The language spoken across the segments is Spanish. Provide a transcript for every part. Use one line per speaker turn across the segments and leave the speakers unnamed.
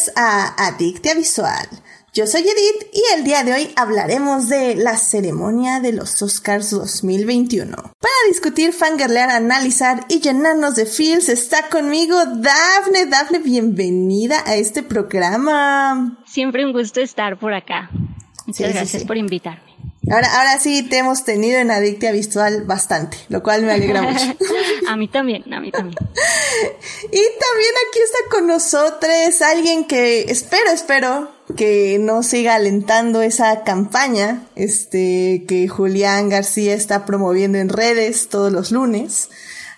bienvenidos a Adictia Visual. Yo soy Edith y el día de hoy hablaremos de la ceremonia de los Oscars 2021. Para discutir, fangirlear, analizar y llenarnos de feels está conmigo Dafne. Dafne, bienvenida a este programa.
Siempre un gusto estar por acá. Muchas gracias por invitarme.
Ahora, ahora sí te hemos tenido en Adictia Visual bastante, lo cual me alegra mucho.
a mí también, a mí también.
y también aquí está con nosotros alguien que espero, espero que no siga alentando esa campaña, este, que Julián García está promoviendo en redes todos los lunes.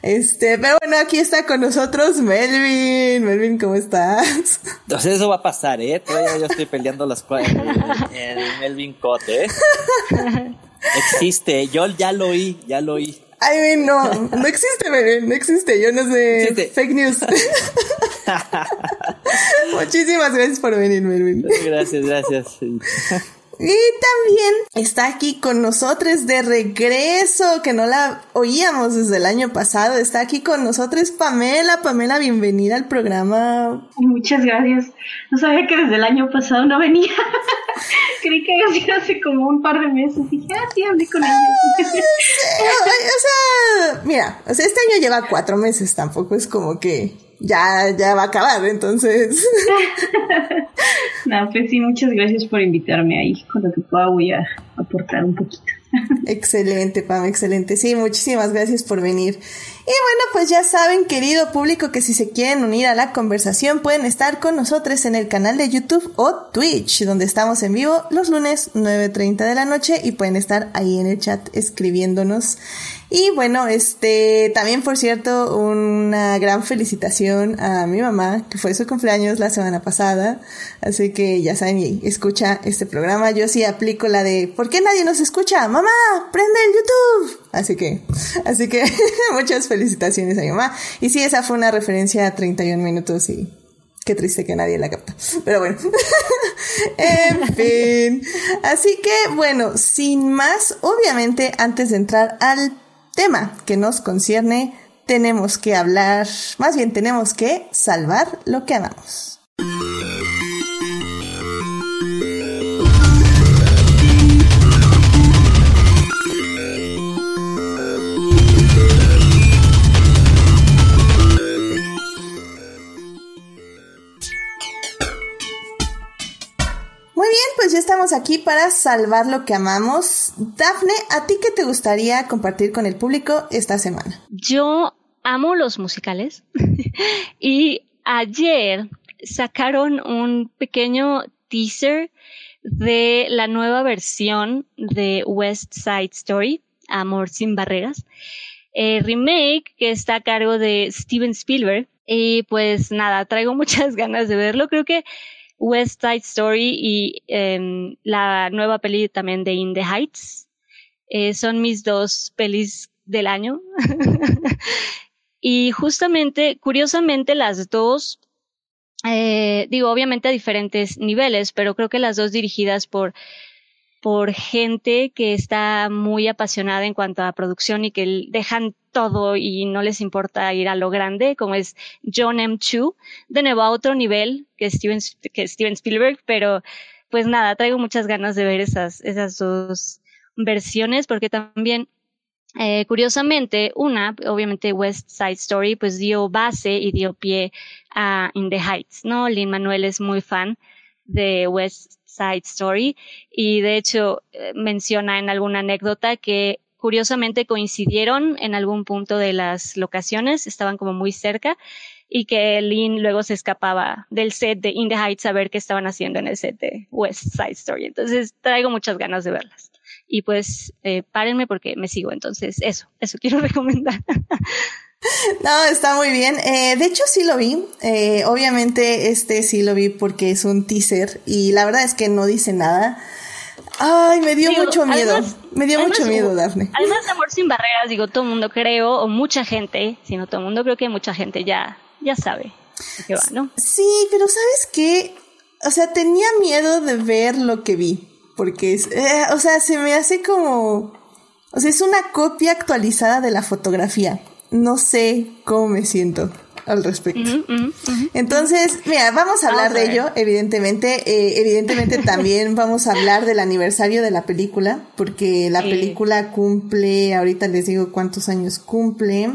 Este, pero bueno, aquí está con nosotros Melvin. Melvin, ¿cómo estás?
Entonces eso va a pasar, ¿eh? Todavía yo estoy peleando las cosas el Melvin Cote, ¿eh? Existe, yo ya lo oí, ya lo oí.
Ay, no, no existe, Melvin, no existe, yo no sé. Fake news. Muchísimas gracias por venir, Melvin.
Gracias, gracias.
Y también está aquí con nosotros de regreso, que no la oíamos desde el año pasado. Está aquí con nosotros Pamela. Pamela, bienvenida al programa.
Muchas gracias. No sabía que desde el año pasado no venía. Creí que había sido hace como un par de meses. Dije, ah, sí, hablé con ella.
o sea, mira, o sea, este año lleva cuatro meses. Tampoco es como que ya, ya va a acabar, entonces.
no, pues sí, muchas gracias por invitarme ahí. Con lo que pueda voy a aportar un poquito.
excelente, Pam, excelente. Sí, muchísimas gracias por venir. Y bueno, pues ya saben, querido público, que si se quieren unir a la conversación pueden estar con nosotros en el canal de YouTube o Twitch, donde estamos en vivo los lunes 9.30 de la noche y pueden estar ahí en el chat escribiéndonos. Y bueno, este, también por cierto, una gran felicitación a mi mamá, que fue su cumpleaños la semana pasada. Así que ya saben, escucha este programa. Yo sí aplico la de, ¿por qué nadie nos escucha? Mamá, prende el YouTube. Así que, así que muchas felicitaciones a mi mamá. Y sí, esa fue una referencia a 31 minutos y Qué triste que nadie la capta. Pero bueno. en fin. Así que bueno, sin más, obviamente antes de entrar al tema que nos concierne, tenemos que hablar, más bien tenemos que salvar lo que amamos. Aquí para salvar lo que amamos. Dafne, ¿a ti qué te gustaría compartir con el público esta semana?
Yo amo los musicales y ayer sacaron un pequeño teaser de la nueva versión de West Side Story, Amor sin Barreras, eh, remake que está a cargo de Steven Spielberg. Y pues nada, traigo muchas ganas de verlo. Creo que West Side Story y em, la nueva peli también de In the Heights. Eh, son mis dos pelis del año. y justamente, curiosamente, las dos, eh, digo, obviamente a diferentes niveles, pero creo que las dos dirigidas por por gente que está muy apasionada en cuanto a producción y que dejan todo y no les importa ir a lo grande, como es John M. Chu, de nuevo a otro nivel que Steven, que Steven Spielberg, pero pues nada, traigo muchas ganas de ver esas, esas dos versiones porque también eh, curiosamente, una, obviamente West Side Story, pues dio base y dio pie a In the Heights, ¿no? Lin Manuel es muy fan de West Side Story y de hecho eh, menciona en alguna anécdota que curiosamente coincidieron en algún punto de las locaciones, estaban como muy cerca y que Lynn luego se escapaba del set de In the Heights a ver qué estaban haciendo en el set de West Side Story. Entonces traigo muchas ganas de verlas. Y pues eh, párenme porque me sigo. Entonces eso, eso quiero recomendar.
No, está muy bien. Eh, de hecho, sí lo vi. Eh, obviamente, este sí lo vi porque es un teaser y la verdad es que no dice nada. Ay, me dio mucho miedo. me dio mucho miedo, Dafne.
Además de Amor sin Barreras, digo, todo el mundo creo, o mucha gente, si no todo el mundo, creo que mucha gente ya, ya sabe qué va, ¿no?
Sí, pero ¿sabes qué? O sea, tenía miedo de ver lo que vi. Porque, eh, o sea, se me hace como... O sea, es una copia actualizada de la fotografía. No sé cómo me siento. al respecto. Entonces, mira, vamos a hablar de ello, evidentemente. Eh, evidentemente también vamos a hablar del aniversario de la película, porque la película cumple, ahorita les digo cuántos años cumple.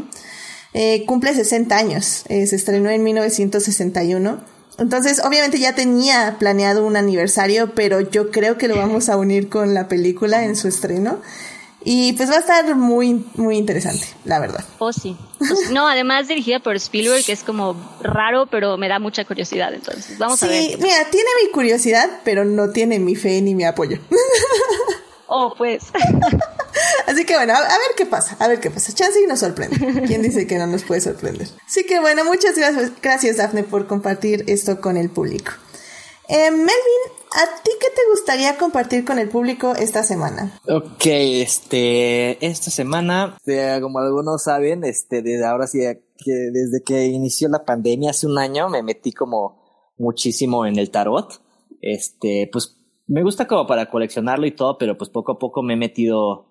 Eh, cumple 60 años, eh, se estrenó en 1961. Entonces, obviamente ya tenía planeado un aniversario, pero yo creo que lo vamos a unir con la película en su estreno. Y pues va a estar muy, muy interesante, la verdad.
Oh, sí. Pues, no, además dirigida por Spielberg, que es como raro, pero me da mucha curiosidad. Entonces, vamos a ver. Sí,
mira, tiene mi curiosidad, pero no tiene mi fe ni mi apoyo.
Oh, pues.
Así que bueno, a, ver qué pasa, a ver qué pasa. Chance y nos sorprende. ¿Quién dice que no nos puede sorprender? Así que bueno, muchas gracias, gracias Daphne por compartir esto con el público. Eh, Melvin, ¿a ti qué te gustaría compartir con el público esta semana?
Ok, este, esta semana, como algunos saben, este, desde ahora sí, que desde que inició la pandemia hace un año, me metí como muchísimo en el tarot. Este, pues me gusta como para coleccionarlo y todo, pero pues poco a poco me he metido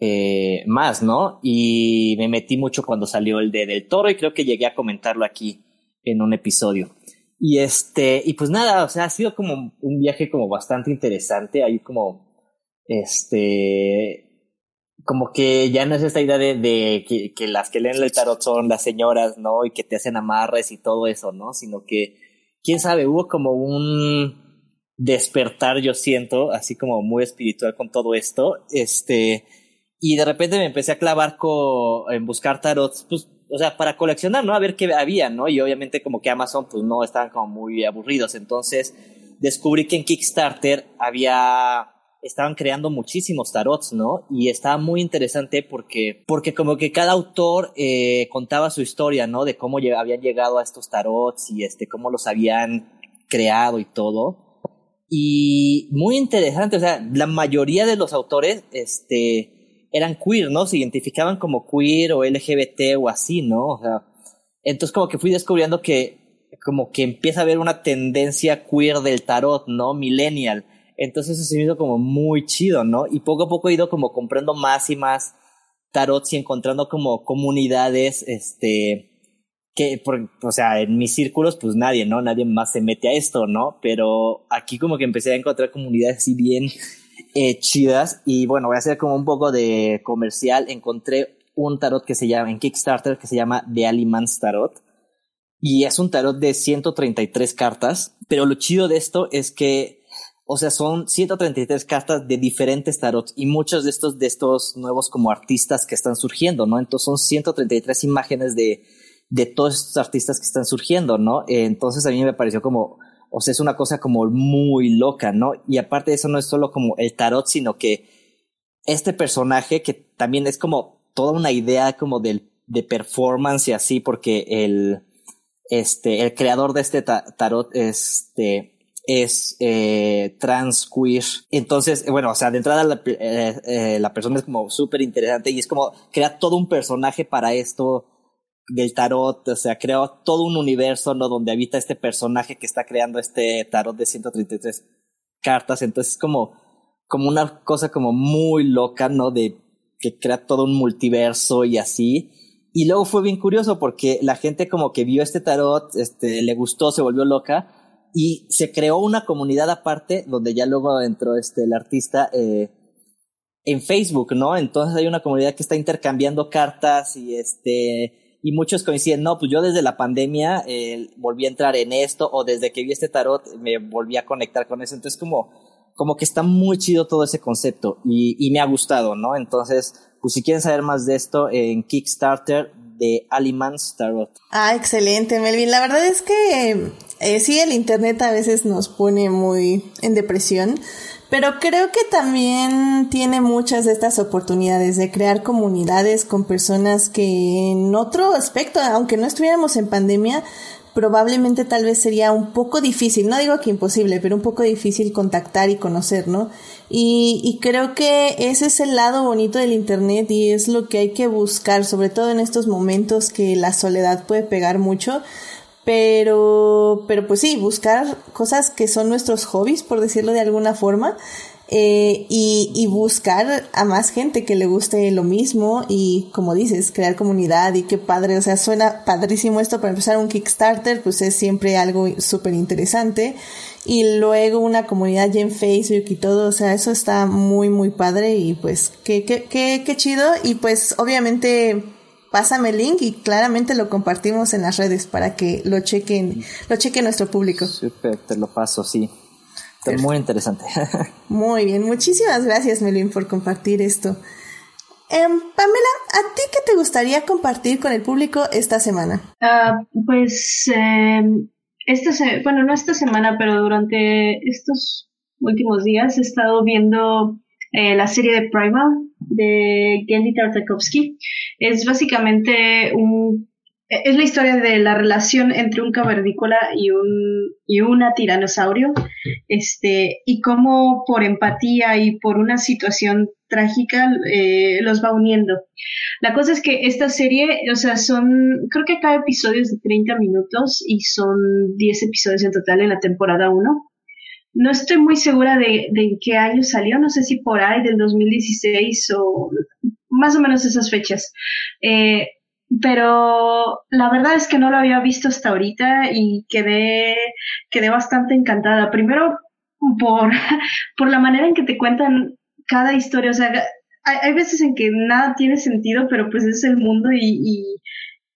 eh, más, ¿no? Y me metí mucho cuando salió el de Del Toro y creo que llegué a comentarlo aquí en un episodio. Y este, y pues nada, o sea, ha sido como un viaje como bastante interesante, ahí como, este, como que ya no es esta idea de, que, que, las que leen el tarot son las señoras, ¿no? Y que te hacen amarres y todo eso, ¿no? Sino que, quién sabe, hubo como un, despertar, yo siento, así como muy espiritual con todo esto. Este, y de repente me empecé a clavar en buscar tarots, pues, o sea, para coleccionar, ¿no? A ver qué había, ¿no? Y obviamente como que Amazon, pues no estaban como muy aburridos. Entonces, descubrí que en Kickstarter había, estaban creando muchísimos tarots, ¿no? Y estaba muy interesante porque, porque como que cada autor eh, contaba su historia, ¿no? De cómo habían llegado a estos tarots y este, cómo los habían creado y todo. Y muy interesante, o sea, la mayoría de los autores, este, eran queer, ¿no? Se identificaban como queer o LGBT o así, ¿no? O sea, entonces como que fui descubriendo que, como que empieza a haber una tendencia queer del tarot, ¿no? Millennial. Entonces eso se me hizo como muy chido, ¿no? Y poco a poco he ido como comprando más y más tarots y encontrando como comunidades, este, que, por, o sea, en mis círculos, pues nadie, ¿no? Nadie más se mete a esto, ¿no? Pero aquí como que empecé a encontrar comunidades así bien eh, chidas y bueno, voy a hacer como un poco de comercial. Encontré un tarot que se llama, en Kickstarter, que se llama The Alimans Tarot. Y es un tarot de 133 cartas, pero lo chido de esto es que, o sea, son 133 cartas de diferentes tarots y muchos de estos, de estos nuevos como artistas que están surgiendo, ¿no? Entonces son 133 imágenes de de todos estos artistas que están surgiendo, ¿no? entonces a mí me pareció como, o sea, es una cosa como muy loca, ¿no? Y aparte de eso no es solo como el tarot, sino que este personaje que también es como toda una idea como del, de performance y así, porque el, este, el creador de este tarot, este, es eh, trans queer. Entonces, bueno, o sea, de entrada la, eh, eh, la persona es como súper interesante y es como crea todo un personaje para esto del tarot, o sea, creó todo un universo, ¿no? Donde habita este personaje que está creando este tarot de 133 cartas, entonces es como, como una cosa como muy loca, ¿no? De que crea todo un multiverso y así. Y luego fue bien curioso porque la gente como que vio este tarot, este, le gustó, se volvió loca y se creó una comunidad aparte donde ya luego entró este, el artista, eh, en Facebook, ¿no? Entonces hay una comunidad que está intercambiando cartas y este, y muchos coinciden, no, pues yo desde la pandemia eh, volví a entrar en esto o desde que vi este tarot me volví a conectar con eso. Entonces como, como que está muy chido todo ese concepto y, y me ha gustado, ¿no? Entonces, pues si quieren saber más de esto en Kickstarter de Alimans Tarot.
Ah, excelente, Melvin. La verdad es que eh, sí, el Internet a veces nos pone muy en depresión pero creo que también tiene muchas de estas oportunidades de crear comunidades con personas que en otro aspecto, aunque no estuviéramos en pandemia, probablemente tal vez sería un poco difícil, no digo que imposible, pero un poco difícil contactar y conocer, ¿no? Y, y creo que ese es el lado bonito del Internet y es lo que hay que buscar, sobre todo en estos momentos que la soledad puede pegar mucho pero, pero pues sí, buscar cosas que son nuestros hobbies, por decirlo de alguna forma. eh, y, y, buscar a más gente que le guste lo mismo y como dices, crear comunidad y qué padre, o sea, suena padrísimo esto para empezar un Kickstarter, pues es siempre algo súper interesante y luego una comunidad ya en Facebook y todo, o sea, eso está muy, muy padre y pues qué, qué, qué, qué chido y pues obviamente pásame el link y claramente lo compartimos en las redes para que lo chequen, lo cheque nuestro público.
Super, te lo paso, sí. Está muy interesante.
muy bien, muchísimas gracias Melvin por compartir esto. Em, Pamela, ¿a ti qué te gustaría compartir con el público esta semana?
Uh, pues, eh, esta bueno, no esta semana, pero durante estos últimos días he estado viendo eh, la serie de Primal de Gendy Tartakovsky. Es básicamente un es la historia de la relación entre un cavernícola y un y una tiranosaurio este y cómo por empatía y por una situación trágica eh, los va uniendo la cosa es que esta serie o sea son creo que cada episodio es de 30 minutos y son 10 episodios en total en la temporada 1 no estoy muy segura de, en qué año salió no sé si por ahí del 2016 o más o menos esas fechas eh, pero la verdad es que no lo había visto hasta ahorita y quedé, quedé bastante encantada. Primero por, por la manera en que te cuentan cada historia, o sea, hay, hay veces en que nada tiene sentido, pero pues es el mundo y, y,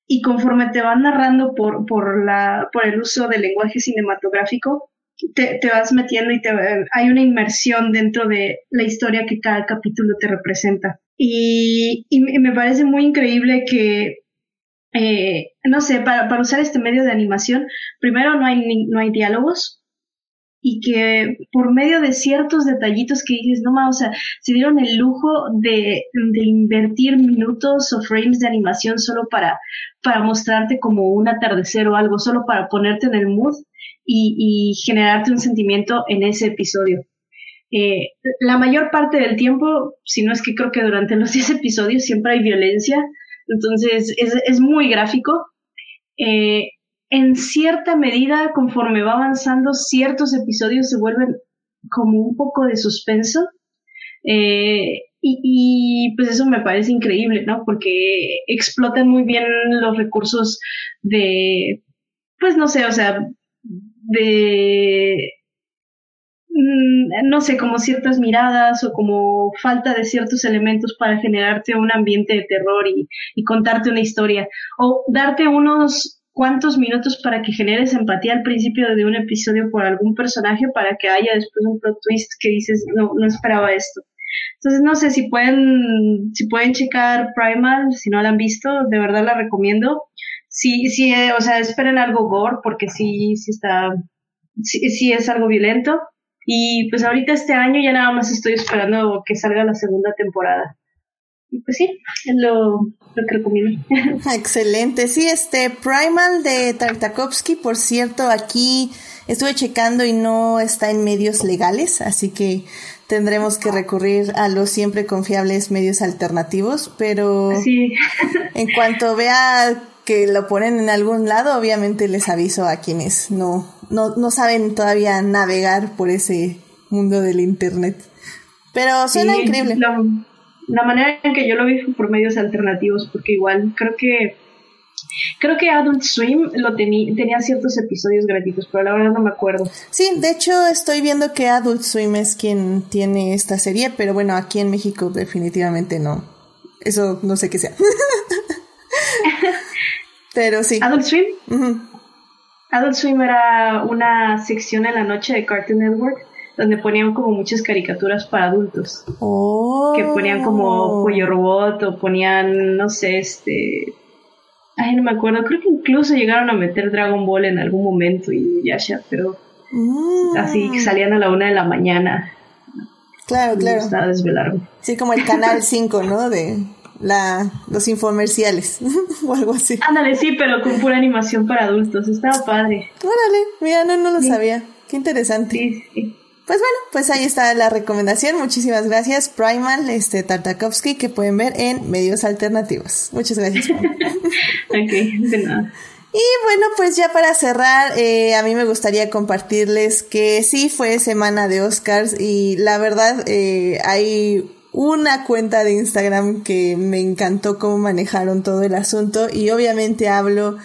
y conforme te van narrando por, por, la, por el uso del lenguaje cinematográfico, te, te, vas metiendo y te, hay una inmersión dentro de la historia que cada capítulo te representa. Y, y me parece muy increíble que eh, no sé, para, para, usar este medio de animación, primero no hay, no hay diálogos y que por medio de ciertos detallitos que dices, no más, o sea, se dieron el lujo de, de, invertir minutos o frames de animación solo para, para mostrarte como un atardecer o algo, solo para ponerte en el mood y, y generarte un sentimiento en ese episodio. Eh, la mayor parte del tiempo, si no es que creo que durante los 10 episodios siempre hay violencia, entonces es, es muy gráfico. Eh, en cierta medida, conforme va avanzando, ciertos episodios se vuelven como un poco de suspenso. Eh, y, y, pues eso me parece increíble, ¿no? Porque explotan muy bien los recursos de, pues no sé, o sea, de Mm, no sé, como ciertas miradas o como falta de ciertos elementos para generarte un ambiente de terror y, y contarte una historia. O darte unos cuantos minutos para que generes empatía al principio de un episodio por algún personaje para que haya después un plot twist que dices, no, no esperaba esto. Entonces no sé si pueden, si pueden checar Primal, si no la han visto, de verdad la recomiendo. Sí, sí, eh, o sea, esperen algo gore porque sí, sí está, sí, sí es algo violento y pues ahorita este año ya nada más estoy esperando que salga la segunda temporada. Y pues sí, es lo, lo que recomiendo.
Excelente. Sí, este Primal de Tartakovsky, por cierto, aquí estuve checando y no está en medios legales, así que tendremos que recurrir a los siempre confiables medios alternativos, pero
sí.
en cuanto vea que lo ponen en algún lado, obviamente les aviso a quienes no, no, no saben todavía navegar por ese mundo del internet. Pero suena increíble.
La, manera en que yo lo vi fue por medios alternativos, porque igual creo que Creo que Adult Swim lo tenía ciertos episodios gratuitos, pero la verdad no me acuerdo.
Sí, de hecho estoy viendo que Adult Swim es quien tiene esta serie, pero bueno, aquí en México definitivamente no. Eso no sé qué sea. Pero sí.
Adult Swim. Adult Swim era una sección en la noche de Cartoon Network donde ponían como muchas caricaturas para adultos.
Oh.
Que ponían como Pollo Robot o ponían, no sé, este... Ay, no me acuerdo. Creo que incluso llegaron a meter Dragon Ball en algún momento y Yasha, pero... Mm. Así salían a la una de la mañana.
Claro, claro.
Estaba desvelarme.
Sí, como el canal 5, ¿no? De la, los infomerciales o algo así.
Ándale, sí, pero con pura animación para adultos. Estaba padre.
Órale, mira, no, no lo sabía. Qué interesante.
Sí, sí.
Pues bueno, pues ahí está la recomendación. Muchísimas gracias, Primal, este Tartakovsky, que pueden ver en medios alternativos. Muchas gracias.
ok, de nada.
Y bueno, pues ya para cerrar, eh, a mí me gustaría compartirles que sí fue semana de Oscars y la verdad eh, hay una cuenta de Instagram que me encantó cómo manejaron todo el asunto y obviamente hablo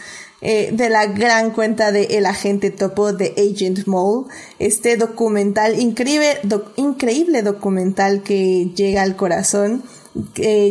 eh, de la gran cuenta de El Agente Topo de Agent Mole, este documental, increíble, increíble documental que llega al corazón,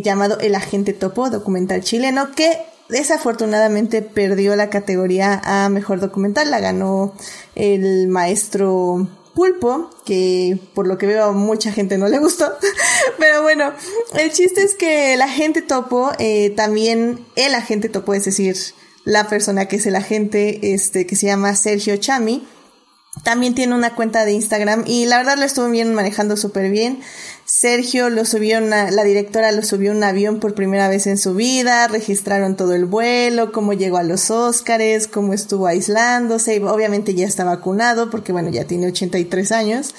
llamado El Agente Topo, documental chileno, que desafortunadamente perdió la categoría a mejor documental, la ganó el maestro Pulpo, que por lo que veo a mucha gente no le gustó. Pero bueno, el chiste es que el agente topo, eh, también el agente topo, es decir, la persona que es el agente, este, que se llama Sergio Chami, también tiene una cuenta de Instagram y la verdad lo estuvo bien manejando súper bien. Sergio lo subió, una, la directora lo subió un avión por primera vez en su vida, registraron todo el vuelo, cómo llegó a los Óscares, cómo estuvo aislándose, obviamente ya está vacunado porque bueno, ya tiene 83 años.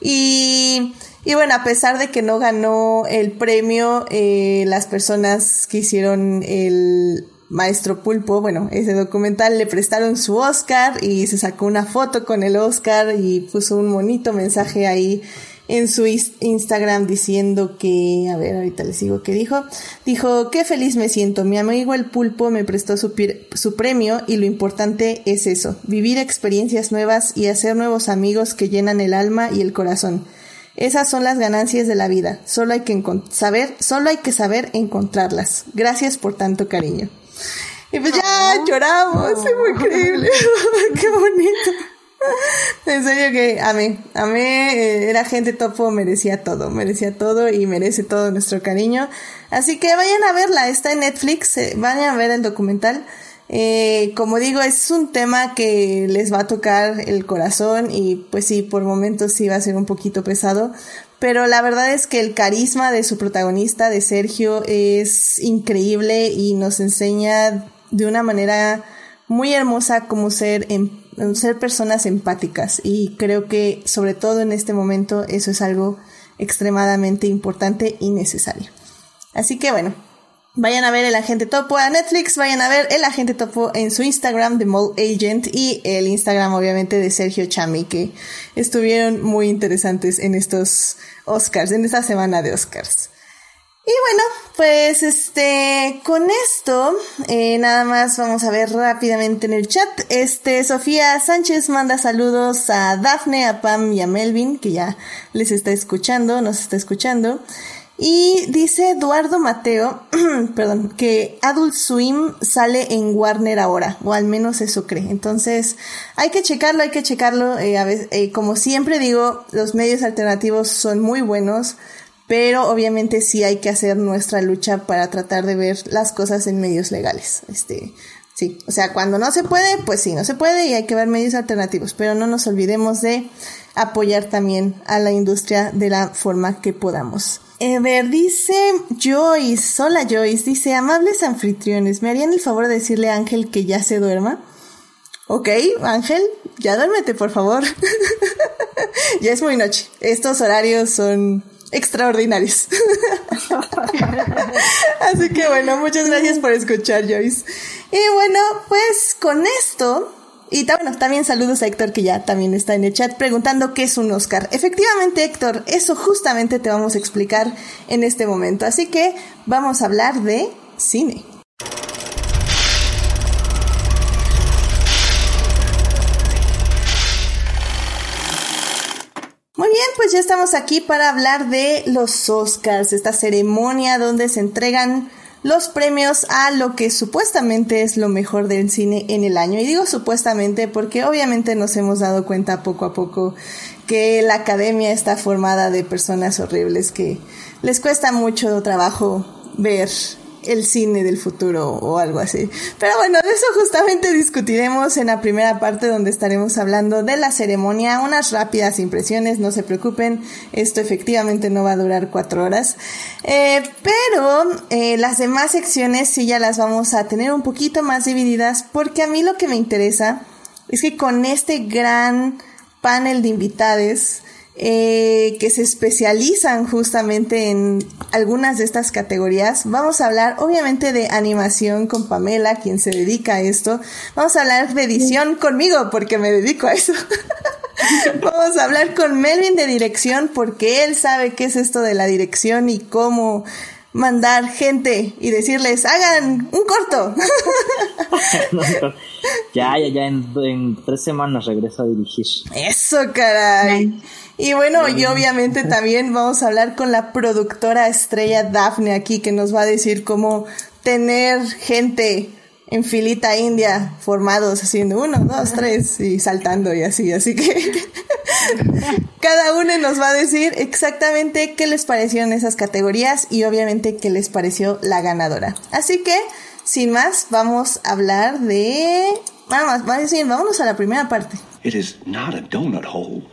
Y, y bueno, a pesar de que no ganó el premio, eh, las personas que hicieron el, Maestro Pulpo, bueno, ese documental le prestaron su Oscar y se sacó una foto con el Oscar y puso un bonito mensaje ahí en su Instagram diciendo que, a ver, ahorita les digo qué dijo. Dijo, qué feliz me siento, mi amigo el pulpo me prestó su, su premio y lo importante es eso, vivir experiencias nuevas y hacer nuevos amigos que llenan el alma y el corazón. Esas son las ganancias de la vida, solo hay que saber, solo hay que saber encontrarlas. Gracias por tanto cariño. Y pues ya lloramos, muy increíble, qué bonito. En serio que a mí, a mí era gente topo, merecía todo, merecía todo y merece todo nuestro cariño. Así que vayan a verla, está en Netflix, eh, vayan a ver el documental. Eh, como digo, es un tema que les va a tocar el corazón y pues sí, por momentos sí va a ser un poquito pesado, pero la verdad es que el carisma de su protagonista, de Sergio, es increíble y nos enseña de una manera muy hermosa cómo ser, em, ser personas empáticas. Y creo que sobre todo en este momento eso es algo extremadamente importante y necesario. Así que bueno, Vayan a ver el agente topo a Netflix, vayan a ver el agente topo en su Instagram de Mole Agent y el Instagram obviamente de Sergio Chami que estuvieron muy interesantes en estos Oscars, en esta semana de Oscars. Y bueno, pues este, con esto, eh, nada más vamos a ver rápidamente en el chat. Este, Sofía Sánchez manda saludos a Dafne, a Pam y a Melvin, que ya les está escuchando, nos está escuchando. Y dice Eduardo Mateo, perdón, que Adult Swim sale en Warner ahora, o al menos eso cree. Entonces, hay que checarlo, hay que checarlo. Eh, a veces, eh, como siempre digo, los medios alternativos son muy buenos, pero obviamente sí hay que hacer nuestra lucha para tratar de ver las cosas en medios legales. Este, sí, o sea, cuando no se puede, pues sí, no se puede y hay que ver medios alternativos, pero no nos olvidemos de apoyar también a la industria de la forma que podamos. A ver, dice Joyce, hola Joyce, dice, amables anfitriones, ¿me harían el favor de decirle a Ángel que ya se duerma? Ok, Ángel, ya duérmete, por favor. ya es muy noche. Estos horarios son extraordinarios. Así que bueno, muchas gracias por escuchar, Joyce. Y bueno, pues con esto y bueno, también saludos a Héctor que ya también está en el chat preguntando qué es un Oscar. Efectivamente, Héctor, eso justamente te vamos a explicar en este momento. Así que vamos a hablar de cine. Muy bien, pues ya estamos aquí para hablar de los Oscars, esta ceremonia donde se entregan los premios a lo que supuestamente es lo mejor del cine en el año. Y digo supuestamente porque obviamente nos hemos dado cuenta poco a poco que la academia está formada de personas horribles que les cuesta mucho trabajo ver el cine del futuro o algo así. Pero bueno, de eso justamente discutiremos en la primera parte donde estaremos hablando de la ceremonia, unas rápidas impresiones, no se preocupen, esto efectivamente no va a durar cuatro horas. Eh, pero eh, las demás secciones sí ya las vamos a tener un poquito más divididas porque a mí lo que me interesa es que con este gran panel de invitades, eh, que se especializan justamente en algunas de estas categorías. Vamos a hablar obviamente de animación con Pamela, quien se dedica a esto. Vamos a hablar de edición conmigo, porque me dedico a eso. Vamos a hablar con Melvin de dirección, porque él sabe qué es esto de la dirección y cómo mandar gente y decirles, hagan un corto.
ya, ya, ya, en, tres semanas regreso a dirigir.
Eso, caray. Y bueno, y obviamente también vamos a hablar con la productora estrella Daphne aquí, que nos va a decir cómo tener gente en filita india formados haciendo uno, dos, tres y saltando y así. Así que cada uno nos va a decir exactamente qué les parecieron esas categorías y obviamente qué les pareció la ganadora. Así que, sin más, vamos a hablar de... Vamos, vamos a decir, vámonos a la primera parte. It is not a donut hole,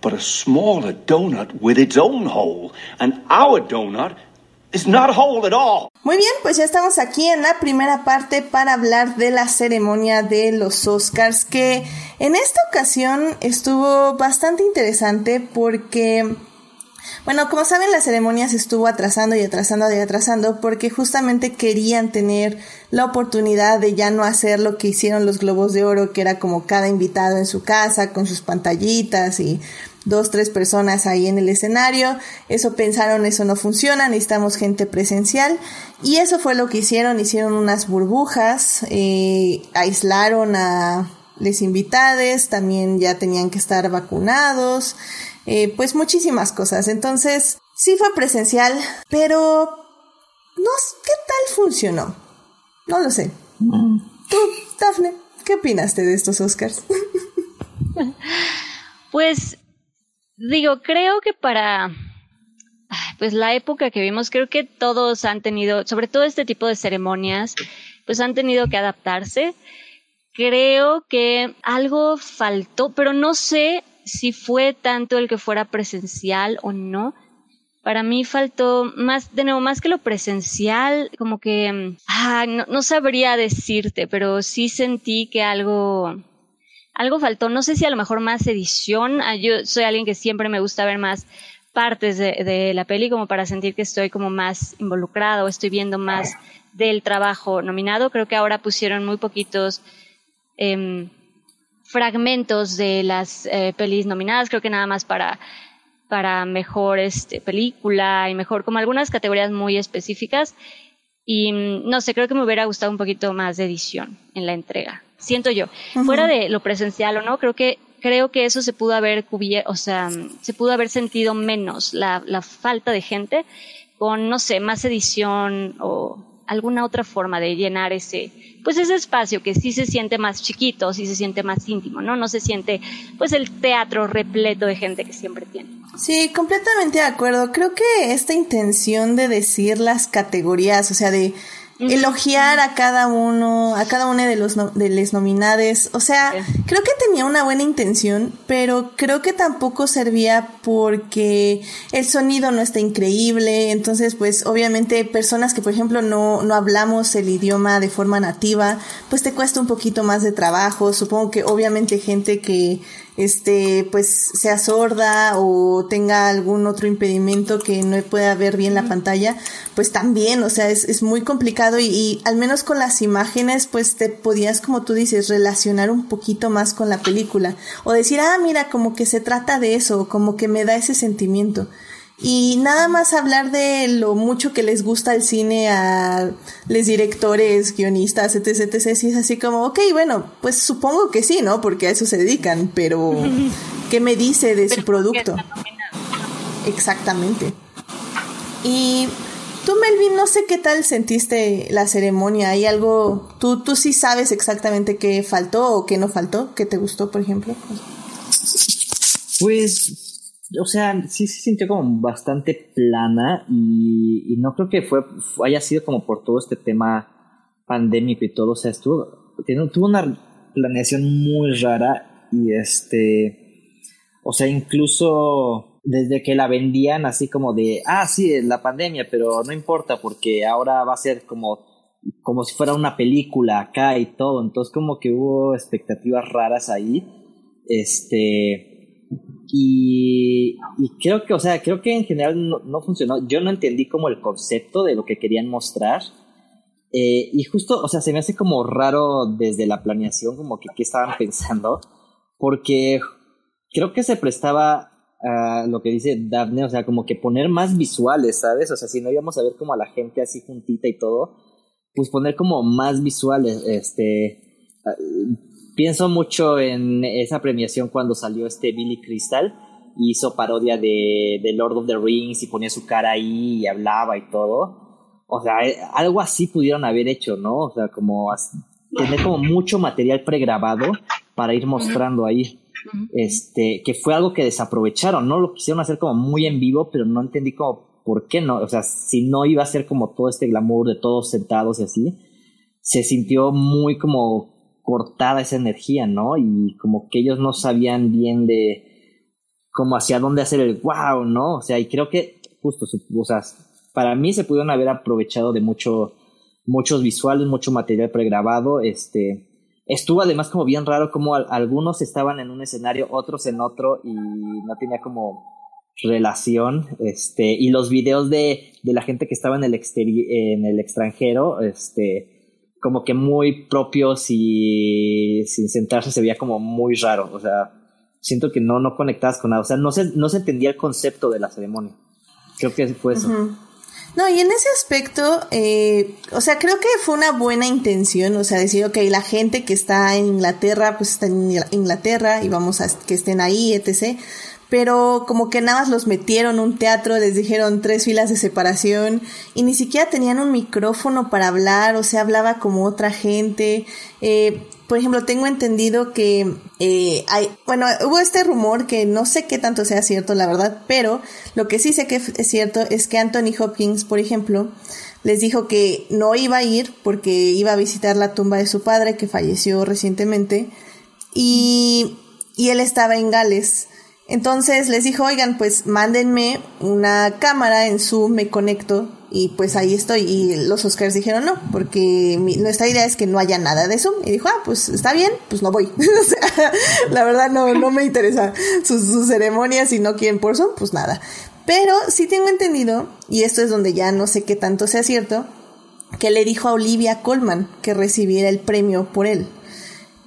but a smaller donut with its own hole. And our donut not at all. Muy bien, pues ya estamos aquí en la primera parte para hablar de la ceremonia de los Oscars, que en esta ocasión estuvo bastante interesante porque, bueno, como saben, la ceremonia se estuvo atrasando y atrasando y atrasando porque justamente querían tener la oportunidad de ya no hacer lo que hicieron los Globos de Oro, que era como cada invitado en su casa con sus pantallitas y dos, tres personas ahí en el escenario. Eso pensaron, eso no funciona, necesitamos gente presencial. Y eso fue lo que hicieron, hicieron unas burbujas, eh, aislaron a les invitades, también ya tenían que estar vacunados, eh, pues muchísimas cosas. Entonces, sí fue presencial, pero no, ¿qué tal funcionó? No lo sé. Mm. Tú, Dafne, ¿qué opinaste de estos Oscars?
pues Digo, creo que para pues la época que vimos, creo que todos han tenido, sobre todo este tipo de ceremonias, pues han tenido que adaptarse. Creo que algo faltó, pero no sé si fue tanto el que fuera presencial o no. Para mí faltó más, de nuevo, más que lo presencial, como que, ah, no, no sabría decirte, pero sí sentí que algo, algo faltó, no sé si a lo mejor más edición, ah, yo soy alguien que siempre me gusta ver más partes de, la peli como para sentir que estoy como más involucrado, estoy viendo más del trabajo nominado, creo que ahora pusieron muy poquitos em, fragmentos de las eh, pelis nominadas, creo que nada más para para mejor este, película y mejor, como algunas categorías muy específicas. Y mm, no sé, creo que me hubiera gustado un poquito más de edición en la entrega siento yo. Fuera de lo presencial o no, creo que creo que eso se pudo haber cubierto, o sea, se pudo haber sentido menos la, la falta de gente con, no sé, más edición o alguna otra forma de llenar ese, pues ese espacio que sí se siente más chiquito, sí se siente más íntimo, ¿no? No se siente, pues el teatro repleto de gente que siempre tiene.
Sí, completamente de acuerdo. Creo que esta intención de decir las categorías, o sea, de elogiar a cada uno, a cada uno de los de les nominades. O sea, creo que tenía una buena intención, pero creo que tampoco servía porque el sonido no está increíble. Entonces, pues, obviamente, personas que, por ejemplo, no, no hablamos el idioma de forma nativa, pues te cuesta un poquito más de trabajo. Supongo que, obviamente, gente que este, pues sea sorda o tenga algún otro impedimento que no pueda ver bien la pantalla, pues también, o sea, es, es muy complicado y, y, al menos con las imágenes, pues te podías, como tú dices, relacionar un poquito más con la película o decir, ah, mira, como que se trata de eso, como que me da ese sentimiento. Y nada más hablar de lo mucho que les gusta el cine a los directores, guionistas, etc, etc, si es así como, ok, bueno, pues supongo que sí, ¿no? Porque a eso se dedican, pero ¿qué me dice de su producto? Exactamente. Y tú, Melvin, no sé qué tal sentiste la ceremonia. ¿Hay algo, tú, tú sí sabes exactamente qué faltó o qué no faltó? ¿Qué te gustó, por ejemplo?
Pues o sea, sí se sintió como bastante plana y, no creo que fue haya sido como por todo este tema pandémico y todo, o sea, estuvo, tuvo una planeación muy rara y este, o sea, incluso desde que la vendían así como de, ah, sí, la pandemia, pero no importa porque ahora va a ser como, como si fuera una película acá y todo, entonces como que hubo expectativas raras ahí, este, y, creo que, o sea, creo que en general no, funcionó. Yo no entendí como el concepto de lo que querían mostrar. Eh, y justo, o sea, se me hace como raro desde la planeación, como que qué estaban pensando, porque creo que se prestaba a lo que dice Daphne, o sea, como que poner más visuales, ¿sabes? O sea, si no íbamos a ver como a la gente así juntita y todo, pues poner como más visuales, este, pienso mucho en esa premiación cuando salió este Billy Crystal, hizo parodia de, de Lord of the Rings y ponía su cara ahí y hablaba y todo. O sea, eh, algo así pudieron haber hecho, ¿no? O sea, como tener como mucho material pregrabado para ir mostrando ahí. Este, que fue algo que desaprovecharon, ¿no? Lo quisieron hacer como muy en vivo, pero no entendí como por qué no. O sea, si no iba a ser como todo este glamour de todos sentados y así, se sintió muy como cortada esa energía, ¿no? Y como que ellos no sabían bien de como hacia dónde hacer el wow, ¿no? O sea, y creo que justo, o sea, para mí se pudieron haber aprovechado de mucho, muchos visuales, mucho material pregrabado, este, Estuvo además como bien raro como algunos estaban en un escenario, otros en otro y no tenía como relación, este, y los videos de, de la gente que estaba en el, en el extranjero, este, como que muy propios y sin sentarse se veía como muy raro, o sea, siento que no, no conectabas con nada, o sea, no se, no se entendía el concepto de la ceremonia. Creo que fue eso.
No, y en ese aspecto, eh, o sea, creo que fue una buena intención, o sea, decir, ok, la gente que está en Inglaterra, pues está en Inglaterra y vamos a que estén ahí, etc. Pero como que nada más los metieron un teatro, les dijeron tres filas de separación y ni siquiera tenían un micrófono para hablar, o sea, hablaba como otra gente. Eh, por ejemplo, tengo entendido que eh, hay, bueno, hubo este rumor que no sé qué tanto sea cierto, la verdad, pero lo que sí sé que es cierto es que Anthony Hopkins, por ejemplo, les dijo que no iba a ir porque iba a visitar la tumba de su padre que falleció recientemente y, y él estaba en Gales. Entonces les dijo, oigan, pues mándenme una cámara en Zoom, me conecto y pues ahí estoy. Y los Oscars dijeron no, porque nuestra idea es que no haya nada de Zoom. Y dijo, ah, pues está bien, pues no voy. o sea, la verdad no, no me interesa sus, ceremonias y no quieren por Zoom, pues nada. Pero sí tengo entendido, y esto es donde ya no sé qué tanto sea cierto, que le dijo a Olivia Colman que recibiera el premio por él.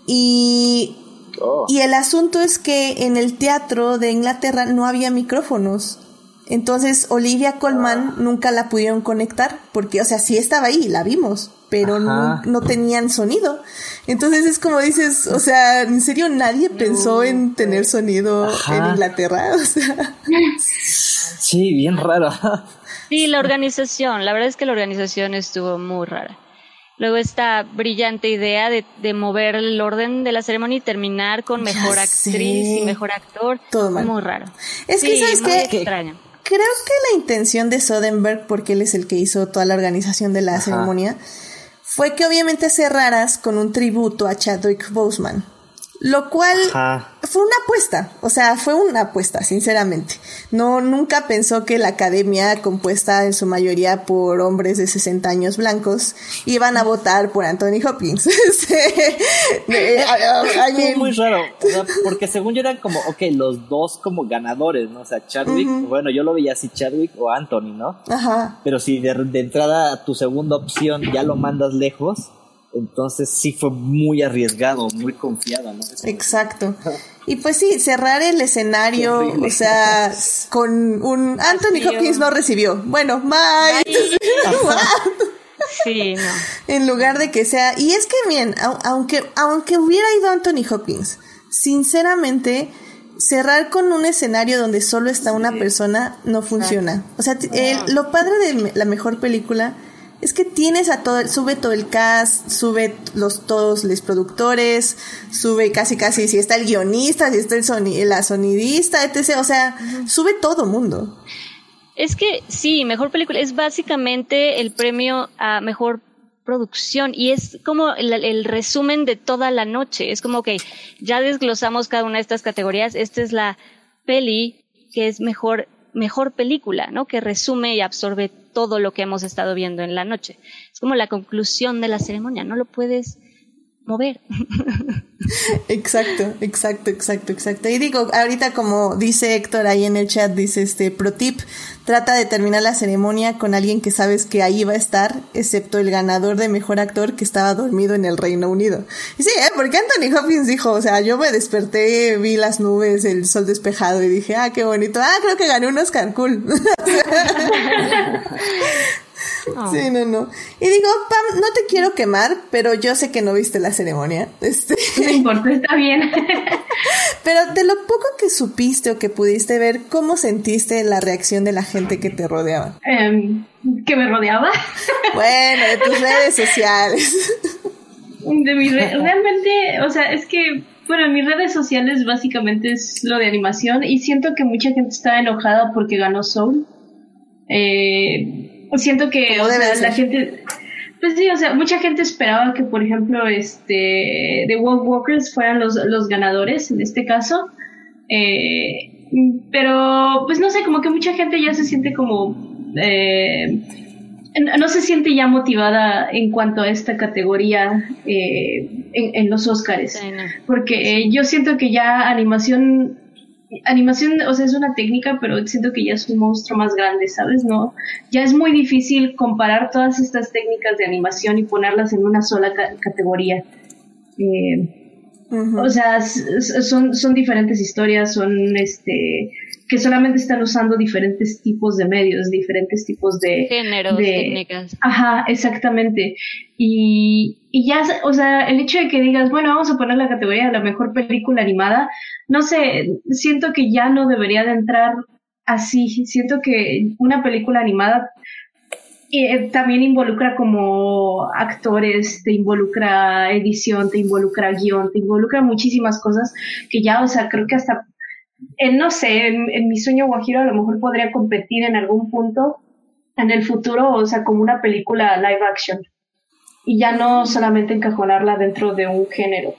Y, oh. y el asunto es que en el teatro de Inglaterra no había micrófonos. Entonces Olivia Colman nunca la pudieron conectar porque, o sea, sí estaba ahí, la vimos, pero no, tenían sonido. Entonces es como dices, o sea, ¿en serio nadie pensó en tener sonido en Inglaterra? O sea.
Sí, bien raro.
Sí, la organización, la verdad es que la organización estuvo muy rara. Luego esta brillante idea de, de, mover el orden de la ceremonia y terminar con mejor actriz y mejor actor. Todo mal. Muy raro.
Es que, ¿sabes qué? extraño creo que la intención de Soderbergh, porque él es el que hizo toda la organización de la ceremonia, fue que obviamente cerraras con un tributo a Chadwick Boseman. Lo cual fue una apuesta, o sea, fue una apuesta, sinceramente. No, nunca pensó que la academia, compuesta en su mayoría por hombres de 60 años blancos, iban a votar por Anthony Hopkins.
Fue muy raro, porque según yo eran como, ok, los dos como ganadores, ¿no? O sea, Chadwick, bueno, yo lo veía así Chadwick o Anthony, ¿no? Ajá. Pero si de, de entrada tu segunda opción ya lo mandas lejos, entonces sí fue muy arriesgado, muy confiada, ¿no?
Exacto. Y pues sí, cerrar el escenario, o sea, con un Anthony Hopkins no recibió. Bueno, bye. Sí, no. En lugar de que sea, y es que bien, aunque aunque hubiera ido Anthony Hopkins, sinceramente cerrar con un escenario donde solo está una persona no funciona. O sea, lo padre de la mejor película es que tienes a todo, sube todo el cast, sube los todos los productores, sube casi casi si está el guionista, si está el la sonidista, etc. O sea, sube todo mundo.
Es que sí, mejor película es básicamente el premio a mejor producción y es como el, el, resumen de toda la noche. Es como que ya desglosamos cada una de estas categorías. Esta es la peli que es mejor mejor película, ¿no? Que resume y absorbe todo lo que hemos estado viendo en la noche. Es como la conclusión de la ceremonia, no lo puedes, mover.
Exacto, exacto, exacto, exacto. Y digo, ahorita como dice Héctor ahí en el chat, dice este pro tip, trata de terminar la ceremonia con alguien que sabes que ahí va a estar, excepto el ganador de mejor actor que estaba dormido en el Reino Unido. Y sí, ¿eh? porque Anthony Hopkins dijo, o sea, yo me desperté, vi las nubes, el sol despejado y dije, ah, qué bonito, ah, creo que gané un Oscar, cool. Oh. Sí, no, no. Y digo, Pam, no te quiero quemar, pero yo sé que no viste la ceremonia. Este...
No importa, está bien.
pero de lo poco que supiste o que pudiste ver, ¿cómo sentiste la reacción de la gente que te rodeaba?
Um, ¿Que me rodeaba?
bueno, de tus redes sociales.
de mi realmente, o sea, es que bueno, en mis redes sociales básicamente es lo de animación y siento que mucha gente estaba enojada porque ganó Soul. Eh, siento que la gente pues sí, o sea, mucha gente esperaba que, por ejemplo, este, The World Walkers fueran los, los ganadores en este caso. Eh, pero, pues no sé, como que mucha gente ya se siente como, eh, no se siente ya motivada en cuanto a esta categoría eh, en, en, los Oscars. Porque yo siento que ya animación animación, o sea, es una técnica, pero siento que ya es un monstruo más grande, ¿sabes? No, ya es muy difícil comparar todas estas técnicas de animación y ponerlas en una sola categoría. Eh, o sea, son, son diferentes historias, son este que solamente están usando diferentes tipos de medios, diferentes tipos de...
Géneros, técnicas.
Ajá, exactamente. Y, y ya, o sea, el hecho de que digas, bueno, vamos a poner la categoría de la mejor película animada, no sé, siento que ya no debería de entrar así. Siento que una película animada eh, también involucra como actores, te involucra edición, te involucra guion, te involucra muchísimas cosas que ya, o sea, creo que hasta no sé, en, mi sueño guajiro a lo mejor podría competir en algún punto en el futuro, o sea, como una película live action. Y ya no solamente encajonarla dentro de un género.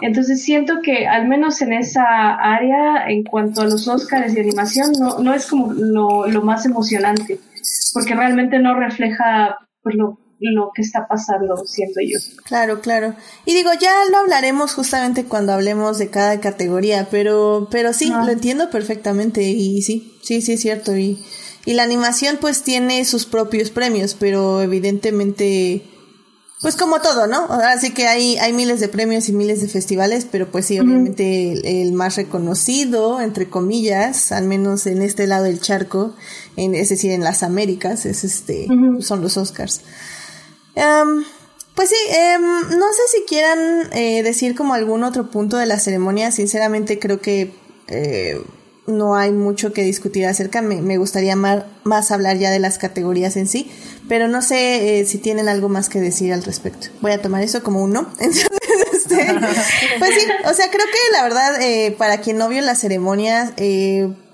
Entonces siento que al menos en esa área, en cuanto a los Oscars de animación, no, no es como lo, lo más emocionante, porque realmente no refleja pues, lo, lo que está pasando, siento yo.
Claro, claro. Y digo, ya lo hablaremos justamente cuando hablemos de cada categoría, pero, pero sí, lo entiendo perfectamente y sí, sí, sí es cierto. Y, y la animación pues tiene sus propios premios, pero evidentemente, pues como todo, ¿no? Así que hay, hay miles de premios y miles de festivales, pero pues sí, obviamente el, más reconocido, entre comillas, al menos en este lado del charco, en, es decir, en las Américas, es este, son los Oscars. Em, pues sí, em, no sé si quieran eh, decir como algún otro punto de la ceremonia. Sinceramente creo que eh, no hay mucho que discutir acerca. Me, gustaría más, hablar ya de las categorías en sí, pero no sé eh, si tienen algo más que decir al respecto. Voy a tomar eso como un no. Este, pues sí, o sea, creo que la verdad, para quien no vio la ceremonia,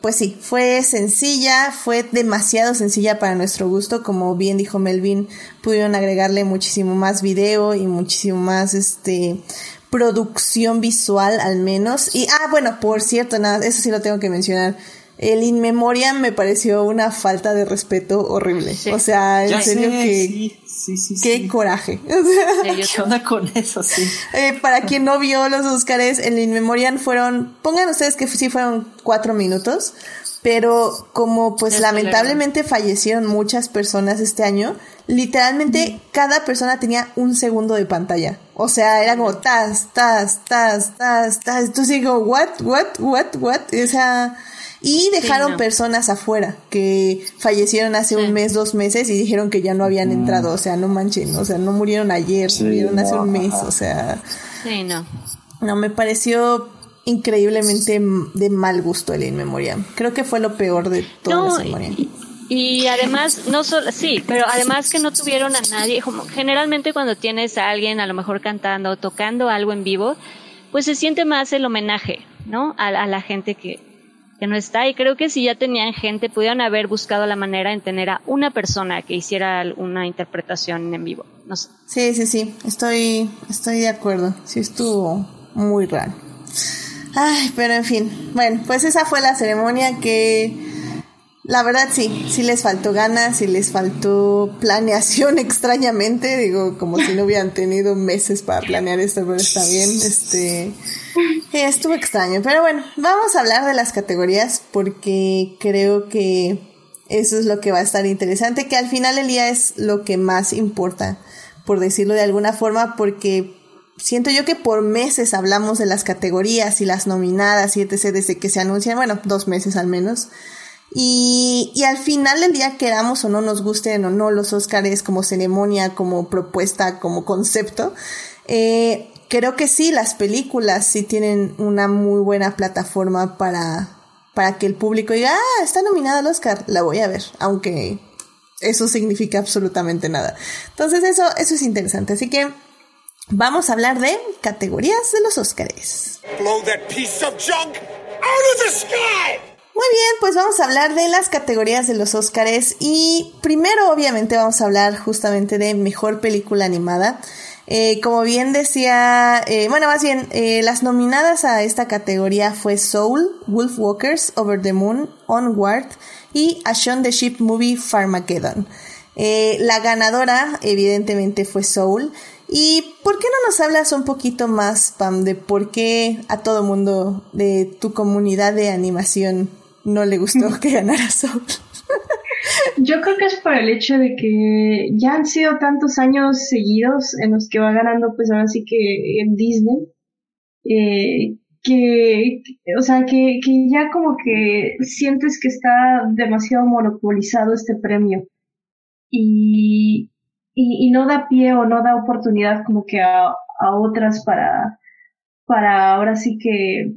pues sí, fue sencilla, fue demasiado sencilla para nuestro gusto, como bien dijo Melvin, pudieron agregarle muchísimo más video y muchísimo más este producción visual al menos. Y ah, bueno, por cierto, nada, eso sí lo tengo que mencionar. El In Memoriam me pareció una falta de respeto horrible. O sea, en serio que Sí, sí, Qué coraje.
¿Qué onda con eso? Sí.
Eh, para quien no vio los Oscars, en In Memoriam fueron, pongan ustedes que sí fueron cuatro minutos, pero como pues lamentablemente fallecieron muchas personas este año, literalmente cada persona tenía un segundo de pantalla. O sea, era como tas, tas, tas, tas, tas. Entonces digo, what, what, what, what. O sea, y dejaron personas afuera que fallecieron hace un mes, dos meses y dijeron que ya no habían mm. entrado. O sea, no manchen. O sea, no murieron ayer, murieron hace un mes. O sea.
Sí, no.
No, me pareció increíblemente de mal gusto el In Memoriam. Creo que fue lo peor de todo no,
y, y además, no solo, sí, pero además que no tuvieron a nadie, como generalmente cuando tienes a alguien a lo mejor cantando o tocando algo en vivo, pues se siente más el homenaje, ¿no? a la gente que, no está. Y creo que si ya tenían gente, pudieron haber buscado la manera en tener a una persona que hiciera una interpretación en vivo. No sé.
Sí, sí, sí. Estoy, estoy de acuerdo. Sí, estuvo muy raro. Ay, pero en fin. Bueno, pues esa fue la ceremonia que La verdad sí, sí les faltó ganas, sí les faltó planeación extrañamente, digo, como si no hubieran tenido meses para planear esto, pero está bien, este, estuvo extraño, pero bueno, vamos a hablar de las categorías porque creo que eso es lo que va a estar interesante, que al final el día es lo que más importa, por decirlo de alguna forma, porque siento yo que por meses hablamos de las categorías y las nominadas y etc. desde que se anuncian, bueno, dos meses al menos. Y, y al final del día, queramos o no nos gusten o no los Oscars como ceremonia, como propuesta, como concepto, eh, creo que sí, las películas sí tienen una muy buena plataforma para, para que el público diga, ah, está nominada al Oscar, la voy a ver, aunque eso significa absolutamente nada. Entonces eso, eso es interesante. Así que vamos a hablar de categorías de los Oscars. Blow that piece of junk out of the sky! Muy bien, pues vamos a hablar de las categorías de los Óscares y primero obviamente vamos a hablar justamente de mejor película animada. Eh, como bien decía, eh, bueno, más bien, eh, las nominadas a esta categoría fue Soul, Wolfwalkers, Over the Moon, Onward y A Shaun the Sheep Movie Farmageddon. la ganadora, evidentemente, fue Soul. ¿Y por qué no nos hablas un poquito más, Pam, de por qué a todo mundo de tu comunidad de animación no le gustó que ganara Soul.
Yo creo que es por el hecho de que ya han sido tantos años seguidos en los que va ganando, pues ahora sí que en Disney, eh, que, o sea, que, que ya como que sientes que está demasiado monopolizado este premio. Y, y, y no da pie o no da oportunidad como que a, a otras para, para ahora sí que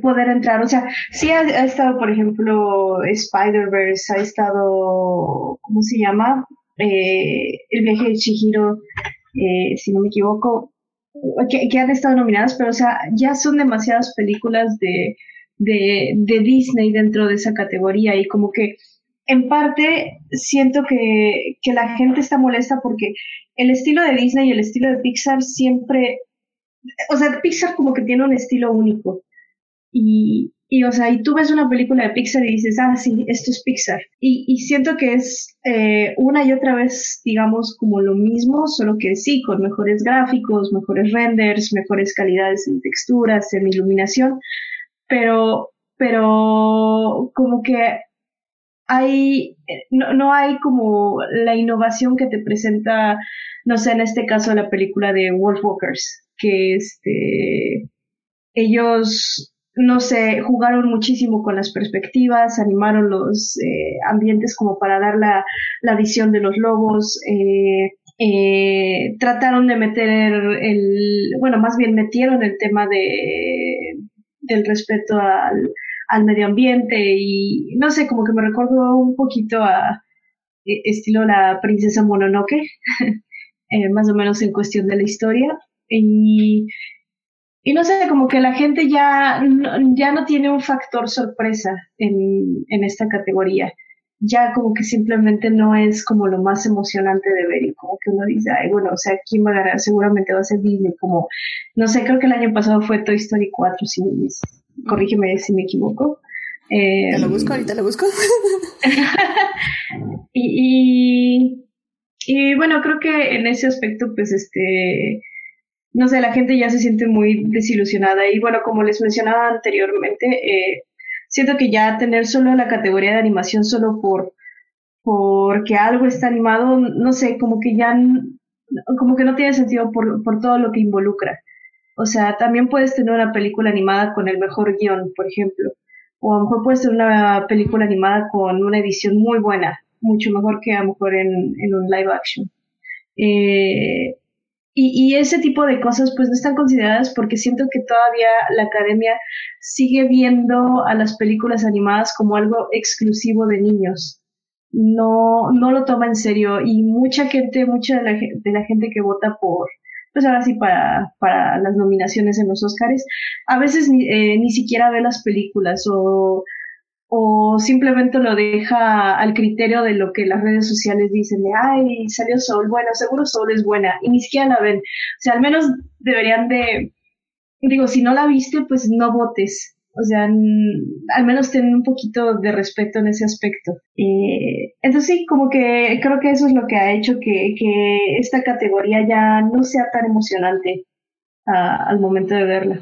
poder entrar. O sea, sí ha, estado, por ejemplo, Spider-Verse, ha estado, ¿cómo se llama? Eh, el viaje de Chihiro, eh, si no me equivoco, que, que, han estado nominadas, pero o sea, ya son demasiadas películas de, de, de Disney dentro de esa categoría y como que en parte siento que, que la gente está molesta porque el estilo de Disney y el estilo de Pixar siempre, o sea, Pixar como que tiene un estilo único y, y, o sea, y tú ves una película de Pixar y dices, ah, sí, esto es Pixar. Y, y siento que es eh, una y otra vez, digamos, como lo mismo, solo que sí, con mejores gráficos, mejores renders, mejores calidades en texturas, en iluminación, pero, pero como que hay, no, no hay como la innovación que te presenta, no sé, en este caso la película de Wolfwalkers, que este, ellos no sé, jugaron muchísimo con las perspectivas, animaron los eh, ambientes como para dar la, la, visión de los lobos, eh, eh, trataron de meter el, bueno, más bien metieron el tema de, del respeto al, al medio ambiente y no sé, como que me recuerdo un poquito a estilo la princesa Mononoke, más o menos en cuestión de la historia. Y y no sé, como que la gente ya, ya no tiene un factor sorpresa en, en esta categoría. Ya como que simplemente no es como lo más emocionante de ver y como que uno dice, ay, bueno, o sea, ¿quién va a ganar? Seguramente va a ser Disney, como, no sé, creo que el año pasado fue Toy Story 4, si, corrígeme si me equivoco.
Eh, lo busco, ahorita lo busco.
y, y, y bueno, creo que en ese aspecto, pues este, no sé, la gente ya se siente muy desilusionada. Y bueno, como les mencionaba anteriormente, eh, siento que ya tener solo la categoría de animación solo por porque algo está animado, no sé, como que ya como que no tiene sentido por, por todo lo que involucra. O sea, también puedes tener una película animada con el mejor guion, por ejemplo. O a lo mejor puedes tener una película animada con una edición muy buena, mucho mejor que a lo mejor en, en un live action. Eh, y, y, ese tipo de cosas pues no están consideradas porque siento que todavía la academia sigue viendo a las películas animadas como algo exclusivo de niños. No, no lo toma en serio y mucha gente, mucha de la, de la gente que vota por, pues ahora sí para, para las nominaciones en los Oscars, a veces ni, eh, ni siquiera ve las películas o o simplemente lo deja al criterio de lo que las redes sociales dicen de, ay, salió Sol, bueno, seguro Sol es buena, y ni siquiera la ven. O sea, al menos deberían de, digo, si no la viste, pues no votes. O sea, al menos tienen un poquito de respeto en ese aspecto. Eh, entonces sí, como que creo que eso es lo que ha hecho que, que esta categoría ya no sea tan emocionante uh, al momento de verla.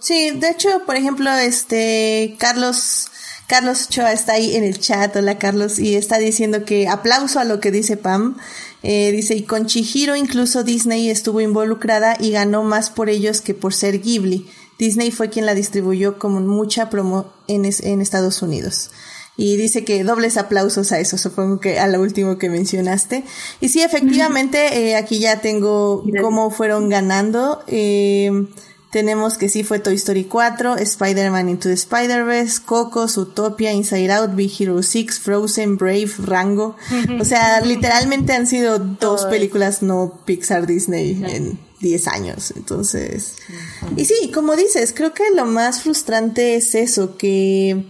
Sí, de hecho, por ejemplo, este Carlos Carlos Ochoa está ahí en el chat, hola Carlos, y está diciendo que aplauso a lo que dice Pam. Eh, dice, y con Chihiro incluso Disney estuvo involucrada y ganó más por ellos que por ser Ghibli. Disney fue quien la distribuyó con mucha promo en, en Estados Unidos. Y dice que dobles aplausos a eso, supongo que a lo último que mencionaste. Y sí, efectivamente, eh, aquí ya tengo cómo fueron ganando. Eh, tenemos que sí fue Toy Story 4, Spider-Man Into the Spider-Verse, Coco, Zootopia, Inside Out, Big Hero 6, Frozen, Brave, Rango. O sea, literalmente han sido dos películas no Pixar Disney en 10 años. Entonces, y sí, como dices, creo que lo más frustrante es eso, que,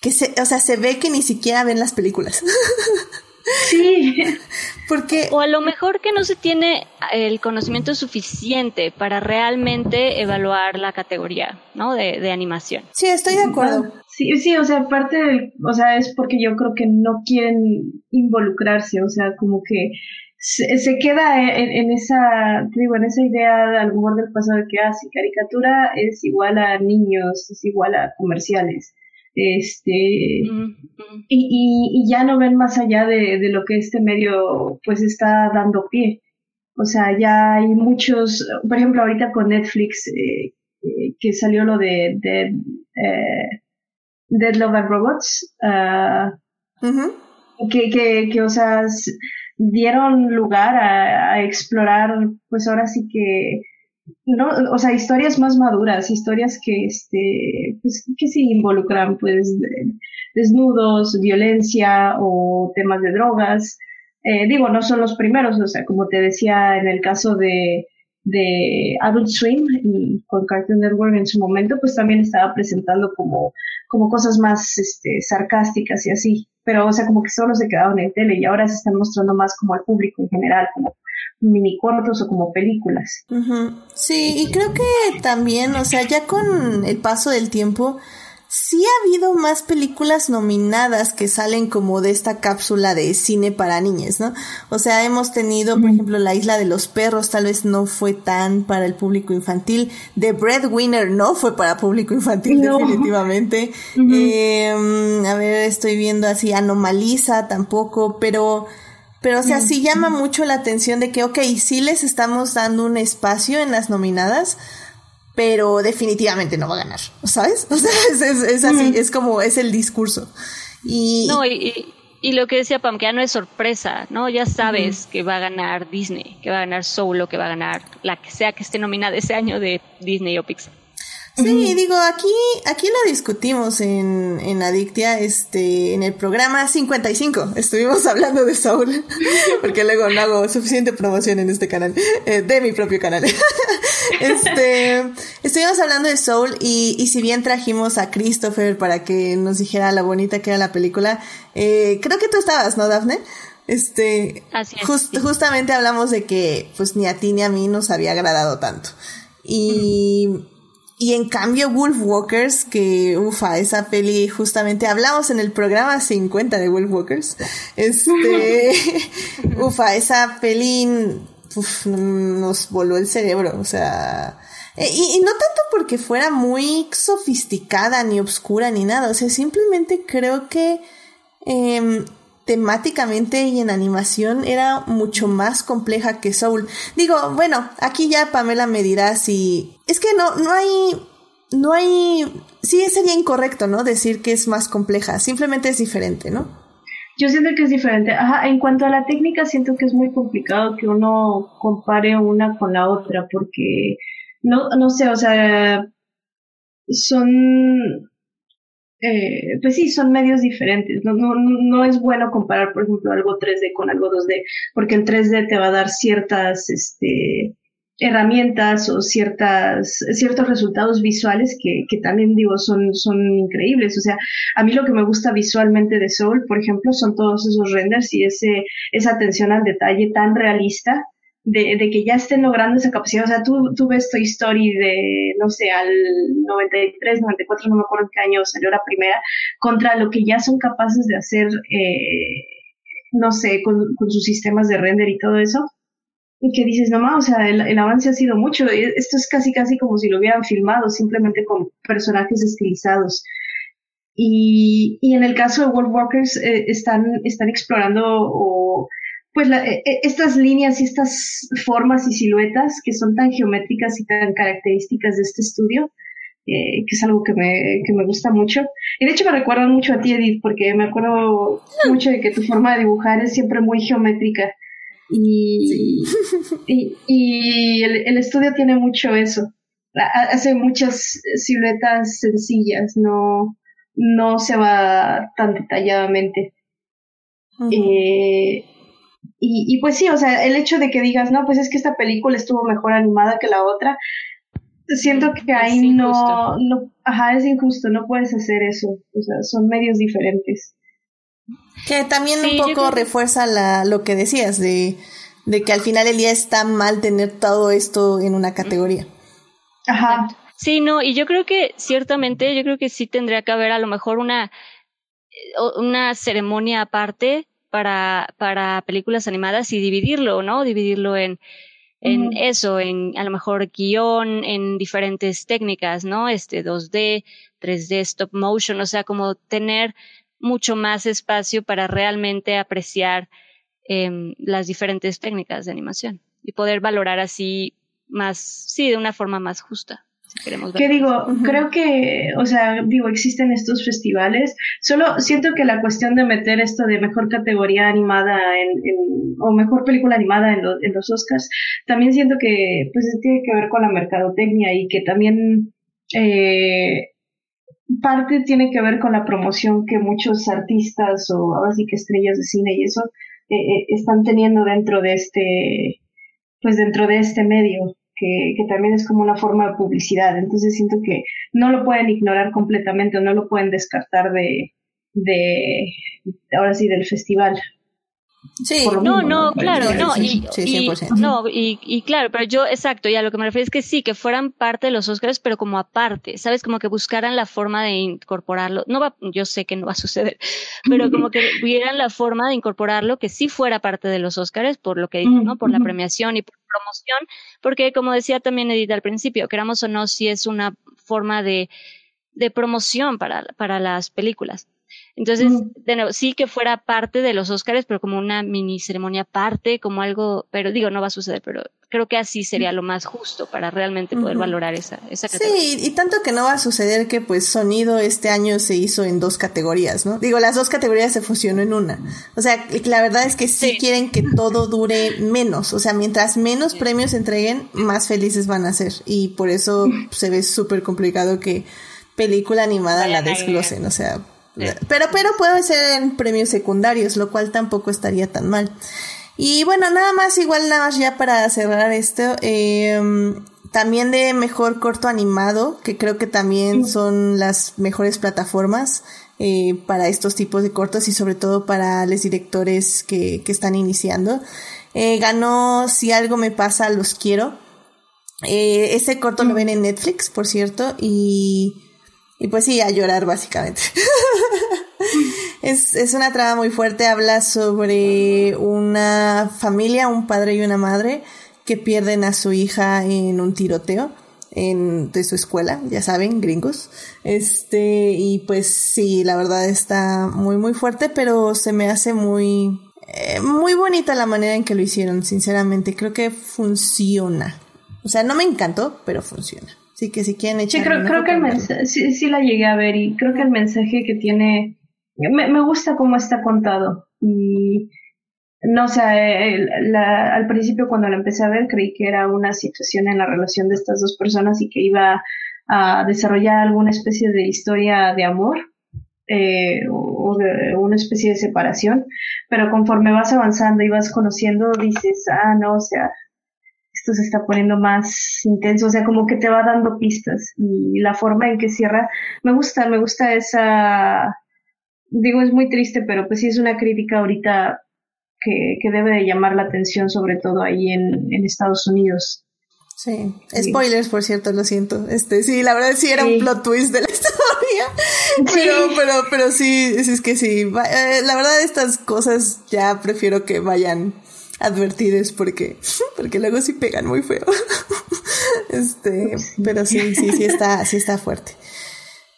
que se, o sea, se ve que ni siquiera ven las películas.
Sí.
Porque...
O a lo mejor que no se tiene el conocimiento suficiente para realmente evaluar la categoría, ¿no? De, de animación.
Sí, estoy de acuerdo.
Sí, sí, o sea, parte o sea, es porque yo creo que no quieren involucrarse, o sea, como que se, se queda en, en, esa, digo, en esa idea al mejor del pasado de que, ah, si caricatura es igual a niños, es igual a comerciales este y, y, ya no ven más allá de, de, lo que este medio pues está dando pie. O sea ya hay muchos por ejemplo ahorita con Netflix eh, eh, que salió lo de, de eh, Dead Love and Robots uh, que, que, que o sea dieron lugar a, a explorar pues ahora sí que no, o sea, historias más maduras, historias que, este, pues, que sí involucran, pues, desnudos, violencia o temas de drogas. Eh, digo, no son los primeros, o sea, como te decía en el caso de, de Adult Swim y con Cartoon Network en su momento, pues también estaba presentando como, como cosas más, este, sarcásticas y así. Pero, o sea, como que solo se quedaban en tele y ahora se están mostrando más como al público en general, como mini cortos o como películas.
Sí, y creo que también, o sea, ya con el paso del tiempo, sí ha habido más películas nominadas que salen como de esta cápsula de cine para niñas, ¿no? O sea, hemos tenido, por ejemplo, La Isla de los Perros, tal vez no fue tan para el público infantil. The Breadwinner no fue para público infantil, definitivamente. Em, a ver, estoy viendo así, Anomaliza tampoco, pero pero, o sea, sí llama mucho la atención de que, ok, sí les estamos dando un espacio en las nominadas, pero definitivamente no va a ganar, ¿sabes? O sea, es, así, es como, es el discurso. Y,
no, y, y, lo que decía Pam, que ya no es sorpresa, ¿no? Ya sabes que va a ganar Disney, que va a ganar Solo, que va a ganar la que sea que esté nominada ese año de Disney o Pixar.
Sí, digo, aquí, aquí lo discutimos en, en Adictia, este, en el programa 55. Estuvimos hablando de Soul, porque luego no hago suficiente promoción en este canal, eh, de mi propio canal. este, estuvimos hablando de Soul y, y si bien trajimos a Christopher para que nos dijera la bonita que era la película, eh, creo que tú estabas, ¿no, Daphne? Este, justamente hablamos de que, pues, ni a ti ni a mí nos había agradado tanto. Y, y en cambio, Wolf Walkers, que ufa, esa peli justamente hablamos en el programa 50 de Wolf Walkers. Este, ufa, esa peli nos voló el cerebro, o sea, eh, y, y, no tanto porque fuera muy sofisticada ni obscura ni nada, o sea, simplemente creo que eh, temáticamente y en animación era mucho más compleja que Soul. Digo, bueno, aquí ya Pamela me dirá si es que no no hay no hay sí sería incorrecto, ¿no? Decir que es más compleja, simplemente es diferente, ¿no?
Yo siento que es diferente. Ajá, en cuanto a la técnica, siento que es muy complicado que uno compare una con la otra, porque no, no sé, o sea, son eh, pues sí, son medios diferentes. No, no, no es bueno comparar, por ejemplo, algo 3D con algo 2D, porque el 3D te va a dar ciertas este, herramientas o ciertas, ciertos resultados visuales que, que también digo son, son increíbles. O sea, a mí lo que me gusta visualmente de Soul, por ejemplo, son todos esos renders y ese, esa atención al detalle tan realista de, de, que ya estén logrando esa capacidad. O sea, tú, tú ves Toy Story de, no sé, al 93, 94, no me acuerdo en qué año salió la primera, contra lo que ya son capaces de hacer, eh, no sé, con, con, sus sistemas de render y todo eso. Y que dices, no más, o sea, el, el, avance ha sido mucho. Esto es casi, casi como si lo hubieran filmado, simplemente con personajes estilizados. Y, y en el caso de World Walkers, eh, están, están explorando o pues la, e, e, estas líneas y estas formas y siluetas que son tan geométricas y tan características de este estudio, eh, que es algo que me, que me gusta mucho. Y de hecho me recuerdan mucho a ti, Edith, porque me acuerdo mucho de que tu forma de dibujar es siempre muy geométrica. Y, y, y el, el, estudio tiene mucho eso. Hace muchas siluetas sencillas, no, no se va tan detalladamente. eh, y, y pues sí, o sea, el hecho de que digas, no, pues es que esta película estuvo mejor animada que la otra, siento que ahí no, no, ajá, es injusto, no puedes hacer eso, o sea, son medios diferentes.
Que también sí, un poco refuerza la, lo que decías, de, de que al final el día está mal tener todo esto en una categoría.
Ajá.
Sí, no, y yo creo que ciertamente, yo creo que sí tendría que haber a lo mejor una, una ceremonia aparte para, para películas animadas y dividirlo, ¿no? Dividirlo en, en uh -huh. eso, en a lo mejor guion, en diferentes técnicas, ¿no? Este 2D, 3D, stop motion, o sea, como tener mucho más espacio para realmente apreciar eh, las diferentes técnicas de animación y poder valorar así más, sí, de una forma más justa.
¿Qué digo? Uh -huh. Creo que, o sea, digo, existen estos festivales. Solo siento que la cuestión de meter esto de mejor categoría animada en, en o mejor película animada en, lo, en, los Oscars, también siento que, pues, tiene que ver con la mercadotecnia y que también eh, parte tiene que ver con la promoción que muchos artistas o ahora sí que estrellas de cine y eso eh, eh, están teniendo dentro de este, pues, dentro de este medio que, que, también es como una forma de publicidad. Entonces siento que no lo pueden ignorar completamente o no lo pueden descartar de, de ahora sí, del festival.
Sí, no, no, claro, no, y, y, no, y, y, claro, pero yo, exacto, y a lo que me refiero es que sí, que fueran parte de los Oscars, pero como aparte, ¿sabes? Como que buscaran la forma de incorporarlo, no va, yo sé que no va a suceder, pero como que vieran la forma de incorporarlo, que sí fuera parte de los Oscars, por lo que dijo, ¿no? Por la premiación y por promoción, porque como decía también Edith al principio, queramos o no, sí es una forma de, de promoción para, para las películas. Entonces, de nuevo, sí que fuera parte de los Óscares, pero como una mini ceremonia aparte, como algo, pero digo, no va a suceder, pero creo que así sería lo más justo para realmente poder uh -huh. valorar esa, esa
categoría. Sí, y tanto que no va a suceder que pues sonido este año se hizo en dos categorías, ¿no? Digo, las dos categorías se fusionó en una. O sea, la verdad es que sí, sí. quieren que todo dure menos. O sea, mientras menos sí. premios entreguen, más felices van a ser. Y por eso se ve súper complicado que película animada Vaya, la desglosen. O sea, pero, pero puede ser en premios secundarios, lo cual tampoco estaría tan mal. Y bueno, nada más, igual nada más ya para cerrar esto, eh, también de mejor corto animado, que creo que también son las mejores plataformas eh, para estos tipos de cortos y sobre todo para los directores que, que están iniciando. Eh, ganó Si algo me pasa, los quiero. Eh, ese corto lo ven en Netflix, por cierto, y y pues sí, a llorar básicamente. es, es una trama muy fuerte, habla sobre una familia, un padre y una madre que pierden a su hija en un tiroteo en, de su escuela, ya saben, gringos. Este, y pues sí, la verdad está muy, muy fuerte, pero se me hace muy, eh, muy bonita la manera en que lo hicieron, sinceramente. Creo que funciona. O sea, no me encantó, pero funciona. Así que si quieren echar.
Sí, creo, creo que el mensaje, sí, sí, la llegué a ver y creo que el mensaje que tiene. Me, me gusta cómo está contado. Y. No sé, sea, la, al principio cuando la empecé a ver creí que era una situación en la relación de estas dos personas y que iba a desarrollar alguna especie de historia de amor eh, o de una especie de separación, pero conforme vas avanzando y vas conociendo dices, ah, no, o sea, esto se está poniendo más intenso, o sea, como que te va dando pistas y la forma en que cierra, me gusta, me gusta esa, digo, es muy triste, pero pues sí es una crítica ahorita que, que debe de llamar la atención, sobre todo ahí en, en Estados Unidos.
Sí. Spoilers, por cierto, lo siento. Este, sí, la verdad sí era un plot twist de la historia. Pero, pero, pero sí, es que sí. Eh, la verdad, estas cosas ya prefiero que vayan advertidas porque, porque luego sí pegan muy feo. Este, pero sí, sí, sí está, sí está fuerte.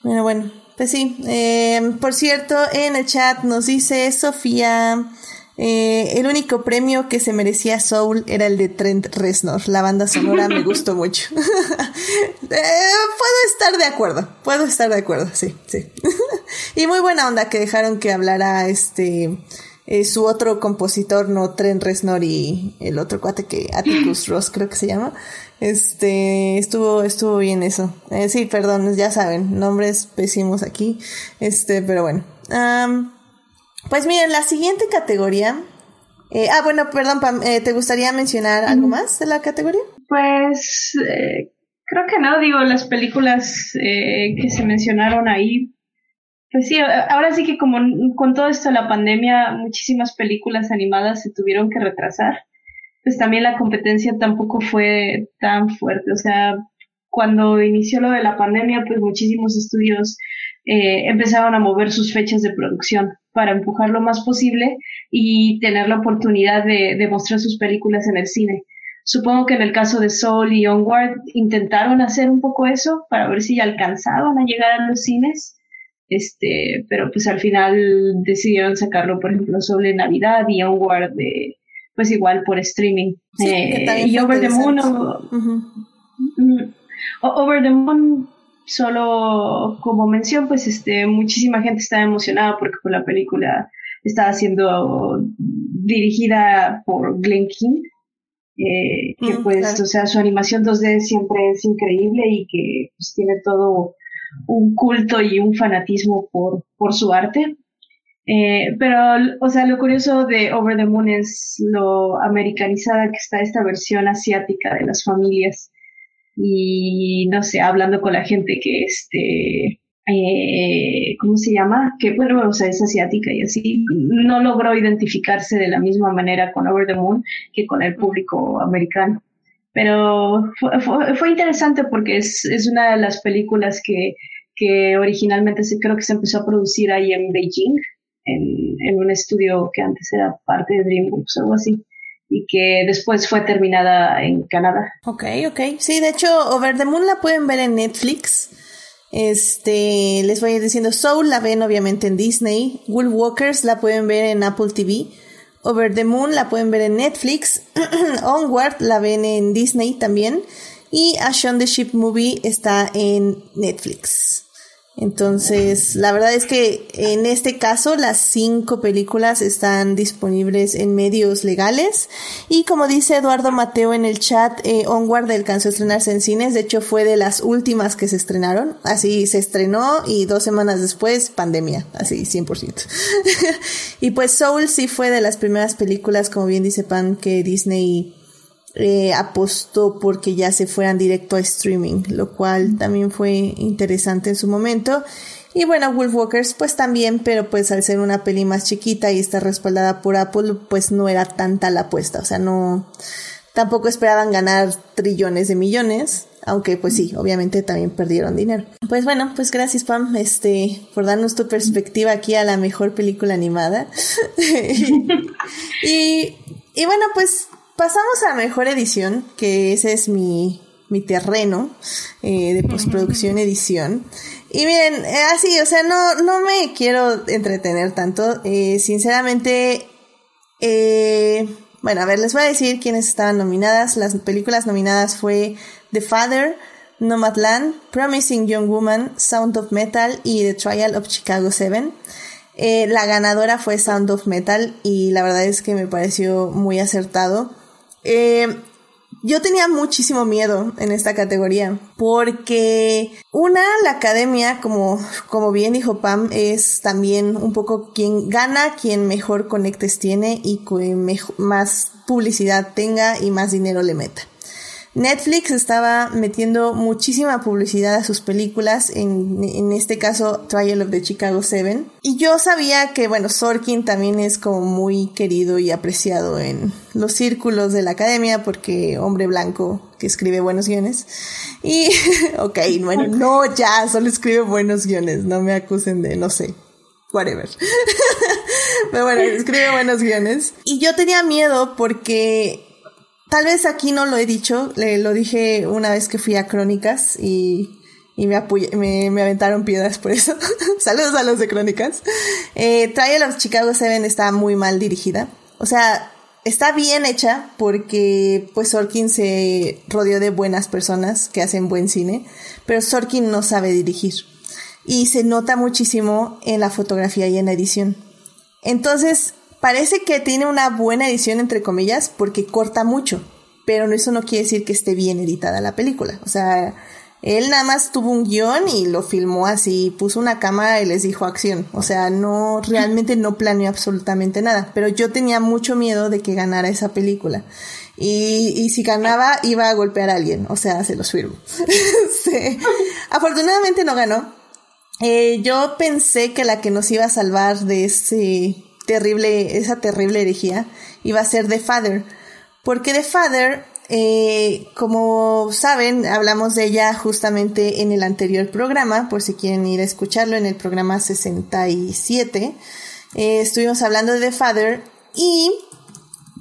Bueno, bueno, pues sí. Eh, por cierto, en el chat nos dice Sofía. Eh, el único premio que se merecía Soul era el de Trent Reznor. La banda sonora me gustó mucho. eh, puedo estar de acuerdo. Puedo estar de acuerdo, sí, sí. y muy buena onda que dejaron que hablara este eh, su otro compositor, no Trent Reznor y el otro cuate que Atticus Ross creo que se llama. Este estuvo estuvo bien eso. Eh, sí, perdón, ya saben, nombres pésimos aquí. Este, pero bueno. Pues miren, la siguiente categoría. Eh, ah, bueno, perdón, Pam, eh, ¿te gustaría mencionar algo más de la categoría?
Pues eh, creo que no, digo, las películas que se mencionaron ahí. Pues sí, ahora sí que como con todo esto de la pandemia, muchísimas películas animadas se tuvieron que retrasar. Pues también la competencia tampoco fue tan fuerte. O sea, cuando inició lo de la pandemia, pues muchísimos estudios eh, empezaron a mover sus fechas de producción para empujar lo más posible y tener la oportunidad de, mostrar sus películas en el cine. Supongo que en el caso de Soul y Onward intentaron hacer un poco eso para ver si alcanzaban a llegar a los cines, este, pero pues al final decidieron sacarlo, por ejemplo, Soul en Navidad y Onward de, pues igual por streaming. Eh, y Over the Moon, mm, Over the Moon solo como mención, pues este, muchísima gente estaba emocionada porque la película estaba siendo dirigida por Glenn King, eh, que mm, pues, o sea, su animación 2D siempre es increíble y que pues, tiene todo un culto y un fanatismo por, por su arte. Eh, pero, o sea, lo curioso de Over the Moon es lo americanizada que está esta versión asiática de las familias y no sé, hablando con la gente que este, eh, ¿cómo se llama? Que bueno, o sea, es asiática y así, no logró identificarse de la misma manera con Over the Moon que con el público americano. Pero fue, fue, interesante porque es, es, una de las películas que, que originalmente creo que se empezó a producir ahí en Beijing, en, en un estudio que antes era parte de DreamWorks o algo así y que después fue terminada en Canadá.
Ok, ok. Sí, de hecho, Over the Moon la pueden ver en Netflix. Este, les voy a ir diciendo, Soul la ven obviamente en Disney, Wolf Walkers la pueden ver en Apple TV, Over the Moon la pueden ver en Netflix, Onward la ven en Disney también, y A the Ship Movie está en Netflix. Entonces, la verdad es que en este caso las cinco películas están disponibles en medios legales. Y como dice Eduardo Mateo en el chat, eh, Onward alcanzó a estrenarse en cines, de hecho fue de las últimas que se estrenaron, así se estrenó y dos semanas después pandemia, así 100%. y pues Soul sí fue de las primeras películas, como bien dice Pan, que Disney eh, apostó porque ya se fueran directo a streaming, lo cual también fue interesante en su momento. Y bueno, Wolfwalkers pues también, pero pues al ser una peli más chiquita y estar respaldada por Apple, pues no era tanta la apuesta, o sea, no, tampoco esperaban ganar trillones de millones, aunque pues sí, obviamente también perdieron dinero. Pues bueno, pues gracias Pam, este, por darnos tu perspectiva aquí a la mejor película animada. y, y bueno, pues Pasamos a mejor edición, que ese es mi, mi terreno eh, de postproducción edición. Y miren, eh, así, o sea, no, no me quiero entretener tanto. Eh, sinceramente, bueno, a ver, les voy a decir quiénes estaban nominadas. Las películas nominadas fue The Father, Nomadland, Promising Young Woman, Sound of Metal y The Trial of Chicago 7. la ganadora fue Sound of Metal y la verdad es que me pareció muy acertado. Eh, yo tenía muchísimo miedo en esta categoría porque una, la academia, como, como bien dijo Pam, es también un poco quien gana, quien mejor conectes tiene y quien más publicidad tenga y más dinero le meta. Netflix estaba metiendo muchísima publicidad a sus películas, en, en este caso Trial of the Chicago Seven. Y yo sabía que, bueno, Sorkin también es como muy querido y apreciado en los círculos de la academia porque hombre blanco que escribe buenos guiones. Y, ok, bueno, no, ya, solo escribe buenos guiones, no me acusen de, no sé, whatever. Pero bueno, escribe buenos guiones. Y yo tenía miedo porque tal vez aquí no lo he dicho, le, lo dije una vez que fui a Crónicas y, y me, me, me, aventaron piedras por eso. Saludos a los de Crónicas. Eh, Trial of Chicago 7 está muy mal dirigida. O sea, está bien hecha porque pues Sorkin se rodeó de buenas personas que hacen buen cine, pero Sorkin no sabe dirigir. Y se nota muchísimo en la fotografía y en la edición. Entonces, parece que tiene una buena edición, entre comillas, porque corta mucho, pero eso no quiere decir que esté bien editada la película. O sea, él nada más tuvo un guion y lo filmó así, puso una cámara y les dijo acción. O sea, no, realmente no planeó absolutamente nada. Pero yo tenía mucho miedo de que ganara esa película. Y, si ganaba, iba a golpear a alguien. O sea, se los firmo. Afortunadamente no ganó. Eh, yo pensé que la que nos iba a salvar de ese terrible, esa terrible herejía iba a ser The Father. Porque The Father, eh, como saben, hablamos de ella justamente en el anterior programa, por si quieren ir a escucharlo, en el programa 67. Eh, estuvimos hablando de The Father y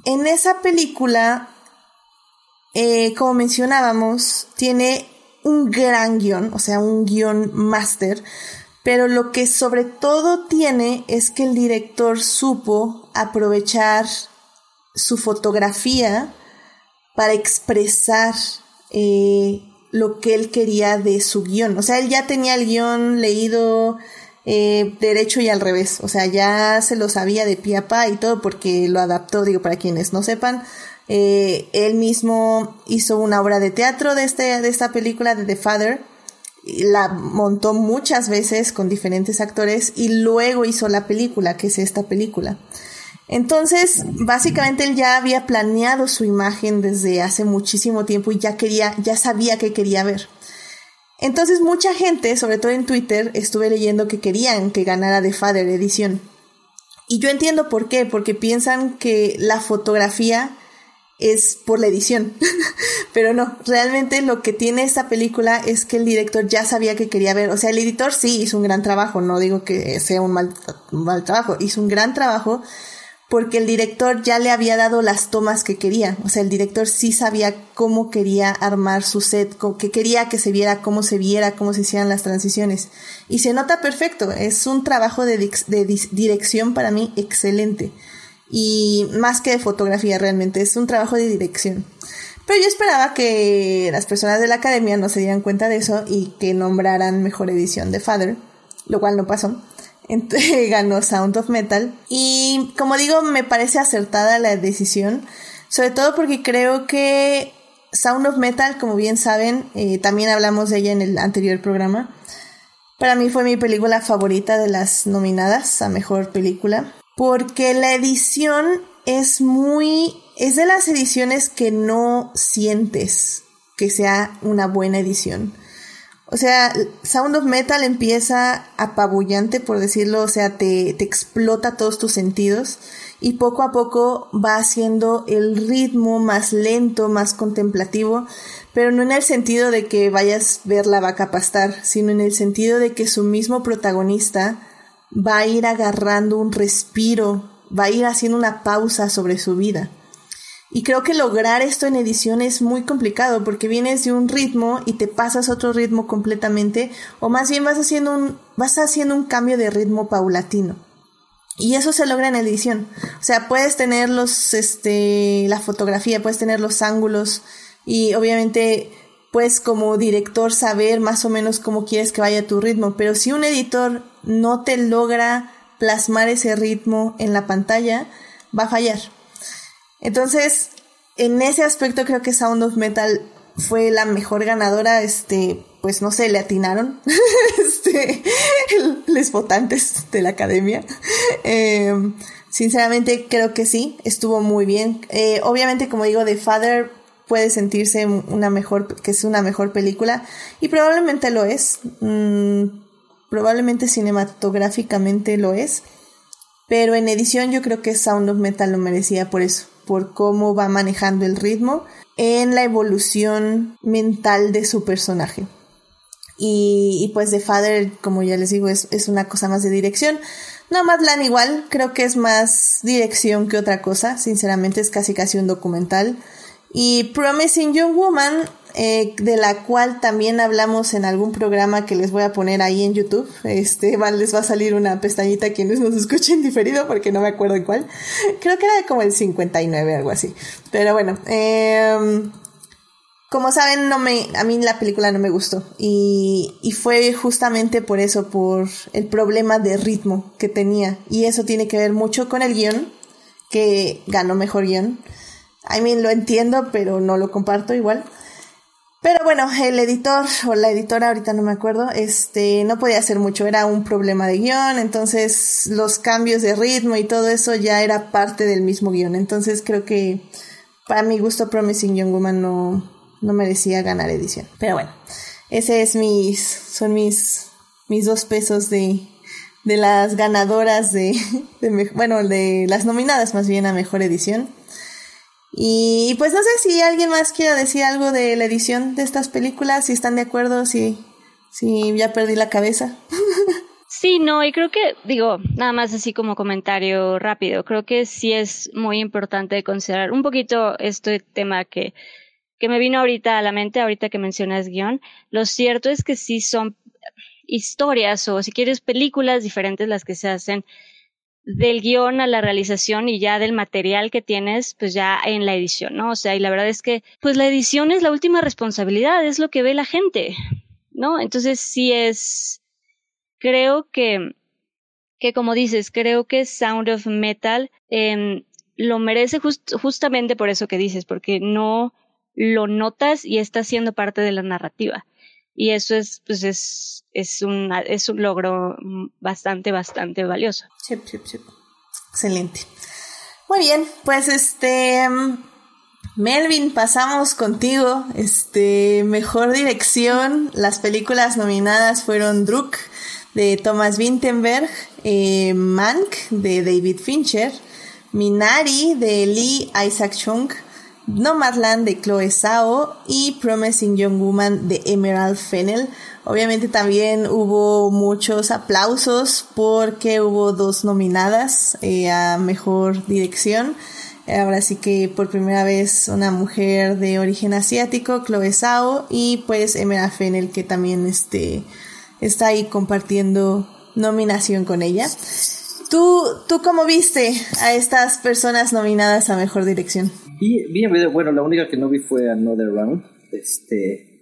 en esa película, eh, como mencionábamos, tiene un gran guion, o sea, un guion máster, pero lo que sobre todo tiene es que el director supo aprovechar su fotografía para expresar eh, lo que él quería de su guion. O sea, él ya tenía el guion leído eh, derecho y al revés. O sea, ya se lo sabía de pie a pa y todo porque lo adaptó, digo, para quienes no sepan. Eh, él mismo hizo una obra de teatro de, este, de esta película de The Father la montó muchas veces con diferentes actores y luego hizo la película, que es esta película. Entonces, básicamente él ya había planeado su imagen desde hace muchísimo tiempo y ya quería, ya sabía que quería ver. Entonces, mucha gente, sobre todo en Twitter, estuve leyendo que querían que ganara The Father edición. Y yo entiendo por qué, porque piensan que la fotografía es por la edición. Pero no, realmente lo que tiene esta película es que el director ya sabía que quería ver. O sea, el editor sí hizo un gran trabajo, no digo que sea un mal, mal trabajo, hizo un gran trabajo porque el director ya le había dado las tomas que quería. O sea, el director sí sabía cómo quería armar su set, que quería que se viera, cómo se viera, cómo se hicieran las transiciones. Y se nota perfecto. Es un trabajo de, de dirección para mí excelente y más que de fotografía realmente, es un trabajo de dirección. Pero yo esperaba que las personas de la academia no se dieran cuenta de eso y que nombraran mejor edición de Father, lo cual no pasó. Entonces, ganó Sound of Metal y como digo, me parece acertada la decisión, sobre todo porque creo que Sound of Metal, como bien saben, eh, también hablamos de ella en el anterior programa. Para mí fue mi película favorita de las nominadas a mejor película porque la edición es muy, es de las ediciones que no sientes que sea una buena edición. O sea, Sound of Metal empieza apabullante, por decirlo, o sea, te, te, explota todos tus sentidos y poco a poco va haciendo el ritmo más lento, más contemplativo, pero no en el sentido de que vayas a ver la vaca pastar, sino en el sentido de que su mismo protagonista va a ir agarrando un respiro, va a ir haciendo una pausa sobre su vida. Y creo que lograr esto en edición es muy complicado porque vienes de un ritmo y te pasas otro ritmo completamente o más bien vas haciendo un vas haciendo un cambio de ritmo paulatino. Y eso se logra en edición. O sea, puedes tener los este la fotografía, puedes tener los ángulos y obviamente pues como director saber más o menos cómo quieres que vaya tu ritmo, pero si un editor no te logra plasmar ese ritmo en la pantalla, va a fallar. Entonces, en ese aspecto creo que Sound of Metal fue la mejor ganadora, este, pues no sé, le atinaron, este, los votantes de la academia. Em, sinceramente creo que sí, estuvo muy bien. Eh, obviamente, como digo, The Father puede sentirse una mejor, que es una mejor película, y probablemente lo es, mm, probablemente cinematográficamente lo es, pero en edición yo creo que Sound of Metal lo merecía por eso, por cómo va manejando el ritmo en la evolución mental de su personaje. Y, pues The Father, como ya les digo, es, es una cosa más de dirección. No, Madland igual, creo que es más dirección que otra cosa, sinceramente es casi casi un documental. Y Promising Young Woman, eh, de la cual también hablamos en algún programa que les voy a poner ahí en YouTube. Este, les va a salir una pestañita a quienes nos escuchen diferido porque no me acuerdo cuál. Creo que era como el 59, algo así. Pero bueno, eh, como saben, no me, a mí la película no me gustó. Y, y, fue justamente por eso, por el problema de ritmo que tenía. Y eso tiene que ver mucho con el guion, que ganó mejor guion. I mean, lo entiendo, pero no lo comparto igual. Pero bueno, el editor o la editora, ahorita no me acuerdo, este, no podía hacer mucho, era un problema de guion, entonces los cambios de ritmo y todo eso ya era parte del mismo guion. Entonces creo que para mi gusto Promising Young Woman no, no merecía ganar edición. Pero bueno, ese es mis, son mis, mis dos pesos de, de las ganadoras de, bueno, de las nominadas más bien a mejor edición. Y pues no sé si alguien más quiere decir algo de la edición de estas películas, si están de acuerdo, si, si ya perdí la cabeza.
Sí, no, y creo que, digo, nada más así como comentario rápido, creo que sí es muy importante considerar un poquito este tema que que me vino ahorita a la mente, ahorita que mencionas guion, lo cierto es que sí son historias o si quieres películas diferentes las que se hacen del guion a la realización y ya del material que tienes, pues ya en la edición, ¿no? O sea, y la verdad es que, pues la edición es la última responsabilidad, es lo que ve la gente, ¿no? Entonces sí es, creo que, que como dices, creo que Sound of Metal eh, lo merece justamente por eso que dices, porque no, lo notas y está siendo parte de la narrativa. Y eso es, pues es, es un, es un logro bastante, bastante valioso.
Excelente. Muy bien, pues este, Melvin, pasamos contigo. Este, mejor dirección. Las películas nominadas fueron Druk de Thomas Vinterberg, eh, Mank de David Fincher, Minari de Lee Isaac Chung, Nomadland de Chloe Zhao y Promising Young Woman de Emerald Fennel. Obviamente también hubo muchos aplausos porque hubo dos nominadas eh, a Mejor Dirección. Ahora sí que por primera vez una mujer de origen asiático, Chloe Zhao, y pues Emerald Fennel que también este, está ahí compartiendo nominación con ella. ¿Tú, ¿Tú cómo viste a estas personas nominadas a Mejor Dirección?
Bien, bien, bueno, la única que no vi fue Another Round, este,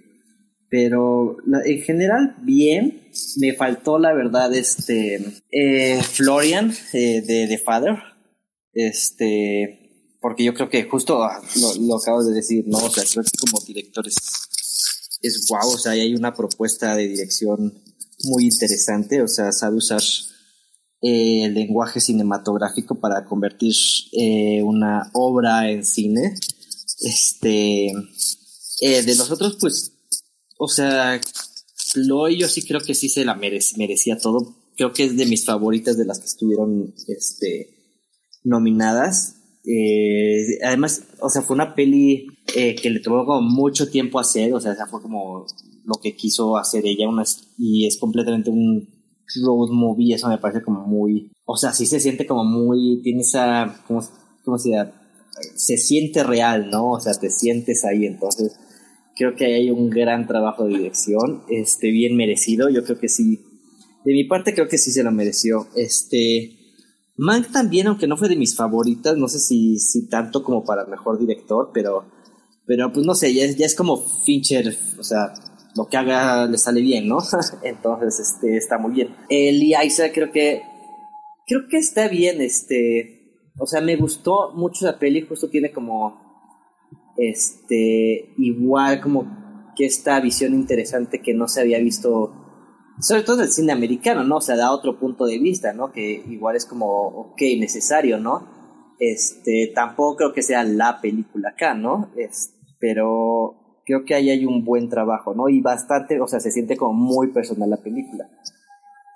pero en general bien, me faltó la verdad, este, eh, Florian eh, de The Father, este, porque yo creo que justo ah, lo, lo acabo de decir, ¿no? O sea, creo que como director es, guau, o sea, hay una propuesta de dirección muy interesante, o sea, sabe usar el lenguaje cinematográfico para convertir eh, una obra en cine. Este, eh, de nosotros, pues, o sea, lo yo sí creo que sí se la merecía todo. Creo que es de mis favoritas de las que estuvieron, este, nominadas. Eh, además, o sea, fue una peli que le tomó como mucho tiempo hacer, o sea, fue como lo que quiso hacer ella, una, y es completamente un road movie, eso me parece como muy, o sea, sí se siente como muy, tiene esa, ¿cómo, cómo se llama? Se siente real, ¿no? O sea, te sientes ahí, entonces creo que hay un gran trabajo de dirección, este, bien merecido, yo creo que sí, de mi parte creo que sí se lo mereció, este, Mank también, aunque no fue de mis favoritas, no sé si, si tanto como para mejor director, pero, pero pues no sé, ya ya es como Fincher, o sea, lo que haga le sale bien, ¿no? Entonces, este, está muy bien. El Isaac creo que, creo que está bien, este, o sea, me gustó mucho la peli, justo tiene como, este, igual como que esta visión interesante que no se había visto, sobre todo en el cine americano, ¿no? O sea, da otro punto de vista, ¿no? Que igual es como, ok, necesario, ¿no? Este, tampoco creo que sea la película acá, ¿no? Pero creo que ahí hay un buen trabajo, ¿no? Y bastante, o sea, se siente como muy personal la película.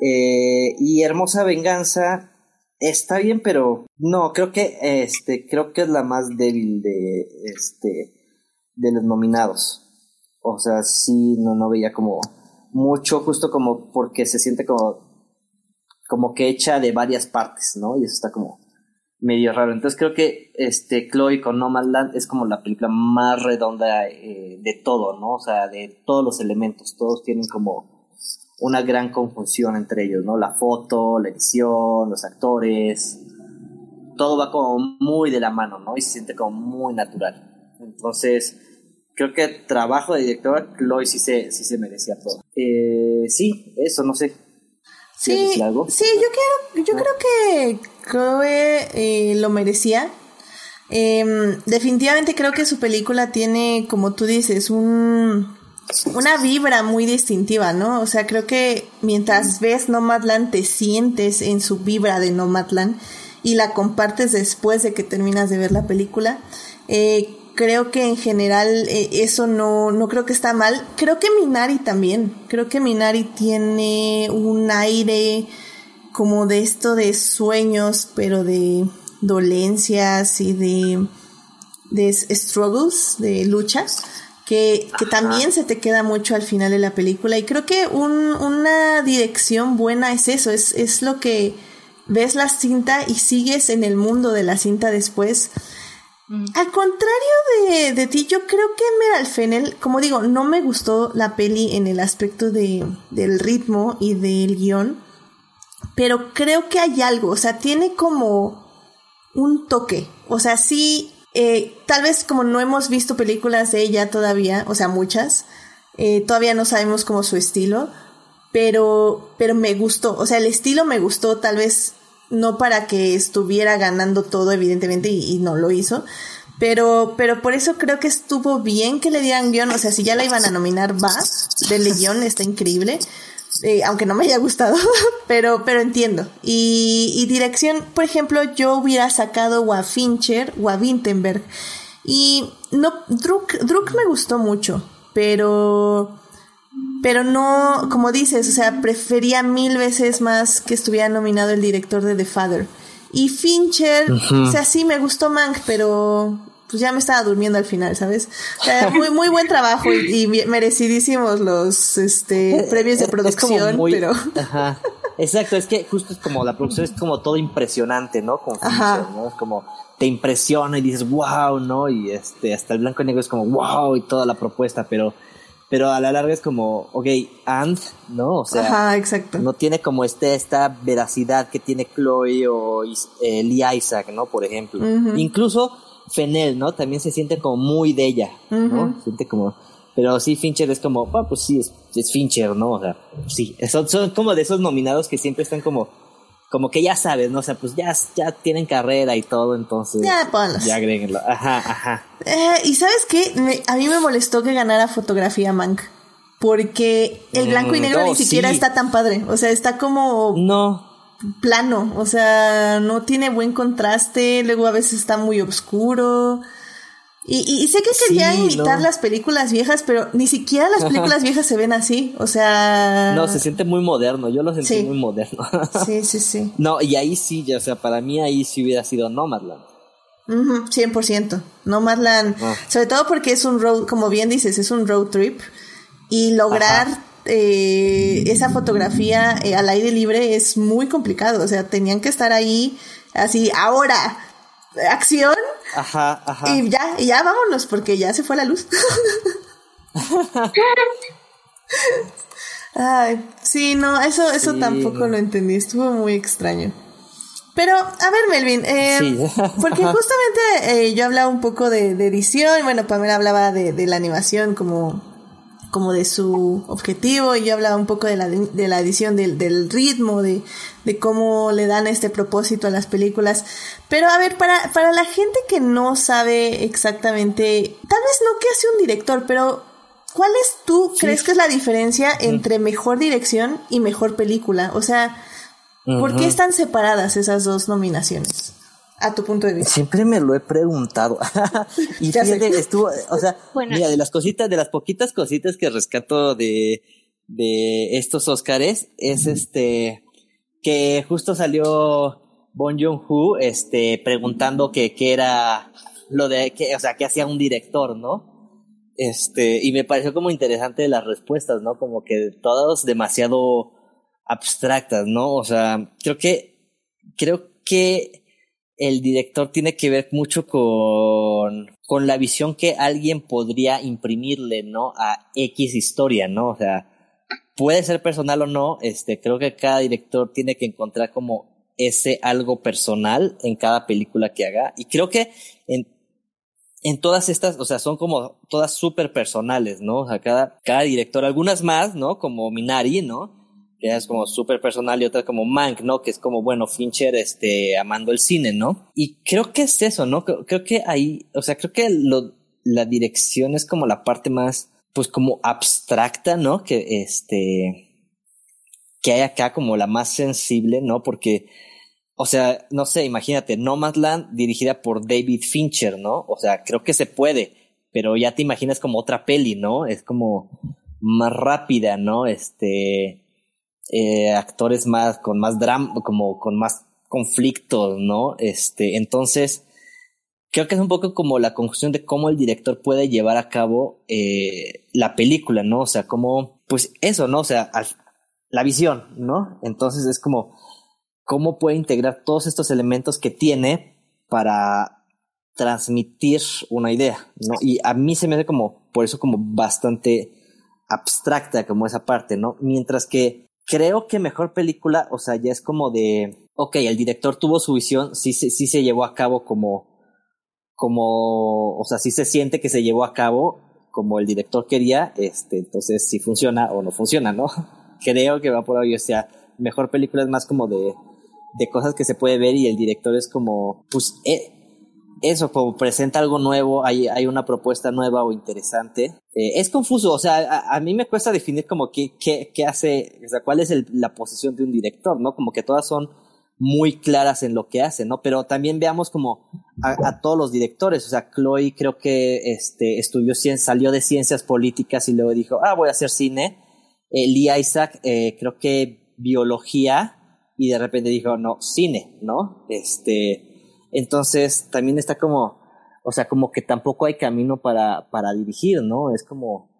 Eh, y Hermosa Venganza está bien, pero no, creo que este, creo que es la más débil de este de los nominados. O sea, sí, no, no veía como mucho, justo como porque se siente como como que hecha de varias partes, ¿no? Y eso está como medio raro. Entonces creo que este Chloe con Nomadland es como la película más redonda eh, de todo, ¿no? O sea, de todos los elementos, todos tienen como una gran confusión entre ellos, ¿no? La foto, la edición, los actores, todo va como muy de la mano, ¿no? Y se siente como muy natural. Entonces, creo que el trabajo de director, Chloe sí se, sí se merecía todo. Eh, sí, eso, no sé.
Sí, algo? sí, yo, quiero, yo creo que Chloe eh, lo merecía. Em, definitivamente creo que su película tiene, como tú dices, un una vibra muy distintiva, ¿no? O sea, creo que mientras ves Nomadland te sientes en su vibra de Nomadland y la compartes después de que terminas de ver la película. Eh, creo que en general eh, eso no, no creo que está mal. Creo que Minari también. Creo que Minari tiene un aire como de esto de sueños, pero de dolencias y de, de struggles, de luchas que, también se te queda mucho al final de la película. Y creo que una dirección buena es eso, es, es lo que ves la cinta y sigues en el mundo de la cinta después. Al contrario de, de, ti, yo creo que Meral Fennel, como digo, no me gustó la peli en el aspecto de, del ritmo y del guion, pero creo que hay algo, o sea, tiene como un toque, o sea, sí eh, tal vez como no hemos visto películas de ella todavía, o sea, muchas, eh, todavía no sabemos como su estilo, pero, pero me gustó, o sea, el estilo me gustó, tal vez no para que estuviera ganando todo, evidentemente, y, no lo hizo, pero, pero por eso creo que estuvo bien que le dieran guion, o sea, si ya la iban a nominar, va, de guion, está increíble. Eh, aunque no me haya gustado, pero, pero entiendo. Y, dirección, por ejemplo, yo hubiera sacado o a Fincher o a Wintenberg. Y no, Druk, Druk me gustó mucho, pero, pero no, como dices, o sea, prefería mil veces más que estuviera nominado el director de The Father. Y Fincher, o sea, sí me gustó Mank, pero pues ya me estaba durmiendo al final, ¿sabes? muy, muy buen trabajo y, merecidísimos los este premios de producción, pero.
Ajá. Exacto, es que justo es como la producción es como todo impresionante, ¿no? Como ¿no? Es como te impresiona y dices wow, ¿no? Y este, hasta el blanco y negro es como wow y toda la propuesta, pero pero a la larga es como, ok, and, ¿no? O sea,
Ajá, exacto.
no tiene como este, esta veracidad que tiene Chloe o eh, Lee Isaac, ¿no? Por ejemplo. Incluso Fenel, ¿no? También se siente como muy de ella, ¿no? Siente como... Pero sí, Fincher es como, ah, pues sí, es, Fincher, ¿no? O sea, sí, son, son como de esos nominados que siempre están como como que ya sabes, ¿no? O sea, pues ya, ya tienen carrera y todo, entonces.
Ya, ponlos.
Ya agréguenlo. Ajá, ajá.
Eh, y sabes qué? a mí me molestó que ganara fotografía Mank. Porque el blanco y mm, negro ni siquiera está tan padre. O sea, está como.
No
plano, o sea, no tiene buen contraste, luego a veces está muy oscuro. Y, sé que querían imitar las películas viejas, pero ni siquiera las películas viejas se ven así, o sea...
No, se siente muy moderno, yo lo sentí muy moderno.
sí, sí, sí.
No, y ahí sí, o sea, para mí ahí sí hubiera sido Nomadland.
100%. Nomadland, ah. sobre todo porque es un road, como bien dices, es un road trip. Y lograr eh, esa fotografía eh, al aire libre es muy complicado. O sea, tenían que estar ahí así, ahora, acción.
Ajá, ajá.
Y ya, y ya vámonos, porque ya se fue la luz. Ay, sí, no, eso, eso tampoco lo entendí, estuvo muy extraño. Pero, a ver, Melvin, eh, porque justamente eh, yo hablaba un poco de, edición, bueno, Pamela hablaba de, de la animación como como de su objetivo y yo hablaba un poco de la, de la edición del, del ritmo, de, de, cómo le dan este propósito a las películas. Pero a ver, para, para la gente que no sabe exactamente, tal vez no qué hace un director, pero ¿cuál es tú crees que es la diferencia entre mejor dirección y mejor película? O sea, ¿por qué están separadas esas dos nominaciones? A tu punto de vista.
Siempre me lo he preguntado. y fíjate, estuvo, o sea, mira, de las cositas, de las poquitas cositas que rescato de, de estos Óscares, es este, que justo salió Bon Joon-ho, este, preguntando que qué era lo de, que, o sea, qué hacía un director, ¿no? Este, y me pareció como interesante las respuestas, ¿no? Como que todas demasiado abstractas, ¿no? O sea, creo que, creo que el director tiene que ver mucho con, con la visión que alguien podría imprimirle, ¿no? A X historia, ¿no? O sea, puede ser personal o no, este, creo que cada director tiene que encontrar como ese algo personal en cada película que haga. Y creo que en, en todas estas, o sea, son como todas súper personales, ¿no? O sea, cada, cada director, algunas más, ¿no? Como Minari, ¿no? Que es como súper personal y otra como Mank, ¿no? Que es como, bueno, Fincher, este, amando el cine, ¿no? Y creo que es eso, ¿no? Creo, que ahí, o sea, creo que la dirección es como la parte más, pues como abstracta, ¿no? Que este, que hay acá como la más sensible, ¿no? Porque, o sea, no sé, imagínate, Nomadland dirigida por David Fincher, ¿no? O sea, creo que se puede, pero ya te imaginas como otra peli, ¿no? Es como más rápida, ¿no? Este, eh, actores más, con más drama, como con más conflictos, ¿no? Este, entonces, creo que es un poco como la conclusión de cómo el director puede llevar a cabo eh, la película, ¿no? O sea, como, pues eso, ¿no? O sea, la visión, ¿no? Entonces es como, cómo puede integrar todos estos elementos que tiene para transmitir una idea, ¿no? Y a mí se me hace como, por eso como bastante abstracta como esa parte, ¿no? Mientras que creo que mejor película, o sea, ya es como de, ok, el director tuvo su visión, sí, sí, se llevó a cabo como, como, o sea, sí se siente que se llevó a cabo como el director quería, este, entonces si funciona o no funciona, ¿no? creo que va por ahí, o sea, mejor película es más como de, de cosas que se puede ver y el director es como, pues, eh, eso, como presenta algo nuevo, hay, hay una propuesta nueva o interesante. Eh, es confuso, o sea, a, mí me cuesta definir como qué, qué, qué hace, o sea, cuál es la posición de un director, ¿no? Como que todas son muy claras en lo que hace, ¿no? Pero también veamos como a, todos los directores, o sea, Chloe creo que este, estudió, salió de ciencias políticas y luego dijo, ah, voy a hacer cine. Eh, Lee Isaac, eh, creo que biología y de repente dijo, no, cine, ¿no? Este, entonces también está como, o sea, como que tampoco hay camino para, para dirigir, ¿no? Es como,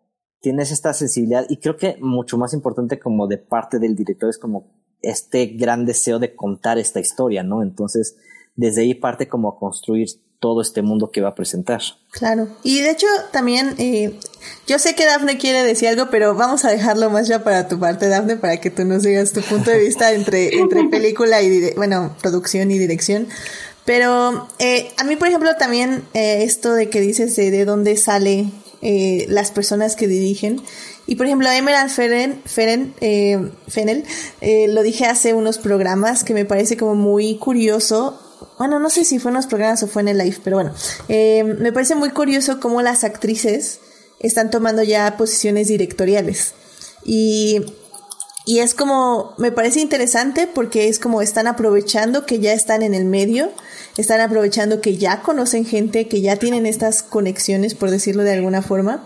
tienes esta sensibilidad y creo que mucho más importante como de parte del director es como este gran deseo de contar esta historia, ¿no? Entonces, desde ahí parte como a construir todo este mundo que va a presentar.
Claro. Y de hecho, también, eh, yo sé que Dafne quiere decir algo, pero vamos a dejarlo más ya para tu parte, Dafne, para que tú nos digas tu punto de vista entre, entre película y, bueno, producción y dirección. Pero eh, a mí, por ejemplo, también eh, esto de que dices de, de dónde sale eh, las personas que dirigen. Y por ejemplo, Emerald Feren, Feren, eh, Fennel, eh, lo dije hace unos programas que me parece como muy curioso. Bueno, no sé si fue en unos programas o fue en el live, pero bueno, eh, me parece muy curioso cómo las actrices están tomando ya posiciones directoriales. Y y es como, me parece interesante porque es como están aprovechando que ya están en el medio, están aprovechando que ya conocen gente, que ya tienen estas conexiones, por decirlo de alguna forma,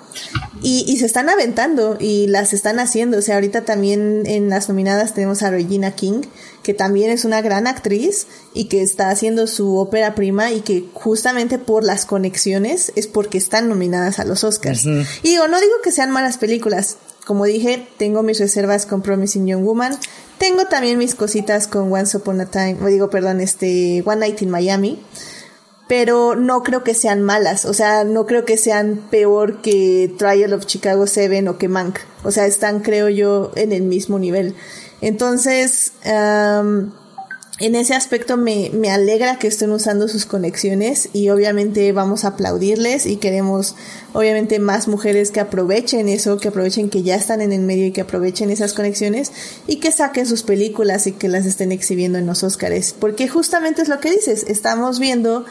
y, y se están aventando y las están haciendo. O sea, ahorita también en las nominadas tenemos a Regina King, que también es una gran actriz y que está haciendo su ópera prima y que justamente por las conexiones es porque están nominadas a los Oscars. Y digo, no digo que sean malas películas, como dije, tengo mis reservas con Promising Young Woman. Tengo también mis cositas con Once Upon a Time, o digo, perdón, este, One Night in Miami. Pero no creo que sean malas, o sea, no creo que sean peor que Trial of Chicago 7 o que Mank. O sea, están, creo yo, en el mismo nivel. Entonces, en ese aspecto me, me, alegra que estén usando sus conexiones y obviamente vamos a aplaudirles y queremos obviamente más mujeres que aprovechen eso, que aprovechen que ya están en el medio y que aprovechen esas conexiones y que saquen sus películas y que las estén exhibiendo en los Óscares, porque justamente es lo que dices, estamos viendo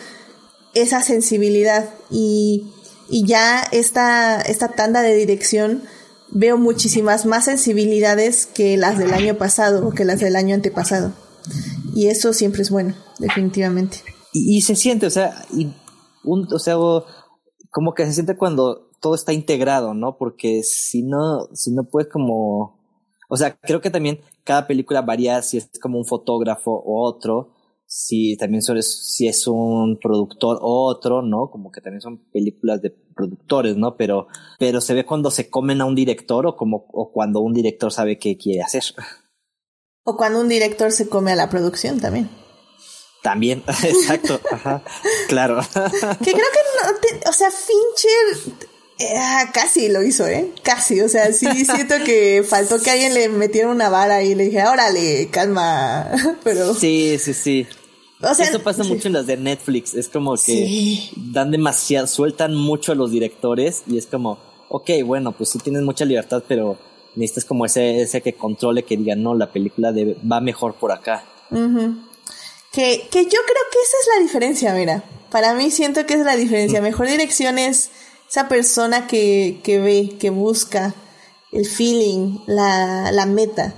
esa sensibilidad y, y ya esta, esta tanda de dirección veo muchísimas más sensibilidades que las del año pasado o que las del año antepasado. Y eso siempre es bueno, definitivamente.
y, se siente, o sea, y un, o sea, como que se siente cuando todo está integrado, ¿no? Porque si no, si no puedes como, o sea, creo que también cada película varía si es como un fotógrafo o otro, si también si es un productor o otro, ¿no? Como que también son películas de productores, ¿no? Pero, pero se ve cuando se comen a un director o como, o cuando un director sabe qué quiere hacer.
O cuando un director se come a la producción también.
También, exacto, ajá, claro.
que creo que no, o sea, Fincher eh, casi lo hizo, ¿eh? Casi, o sea, sí siento que faltó que alguien le metiera una vara y le dije, órale, calma, pero...
Sí, sí, sí. O sea, Eso pasa mucho en las de Netflix, es como que dan demasiado, sueltan mucho a los directores y es como, ok, bueno, pues sí tienes mucha libertad, pero necesitas como ese, ese que controle, que diga, no, la película debe, va mejor por acá.
Que, que yo creo que esa es la diferencia, mira. Para mí siento que es la diferencia. Mejor dirección es esa persona que, que ve, que busca el feeling, la, la meta.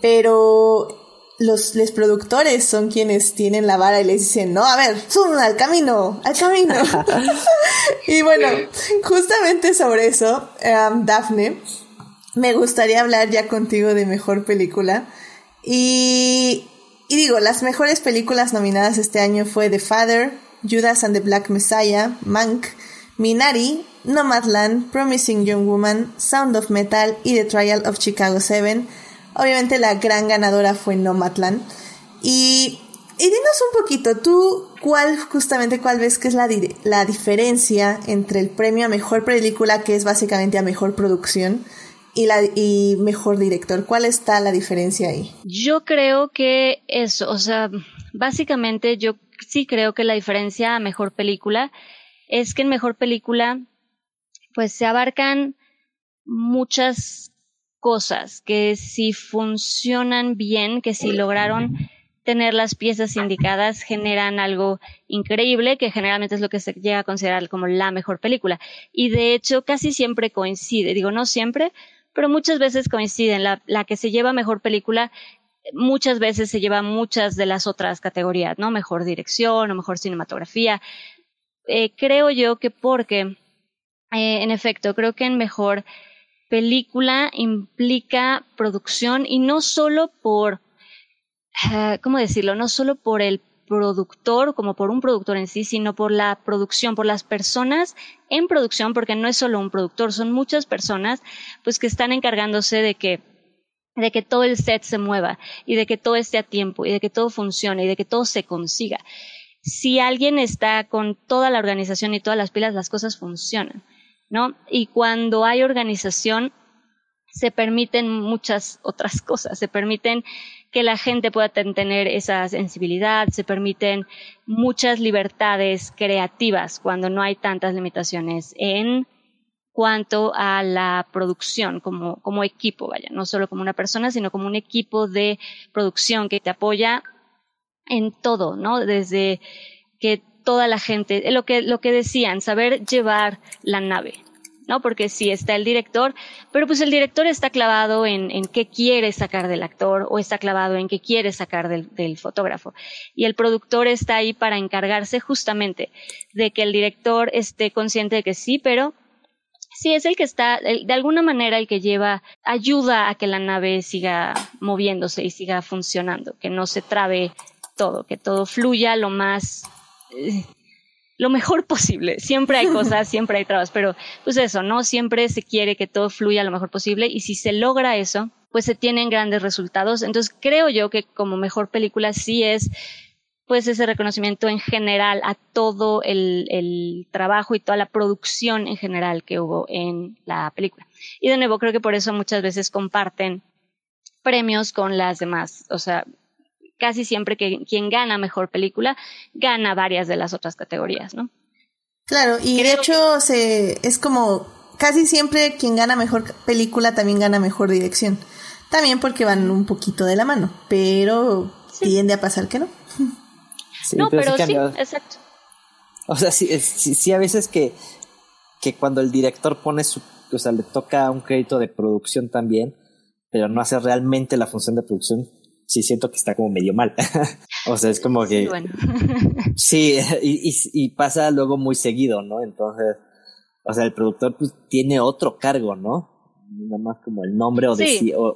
Pero los, los, productores son quienes tienen la vara y les dicen, no, a ver, sube al camino, al camino. y bueno, justamente sobre eso, um, Daphne, me gustaría hablar ya contigo de mejor película. Y y digo, las mejores películas nominadas este año fue The Father, Judas and the Black Messiah, Mank, Minari, Nomadland, Promising Young Woman, Sound of Metal y The Trial of Chicago 7. Obviamente la gran ganadora fue Nomadland. Y, y dinos un poquito, tú, ¿cuál justamente cuál ves que es la, la diferencia entre el premio a mejor película, que es básicamente a mejor producción, y, la, y mejor director. ¿Cuál está la diferencia ahí?
Yo creo que eso, o sea, básicamente yo sí creo que la diferencia a mejor película es que en mejor película pues se abarcan muchas cosas que si funcionan bien, que si lograron tener las piezas indicadas generan algo increíble que generalmente es lo que se llega a considerar como la mejor película y de hecho casi siempre coincide, digo no siempre, pero muchas veces coinciden. La, la que se lleva mejor película muchas veces se lleva muchas de las otras categorías, ¿no? Mejor dirección o mejor cinematografía. Eh, creo yo que porque, eh, en efecto, creo que en mejor película implica producción y no solo por, uh, ¿cómo decirlo? No solo por el productor como por un productor en sí, sino por la producción, por las personas en producción, porque no es solo un productor, son muchas personas pues que están encargándose de que de que todo el set se mueva y de que todo esté a tiempo y de que todo funcione y de que todo se consiga. Si alguien está con toda la organización y todas las pilas, las cosas funcionan, ¿no? Y cuando hay organización, se permiten muchas otras cosas, se permiten que la gente pueda tener esa sensibilidad, se permiten muchas libertades creativas cuando no hay tantas limitaciones en cuanto a la producción como, como equipo, vaya, no solo como una persona, sino como un equipo de producción que te apoya en todo, ¿no? Desde que toda la gente, lo que, lo que decían, saber llevar la nave, ¿no? Porque sí está el director, pero pues el director está clavado en, en qué quiere sacar del actor o está clavado en qué quiere sacar del, del fotógrafo. Y el productor está ahí para encargarse justamente de que el director esté consciente de que sí, pero sí es el que está, de alguna manera el que lleva, ayuda a que la nave siga moviéndose y siga funcionando, que no se trabe todo, que todo fluya lo más eh, lo mejor posible. Siempre hay cosas, siempre hay trabas, pero pues eso, ¿no? Siempre se quiere que todo fluya lo mejor posible y si se logra eso, pues se tienen grandes resultados. Entonces creo yo que como mejor película sí es pues ese reconocimiento en general a todo el, el, trabajo y toda la producción en general que hubo en la película. Y de nuevo, creo que por eso muchas veces comparten premios con las demás. O sea, casi siempre que quien gana mejor película gana varias de las otras categorías, ¿no?
Claro, y de hecho se, es como casi siempre quien gana mejor película también gana mejor dirección. También porque van un poquito de la mano, pero tiende a pasar que no.
no, pero, sí, exacto.
O sea, sí, sí, a veces que, que cuando el director pone su, o sea, le toca un crédito de producción también, pero no hace realmente la función de producción, sí siento que está como medio mal. o sea, es como que... Sí, y, y, pasa luego muy seguido, ¿no? Entonces, o sea, el productor pues tiene otro cargo, ¿no? Nada más como el nombre o,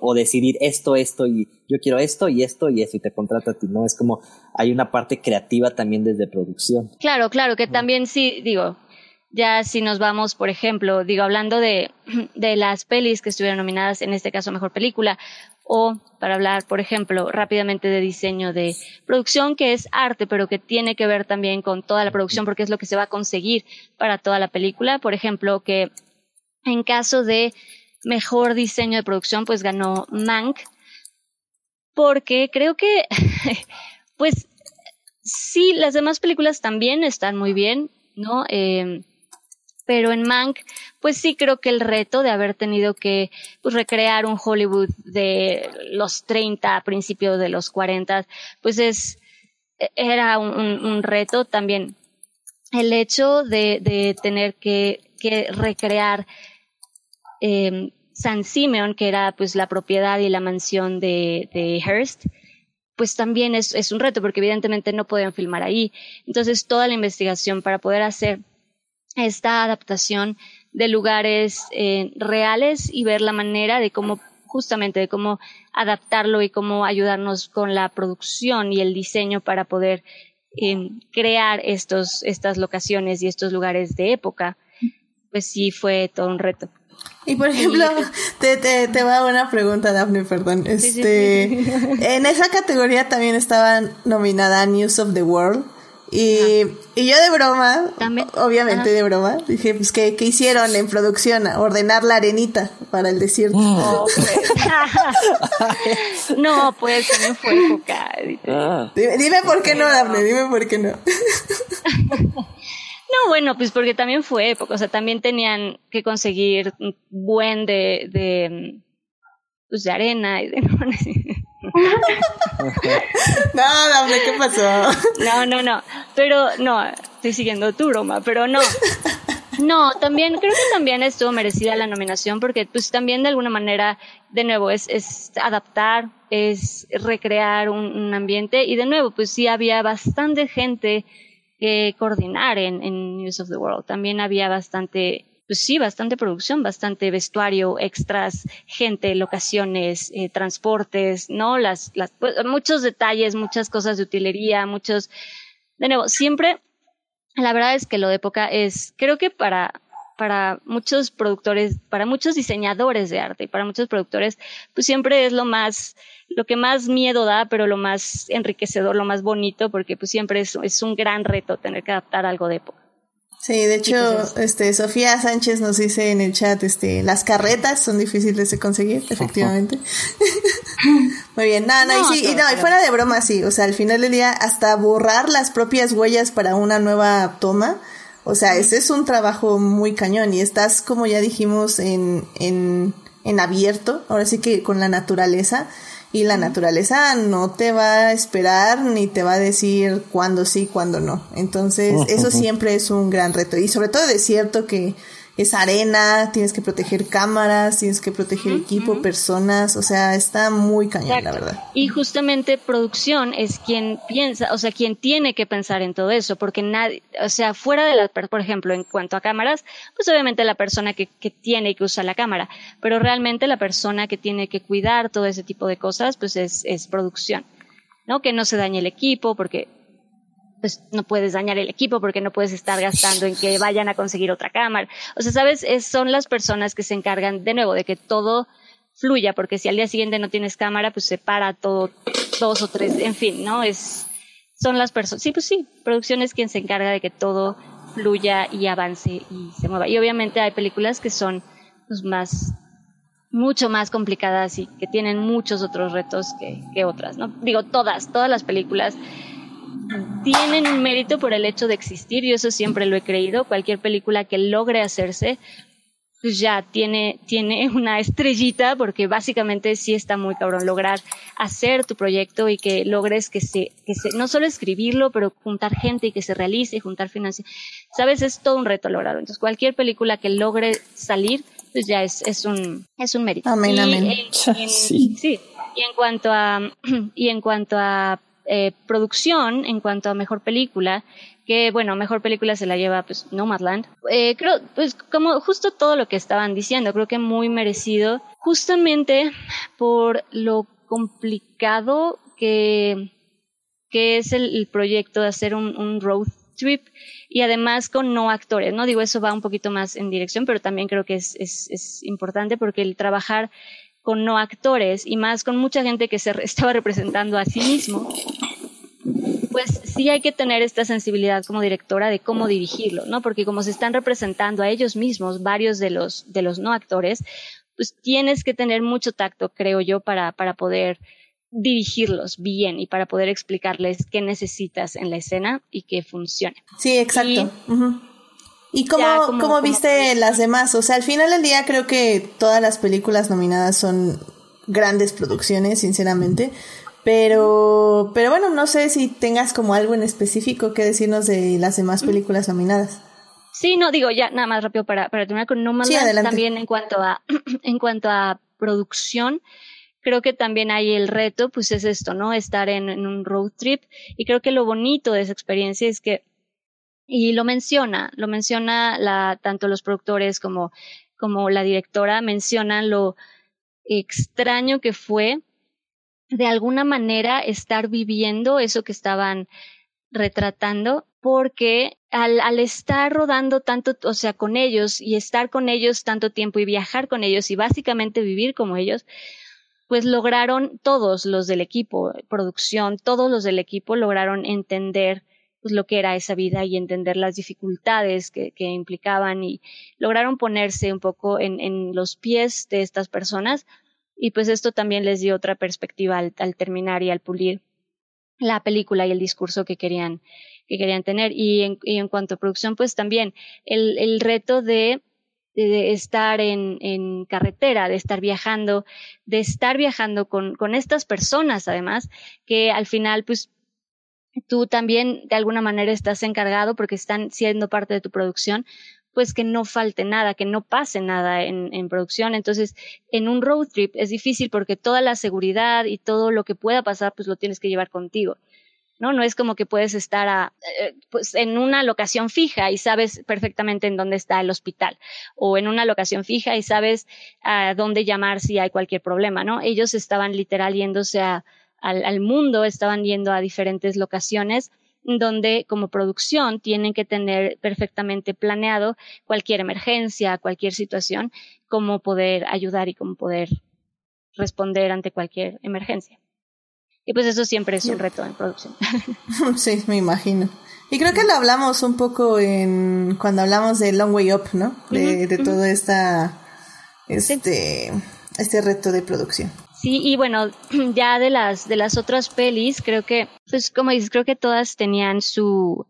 o, decidir esto, esto y yo quiero esto y esto y eso y te contrata a ti, ¿no? Es como hay una parte creativa también desde producción.
Claro, claro, que también sí, digo, ya si nos vamos, por ejemplo, digo, hablando de, de las pelis que estuvieron nominadas, en este caso Mejor Película, o para hablar, por ejemplo, rápidamente de diseño de producción, que es arte, pero que tiene que ver también con toda la producción, porque es lo que se va a conseguir para toda la película. Por ejemplo, que en caso de mejor diseño de producción, pues ganó Mank, porque creo que, pues, sí, las demás películas también están muy bien, ¿no? Eh, pero en Mank, pues sí creo que el reto de haber tenido que pues, recrear un Hollywood de los 30 a principios de los 40, pues es, era un, reto también. El hecho de, de tener que, que recrear eh, San Simeon, que era pues la propiedad y la mansión de, de Hearst, pues también es, es un reto porque evidentemente no podían filmar ahí. Entonces toda la investigación para poder hacer esta adaptación de lugares eh, reales y ver la manera de cómo justamente de cómo adaptarlo y cómo ayudarnos con la producción y el diseño para poder eh, crear estos, estas locaciones y estos lugares de época, pues sí fue todo un reto.
Y por ejemplo, te, te, te va una pregunta, Daphne, perdón. Este, en esa categoría también estaba nominada News of the World. Y, y yo de broma, obviamente de broma, dije, pues, ¿qué, ¿qué, hicieron en producción? Ordenar la arenita para el desierto.
Oh, pues. no, pues, no fue época.
Ah. Dime, dime, por qué no, Daphne, dime por qué no.
No, bueno, pues porque también fue época, o sea, también tenían que conseguir buen de, de, pues de arena y de...
no, ¿qué pasó?
No, no, no, pero no, estoy siguiendo tu broma, pero no. No, también creo que también estuvo merecida la nominación porque pues también de alguna manera, de nuevo, es, es adaptar, es recrear un, un ambiente y de nuevo, pues sí había bastante gente que coordinar en, en News of the World. También había bastante pues sí, bastante producción, bastante vestuario, extras, gente, locaciones, eh, transportes, ¿no? Las, pues, muchos detalles, muchas cosas de utilería, muchos, de nuevo, siempre, la verdad es que lo de época es, creo que para, para muchos productores, para muchos diseñadores de arte y para muchos productores, pues siempre es lo más, lo que más miedo da, pero lo más enriquecedor, lo más bonito, porque pues siempre es, es un gran reto tener que adaptar algo de época.
Sí, de hecho, este Sofía Sánchez nos dice en el chat, este, las carretas son difíciles de conseguir, efectivamente. Muy bien, no, no, y, sí, y, no, y fuera de broma, sí, o sea, al final del día, hasta borrar las propias huellas para una nueva toma, o sea, ese es un trabajo muy cañón y estás, como ya dijimos, en, en, en abierto, ahora sí que con la naturaleza, y la naturaleza no te va a esperar ni te va a decir cuándo sí, cuándo no. Entonces, eso siempre es un gran reto. Y sobre todo es cierto que es arena, tienes que proteger cámaras, tienes que proteger equipo, personas, o sea, está muy cañón, la verdad.
Y justamente producción es quien piensa, o sea, quien tiene que pensar en todo eso, porque nadie, o sea, fuera de la, por ejemplo, en cuanto a cámaras, pues obviamente la persona que, que tiene que usar la cámara, pero realmente la persona que tiene que cuidar todo ese tipo de cosas, pues es, es producción. ¿no? Que no se dañe el equipo, porque pues no puedes dañar el equipo porque no puedes estar gastando en que vayan a conseguir otra cámara. O sea, sabes, son las personas que se encargan de nuevo de que todo fluya, porque si al día siguiente no tienes cámara, pues se para todo, dos o tres, en fin, ¿no? Es, son las personas, sí, pues sí, producción es quien se encarga de que todo fluya y avance y se mueva. Y obviamente hay películas que son pues, más, mucho más complicadas y que tienen muchos otros retos que, que otras, ¿no? Digo, todas, todas las películas tienen un mérito por el hecho de existir, y eso siempre lo he creído. Cualquier película que logre hacerse, pues ya tiene, tiene una estrellita, porque básicamente sí está muy cabrón lograr hacer tu proyecto y que logres que se, que se, no solo escribirlo, pero juntar gente y que se realice, juntar financiación. Sabes, es todo un reto lograrlo. Entonces, cualquier película que logre salir, pues ya es, es un, es un mérito.
Amén, amén.
sí. sí Y en cuanto a, y en cuanto a eh, producción, en cuanto a mejor película, que bueno, mejor película se la lleva pues Nomadland. Eh, creo, pues como justo todo lo que estaban diciendo, creo que muy merecido, justamente por lo complicado que, que es el, proyecto de hacer un, road trip y además con no actores, ¿no? Digo, eso va un poquito más en dirección, pero también creo que es, es importante porque el trabajar con no actores y más con mucha gente que se estaba representando a sí mismo, pues sí hay que tener esta sensibilidad como directora de cómo dirigirlo, ¿no? Porque como se están representando a ellos mismos, varios de los, de los no actores, pues tienes que tener mucho tacto, creo yo, para, para poder dirigirlos bien y para poder explicarles qué necesitas en la escena y que funcione.
Sí, exacto. ¿Y cómo, cómo viste las demás? O sea, al final del día creo que todas las películas nominadas son grandes producciones, sinceramente. Pero, pero bueno, no sé si tengas como algo en específico que decirnos de las demás mm. películas nominadas.
Sí, no, digo, ya nada más rápido para, para terminar con No sí, también en cuanto a, en cuanto a producción, creo que también hay el reto, pues es esto, ¿no? Estar en, un road trip. Y creo que lo bonito de esa experiencia es que, y lo menciona, lo menciona tanto los productores como, como la directora, mencionan lo extraño que fue de alguna manera estar viviendo eso que estaban retratando porque al, al, estar rodando tanto, o sea, con ellos y estar con ellos tanto tiempo y viajar con ellos y básicamente vivir como ellos, pues lograron todos los del equipo, producción, todos los del equipo lograron entender pues, lo que era esa vida y entender las dificultades que, implicaban y lograron ponerse un poco en, los pies de estas personas y pues esto también les dio otra perspectiva al, terminar y al pulir la película y el discurso que querían, que querían tener. Y en, cuanto a producción, pues también el, reto de estar en, en, carretera, de estar viajando, de estar viajando con, con estas personas, además, que al final, pues, tú también de alguna manera estás encargado porque están siendo parte de tu producción, pues que no falte nada, que no pase nada en, producción. Entonces, en un road trip es difícil porque toda la seguridad y todo lo que pueda pasar, pues lo tienes que llevar contigo. ¿no? No es como que puedes estar a, eh, pues en una locación fija y sabes perfectamente en dónde está el hospital o en una locación fija y sabes a dónde llamar si hay cualquier problema, ¿no? Ellos estaban literal yéndose a, al, al mundo, estaban yendo a diferentes locaciones donde como producción tienen que tener perfectamente planeado cualquier emergencia, cualquier situación, cómo poder ayudar y cómo poder responder ante cualquier emergencia. Y pues eso siempre es un reto en producción.
Sí, me imagino. Y creo que lo hablamos un poco en cuando hablamos de Long Way Up, ¿no? De, de todo esta este este reto de producción.
Sí, y bueno, ya de las de las otras pelis, creo que pues como dices, creo que todas tenían su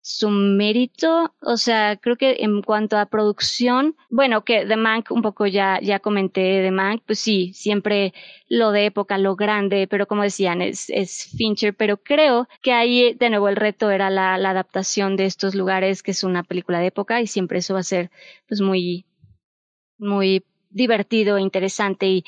su mérito, o sea, creo que en cuanto a producción, bueno, que The Mank, un poco ya, ya comenté The Mank, pues sí, siempre lo de época, lo grande, pero como decían, es, es Fincher, pero creo que ahí de nuevo el reto era la, la adaptación de estos lugares, que es una película de época, y siempre eso va a ser pues muy, muy divertido, interesante y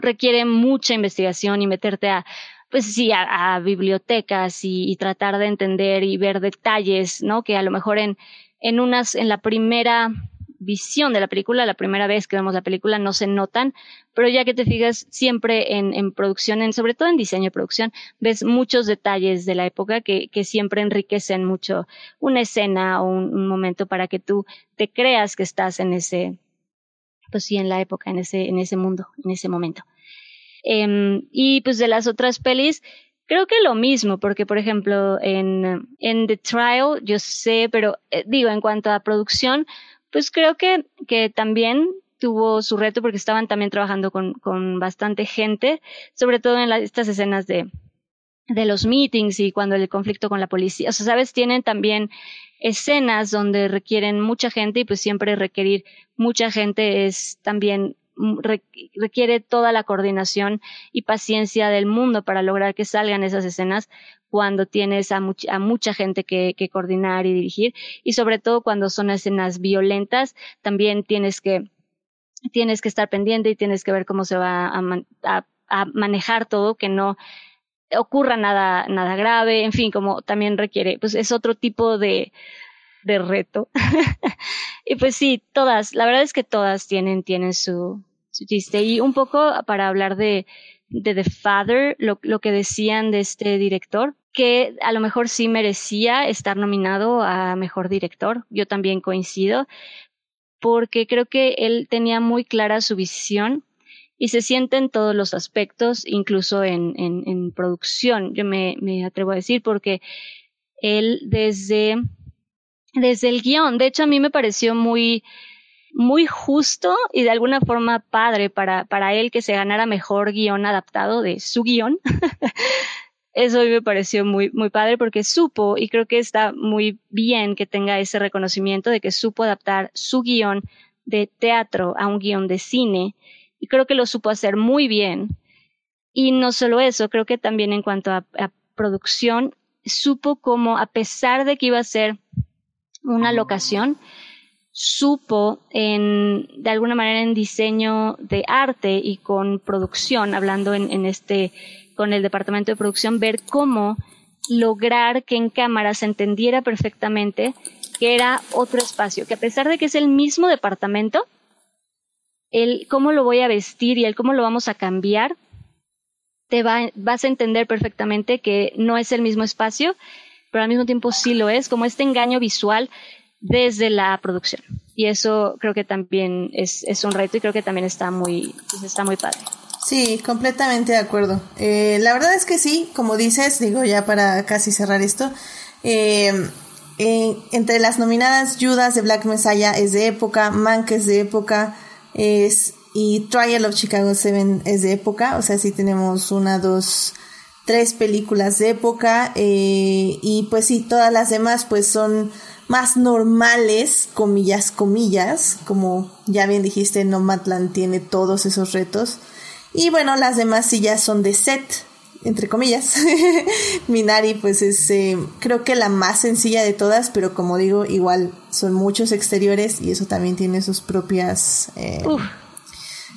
requiere mucha investigación y meterte a pues sí, a, bibliotecas y, tratar de entender y ver detalles, ¿no? Que a lo mejor en, en unas, en la primera visión de la película, la primera vez que vemos la película no se notan, pero ya que te fijas siempre en, en producción, en, sobre todo en diseño y producción, ves muchos detalles de la época que, que siempre enriquecen mucho una escena o un, un, momento para que tú te creas que estás en ese, pues sí, en la época, en ese, en ese mundo, en ese momento. Eh, y pues de las otras pelis, creo que lo mismo, porque por ejemplo en, en The Trial, yo sé, pero eh, digo, en cuanto a producción, pues creo que, que también tuvo su reto porque estaban también trabajando con, con bastante gente, sobre todo en la, estas escenas de, de los meetings y cuando el conflicto con la policía. O sea, sabes, tienen también escenas donde requieren mucha gente y pues siempre requerir mucha gente es también requiere toda la coordinación y paciencia del mundo para lograr que salgan esas escenas cuando tienes a, much a mucha gente que, coordinar y dirigir y sobre todo cuando son escenas violentas también tienes que tienes que estar pendiente y tienes que ver cómo se va a manejar todo, que no ocurra nada, nada grave, en fin, como también requiere, pues es otro tipo de, de reto. y pues sí, todas, la verdad es que todas tienen, tienen su, su chiste. Y un poco para hablar de, de The Father, lo, lo que decían de este director, que a lo mejor sí merecía estar nominado a mejor director. Yo también coincido, porque creo que él tenía muy clara su visión y se siente en todos los aspectos, incluso en, en, producción, yo me, me, atrevo a decir, porque él desde, desde el guion, de hecho a mí me pareció muy, muy justo y de alguna forma padre para, para él que se ganara mejor guion adaptado de su guion. Eso a mí me pareció muy, muy padre porque supo, y creo que está muy bien que tenga ese reconocimiento de que supo adaptar su guion de teatro a un guion de cine y creo que lo supo hacer muy bien. Y no solo eso, creo que también en cuanto a, producción, supo como, a pesar de que iba a ser una locación, supo en, de alguna manera en diseño de arte y con producción, hablando en este, con el departamento de producción, ver cómo lograr que en cámara se entendiera perfectamente que era otro espacio, que a pesar de que es el mismo departamento, el cómo lo voy a vestir y el cómo lo vamos a cambiar, te va, vas a entender perfectamente que no es el mismo espacio, pero al mismo tiempo sí lo es, como este engaño visual desde la producción. Y eso creo que también es, es un reto y creo que también está muy, pues está muy padre.
Sí, completamente de acuerdo. Eh, la verdad es que sí, como dices, digo ya para casi cerrar esto, eh, eh, entre las nominadas, Judas de Black Messiah es de época, Mank es de época, es, y Trial of Chicago 7 es de época, o sea, sí tenemos una, dos, tres películas de época, eh, y pues sí, todas las demás pues son más normales, comillas, comillas, como ya bien dijiste, Nomadland tiene todos esos retos, y bueno, las demás sí ya son de set, entre comillas. Minari pues es eh, creo que la más sencilla de todas, pero como digo, igual son muchos exteriores y eso también tiene sus propias... Eh,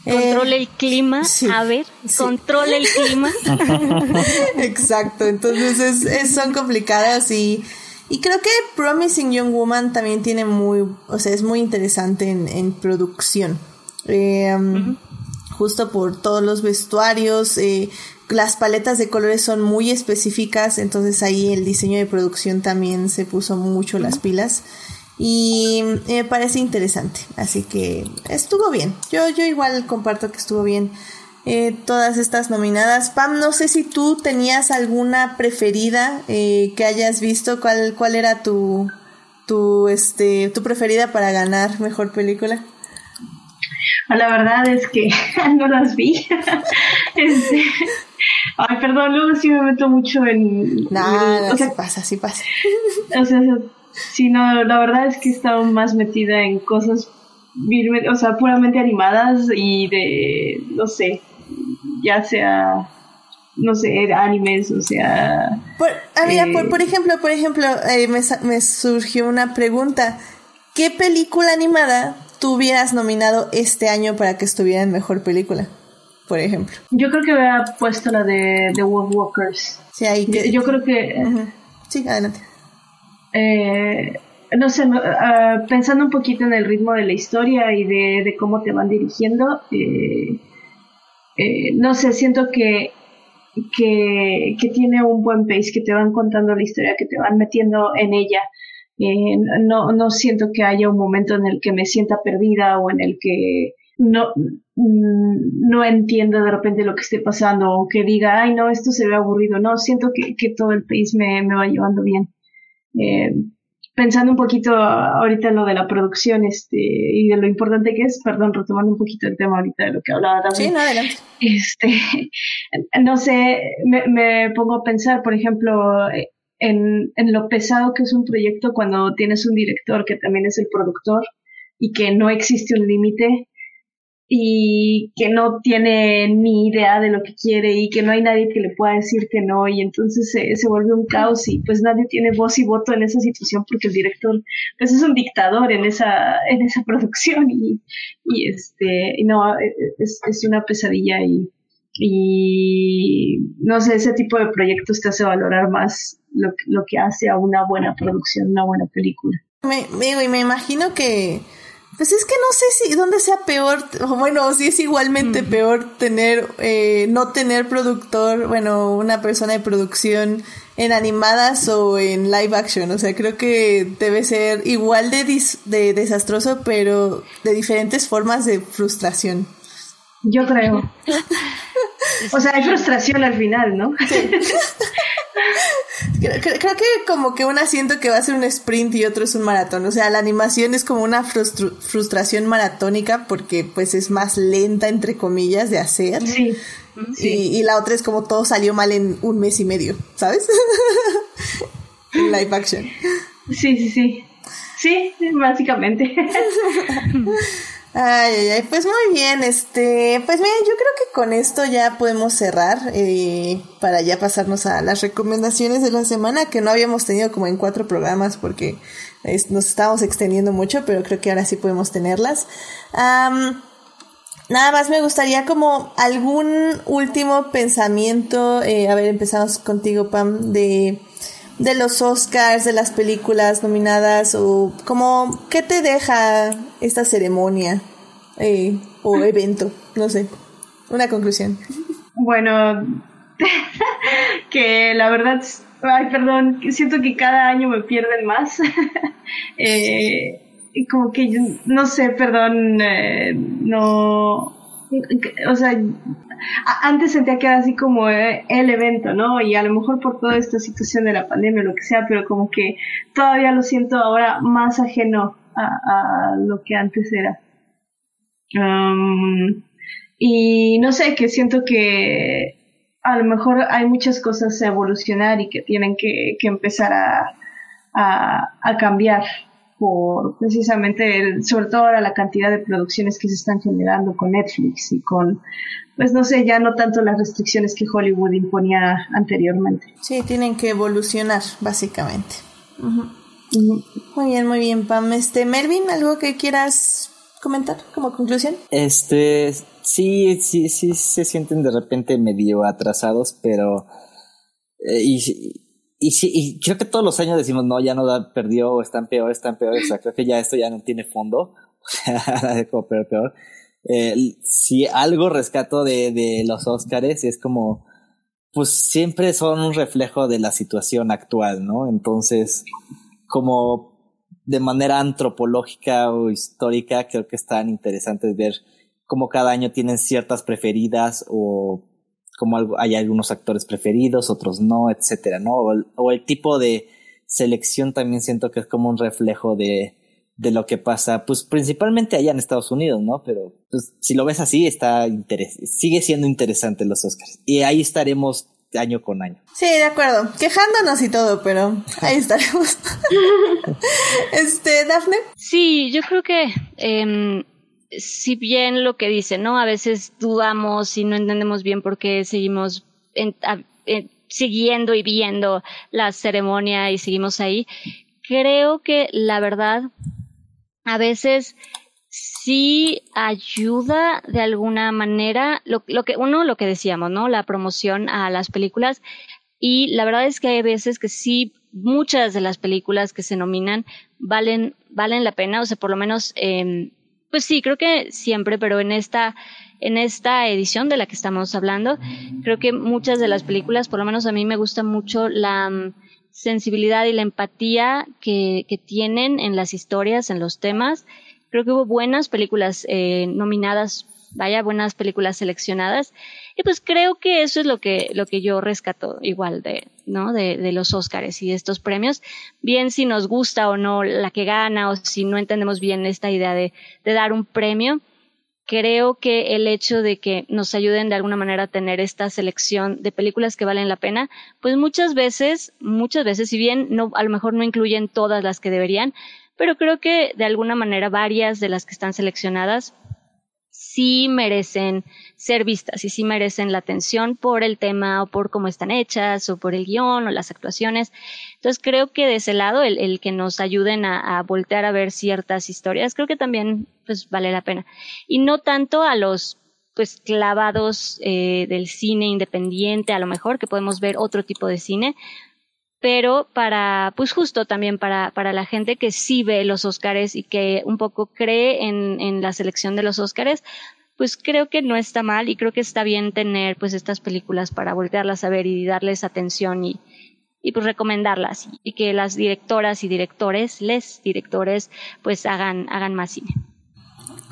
Controle el clima, a ver, controle el clima.
Exacto, entonces es, son complicadas y, y creo que Promising Young Woman también tiene muy, o sea, es muy interesante en, en producción. Eh, um, justo por todos los vestuarios, eh, las paletas de colores son muy específicas, entonces ahí el diseño de producción también se puso mucho las pilas y me parece interesante, así que estuvo bien. Yo, yo igual comparto que estuvo bien. Eh, todas estas nominadas. Pam, no sé si tú tenías alguna preferida eh, que hayas visto, cuál, cuál era tu, tu, este, tu preferida para ganar mejor película.
La verdad es que no las vi. Este, ay, perdón, luego sí me meto mucho en...
Nada, no, sí pasa, sí pasa.
O sea, sí, no, la verdad es que he estado más metida en cosas, o sea, puramente animadas y de, no sé, ya sea no sé, animes, o sea...
Por, ah, mira, por, eh, por, ejemplo, por ejemplo, eh, me, me, surgió una pregunta. ¿Qué película animada tú hubieras nominado este año para que estuviera en mejor película? Por ejemplo.
Yo creo que hubiera puesto la de The Wolf Walkers.
Sí, ahí que...
Yo creo que...
Sí, adelante.
Eh, no sé, uh, pensando un poquito en el ritmo de la historia y de, de cómo te van dirigiendo, eh, eh, no sé, siento que, que, que, tiene un buen pace, que te van contando la historia, que te van metiendo en ella. Eh, no, no siento que haya un momento en el que me sienta perdida o en el que no, mm, no entienda de repente lo que esté pasando o que diga, ay, no, esto se ve aburrido. No, siento que, que todo el país me, me va llevando bien. Eh, pensando un poquito ahorita en lo de la producción este, y de lo importante que es, perdón, retomando un poquito el tema ahorita de lo que hablaba también.
Sí, no, adelante.
Este, no sé, me, me pongo a pensar, por ejemplo, en, en lo pesado que es un proyecto cuando tienes un director que también es el productor y que no existe un límite y que no tiene ni idea de lo que quiere y que no hay nadie que le pueda decir que no y entonces se, se vuelve un caos y pues nadie tiene voz y voto en esa situación porque el director pues es un dictador en esa en esa producción y, y este y no es, es una pesadilla y y no sé, ese tipo de proyectos te hace valorar más lo, lo que hace a una buena producción, una buena película.
Me, me, me imagino que pues es que no sé si dónde sea peor, o bueno, si es igualmente peor tener, eh, no tener productor, bueno, una persona de producción en animadas o en live action. O sea, creo que debe ser igual de, de desastroso, pero de diferentes formas de frustración.
Yo creo. o sea, hay frustración al final, ¿no?
Creo, que como que un asiento que va a ser un sprint y otro es un maratón. O sea, la animación es como una frustración maratónica porque pues es más lenta, entre comillas, de hacer. Sí. Y, la otra es como todo salió mal en un mes y medio, ¿sabes? live action.
Sí, sí, sí. Sí, básicamente.
Ay, ay, ay, pues muy bien, este, pues miren, yo creo que con esto ya podemos cerrar eh, para ya pasarnos a las recomendaciones de la semana que no habíamos tenido como en cuatro programas porque nos estábamos extendiendo mucho, pero creo que ahora sí podemos tenerlas. nada más me gustaría como algún último pensamiento, eh, a ver, empezamos contigo, Pam, de de los Oscars, de las películas nominadas o como qué te deja esta ceremonia eh, o evento, no sé, una conclusión.
Bueno, que la verdad, ay, perdón, siento que cada año me pierden más. eh, como que, no sé, perdón, eh, no, o sea, antes sentía que era así como eh, el evento, ¿no? Y a lo mejor por toda esta situación de la pandemia o lo que sea, pero como que todavía lo siento ahora más ajeno a, lo que antes era. y no sé, que siento que a lo mejor hay muchas cosas a evolucionar y que tienen que, empezar a cambiar por precisamente, sobre todo ahora la cantidad de producciones que se están generando con Netflix y con, pues no sé, ya no tanto las restricciones que Hollywood imponía anteriormente.
Sí, tienen que evolucionar, básicamente. Muy bien, muy bien, Pam. Este, Melvin, ¿algo que quieras comentar como conclusión?
Este, sí, sí, sí se sienten de repente medio atrasados, pero... Eh, y, y sí, y creo que todos los años decimos, no, ya no da, perdió, están peor, están peor, o sea, creo que ya esto ya no tiene fondo, como peor, peor. Eh, si algo rescato de, de los Óscares es como, pues siempre son un reflejo de la situación actual, ¿no? Entonces, como de manera antropológica o histórica, creo que están interesantes ver cómo cada año tienen ciertas preferidas o como hay algunos actores preferidos, otros no, etcétera, ¿no? O el, tipo de selección también siento que es como un reflejo de, de lo que pasa, pues principalmente allá en Estados Unidos, ¿no? Pero pues, si lo ves así, está sigue siendo interesante los Oscars. Y ahí estaremos año con año.
Sí, de acuerdo. Quejándonos y todo, pero ahí estaremos. este, Dafne.
Sí, yo creo que eh, si bien lo que dice, ¿no? A veces dudamos y no entendemos bien por qué seguimos siguiendo y viendo la ceremonia y seguimos ahí. Creo que la verdad, a veces sí ayuda de alguna manera lo, lo que uno lo que decíamos no la promoción a las películas y la verdad es que hay veces que sí muchas de las películas que se nominan valen valen la pena o sea por lo menos eh, pues sí, creo que siempre, pero en esta, en esta edición de la que estamos hablando, creo que muchas de las películas, por lo menos a mí me gusta mucho la mm, sensibilidad y la empatía que, que tienen en las historias, en los temas. Creo que hubo buenas películas eh, nominadas, vaya, buenas películas seleccionadas. Y pues creo que eso es lo que, lo que yo rescato igual de, ¿no? De, de los Óscares y de estos premios. Bien si nos gusta o no la que gana o si no entendemos bien esta idea de, de dar un premio, creo que el hecho de que nos ayuden de alguna manera a tener esta selección de películas que valen la pena, pues muchas veces, muchas veces, si bien no, a lo mejor no incluyen todas las que deberían, pero creo que de alguna manera varias de las que están seleccionadas sí merecen ser vistas y sí merecen la atención por el tema o por cómo están hechas o por el guion o las actuaciones. Entonces creo que de ese lado el, el que nos ayuden a, a, voltear a ver ciertas historias creo que también pues vale la pena. Y no tanto a los pues clavados eh, del cine independiente, a lo mejor que podemos ver otro tipo de cine, pero para, pues justo también para, para la gente que sí ve los Óscares y que un poco cree en, en la selección de los Óscares, pues creo que no está mal y creo que está bien tener pues estas películas para voltearlas a ver y darles atención y, y pues recomendarlas y que las directoras y directores, les directores, pues hagan, hagan más cine.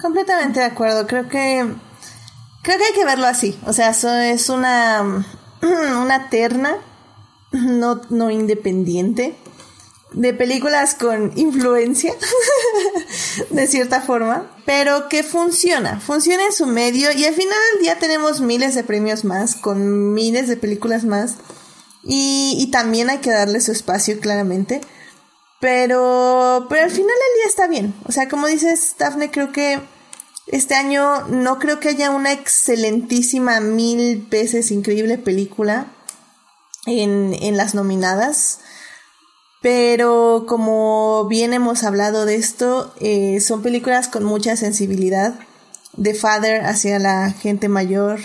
Completamente de acuerdo, creo que creo que hay que verlo así, o sea, eso es una una terna no, no independiente de películas con influencia, de cierta forma, pero que funciona, funciona en su medio y al final del día tenemos miles de premios más, con miles de películas más y, también hay que darle su espacio claramente. Pero, pero al final el día está bien. O sea, como dices, Daphne, creo que este año no creo que haya una excelentísima mil veces increíble película en, en las nominadas. Pero como bien hemos hablado de esto, eh, son películas con mucha sensibilidad. de Father hacia la gente mayor,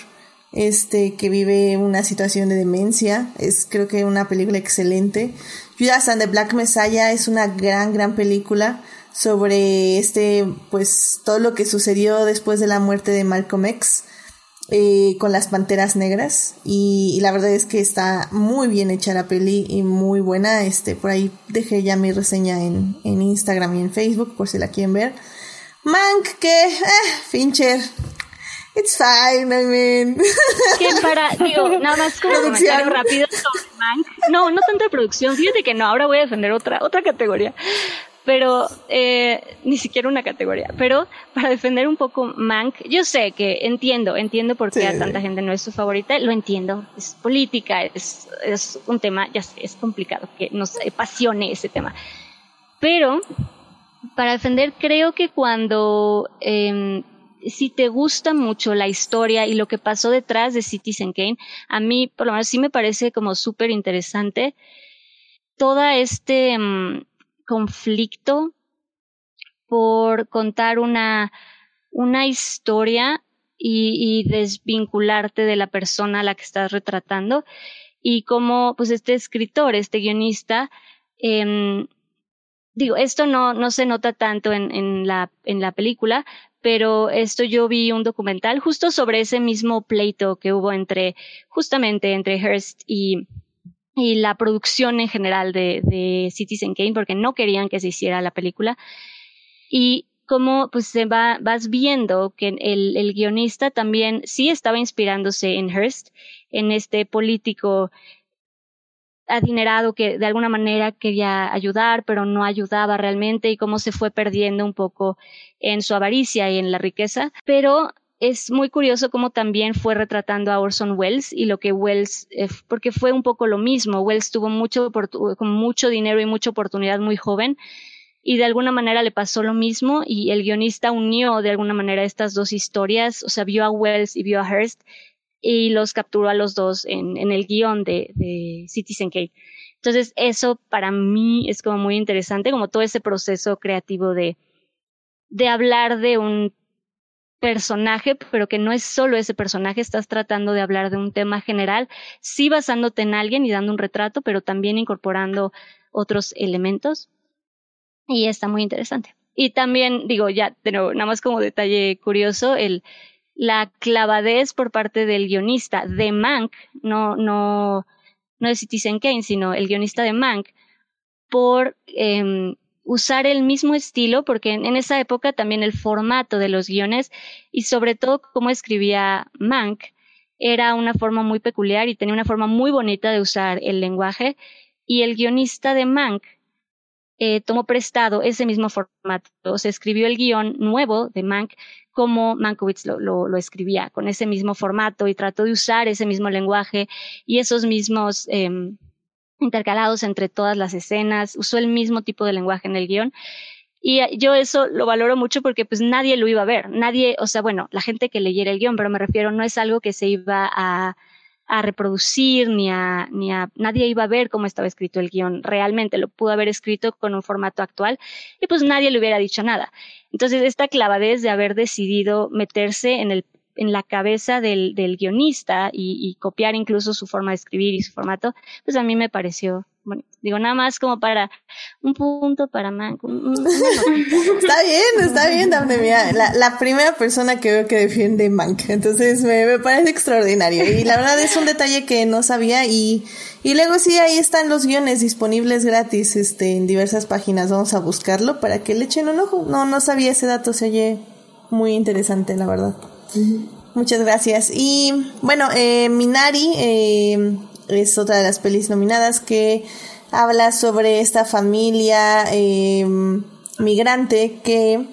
este que vive una situación de demencia. Es creo que una película excelente. Judas and the Black Messiah es una gran, gran película sobre este, pues, todo lo que sucedió después de la muerte de Malcolm X. Eh, con las panteras negras y, la verdad es que está muy bien hecha la peli y muy buena este por ahí dejé ya mi reseña en, en Instagram y en Facebook por si la quieren ver Mank que eh, Fincher It's fine, I mean.
Que para, digo, nada más como comentario rápido sobre Mank. No, no tanto de producción. Fíjate que no, ahora voy a defender otra, otra categoría. Pero, eh, ni siquiera una categoría. Pero, para defender un poco Mank, yo sé que entiendo, entiendo por qué a tanta gente no es su favorita. Lo entiendo. Es política, es, es un tema, ya sé, es complicado que nos apasione ese tema. Pero, para defender, creo que cuando eh, si te gusta mucho la historia y lo que pasó detrás de Citizen Kane, a mí por lo menos sí me parece como súper interesante todo este mm, conflicto por contar una, una historia y, desvincularte de la persona a la que estás retratando. Y cómo pues este escritor, este guionista, eh, digo, esto no, no se nota tanto en, en, la, en la película, pero esto yo vi un documental justo sobre ese mismo pleito que hubo entre, justamente entre Hearst y, y la producción en general de, de Citizen Kane, porque no querían que se hiciera la película. Y como pues se va, vas viendo que el guionista también sí estaba inspirándose en Hearst, en este político adinerado que de alguna manera quería ayudar, pero no ayudaba realmente y cómo se fue perdiendo un poco en su avaricia y en la riqueza. Pero es muy curioso cómo también fue retratando a Orson Welles y lo que Welles, eh, porque fue un poco lo mismo. Welles tuvo mucho, con mucho dinero y mucha oportunidad muy joven y de alguna manera le pasó lo mismo y el guionista unió de alguna manera estas dos historias, o sea, vio a Wells y vio a Hearst y los capturó a los dos en, en el guion de, de Citizen Kane. Entonces, eso para mí es como muy interesante, como todo ese proceso creativo de, de hablar de un personaje, pero que no es solo ese personaje, estás tratando de hablar de un tema general, sí basándote en alguien y dando un retrato, pero también incorporando otros elementos. Y está muy interesante. Y también, digo, ya, de nada más como detalle curioso, el, la clavadez por parte del guionista de Mank, no, no, no de Citizen Kane, sino el guionista de Mank, por eh, usar el mismo estilo, porque en, esa época también el formato de los guiones y sobre todo cómo escribía Mank era una forma muy peculiar y tenía una forma muy bonita de usar el lenguaje. Y el guionista de Mank eh, tomó prestado ese mismo formato, se escribió el guion nuevo de Mank como Mankiewicz lo, escribía, con ese mismo formato y trató de usar ese mismo lenguaje y esos mismos eh, intercalados entre todas las escenas, usó el mismo tipo de lenguaje en el guion. Y yo eso lo valoro mucho porque pues nadie lo iba a ver, nadie, o sea, bueno, la gente que leyera el guion, pero me refiero, no es algo que se iba a, a reproducir ni a, ni a, nadie iba a ver cómo estaba escrito el guion realmente, lo pudo haber escrito con un formato actual y pues nadie le hubiera dicho nada. Entonces, esta clavadez de haber decidido meterse en el en la cabeza del, del guionista y, y, copiar incluso su forma de escribir y su formato, pues a mí me pareció bonito. Digo, nada más como para un punto para Mank.
está bien, está bien, Daphne. Mira, la, la, primera persona que veo que defiende Mank. Entonces me, me, parece extraordinario. Y la verdad es un detalle que no sabía. Y, y luego sí, ahí están los guiones disponibles gratis este, en diversas páginas. Vamos a buscarlo para que le echen un ojo. No, no sabía ese dato. Se oye muy interesante, la verdad. Muchas gracias. Y bueno, eh, Minari eh, es otra de las pelis nominadas que habla sobre esta familia eh, migrante que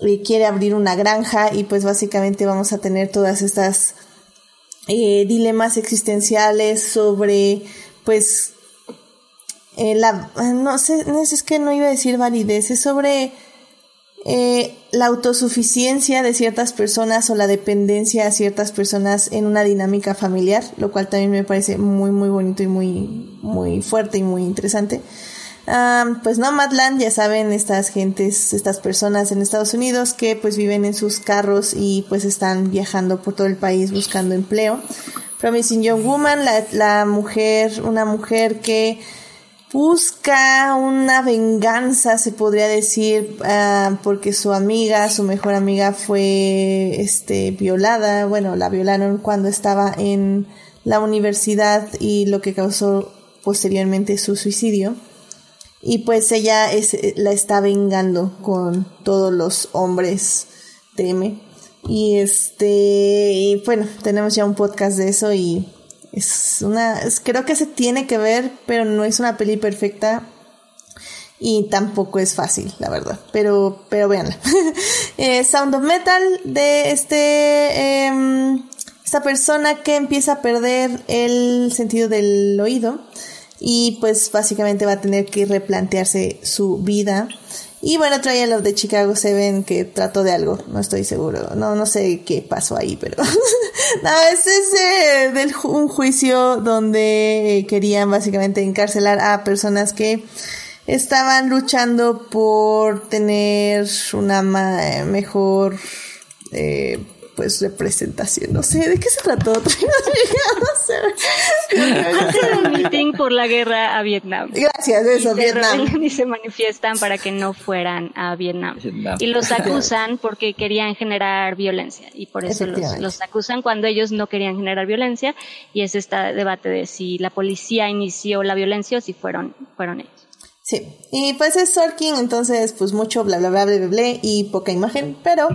eh, quiere abrir una granja y pues básicamente vamos a tener todas estas dilemas existenciales sobre pues la no sé es que no iba a decir validez es sobre eh, la autosuficiencia de ciertas personas o la dependencia a ciertas personas en una dinámica familiar, lo cual también me parece muy, muy bonito y muy, muy fuerte y muy interesante. Pues Nomadland, ya saben, estas gentes, estas personas en Estados Unidos que pues viven en sus carros y pues están viajando por todo el país buscando empleo. Promising Young Woman, la, la mujer, una mujer que busca una venganza, se podría decir, uh, porque su amiga, su mejor amiga fue este violada, bueno, la violaron cuando estaba en la universidad y lo que causó posteriormente su suicidio. Y pues ella es, la está vengando con todos los hombres teme. Y este, y bueno, tenemos ya un podcast de eso y es una, creo que se tiene que ver, pero no es una peli perfecta y tampoco es fácil, la verdad. Pero, pero véanla. eh, Sound of Metal de este, eh, esta persona que empieza a perder el sentido del oído y pues básicamente va a tener que replantearse su vida y bueno, traía lo de Chicago Seven que trató de algo, no estoy seguro, no, no sé qué pasó ahí, pero no, es ese del un juicio donde querían básicamente encarcelar a personas que estaban luchando por tener una mejor eh, pues representación. No sé, ¿de qué se trató? no
Hacen un meeting por la guerra a Vietnam.
Gracias, eso, Vietnam.
Y se manifiestan para que no fueran a Vietnam. Y los acusan porque querían generar violencia. Y por eso los, los, acusan cuando ellos no querían generar violencia. Y es este debate de si la policía inició la violencia o si fueron, fueron ellos.
Sí, y pues es Sorkin, entonces pues mucho bla bla bla bla bla, y poca imagen, pero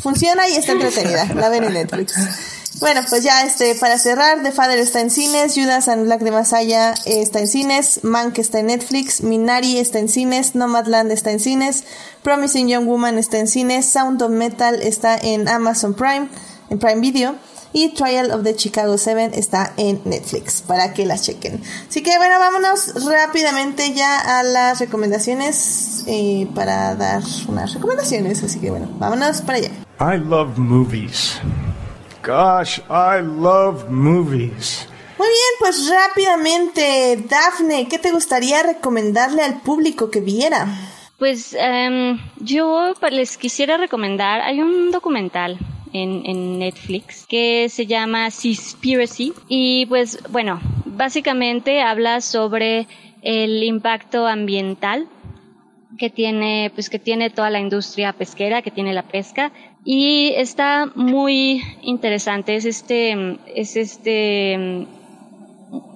funciona y está entretenida, la ven en Netflix. Bueno, pues ya este, para cerrar, The Father está en cines, Judas and Black de Masaya está en cines, Mank está en Netflix, Minari está en cines, Nomadland está en cines, Promising Young Woman está en cines, Sound of Metal está en Amazon Prime, en Prime Video, y Trial of the Chicago 7 está en Netflix para que las chequen. Así que bueno, vámonos rápidamente ya a las recomendaciones eh, para dar unas recomendaciones. Así que bueno, vámonos para allá.
I love movies. Gosh, I love movies.
Muy bien, pues rápidamente, Dafne, ¿qué te gustaría recomendarle al público que viera?
Pues um, yo les quisiera recomendar, hay un documental en, Netflix que se llama Seaspiracy. Y pues bueno, básicamente habla sobre el impacto ambiental que tiene pues que tiene toda la industria pesquera que tiene la pesca. Y está muy interesante. Es este es este mm,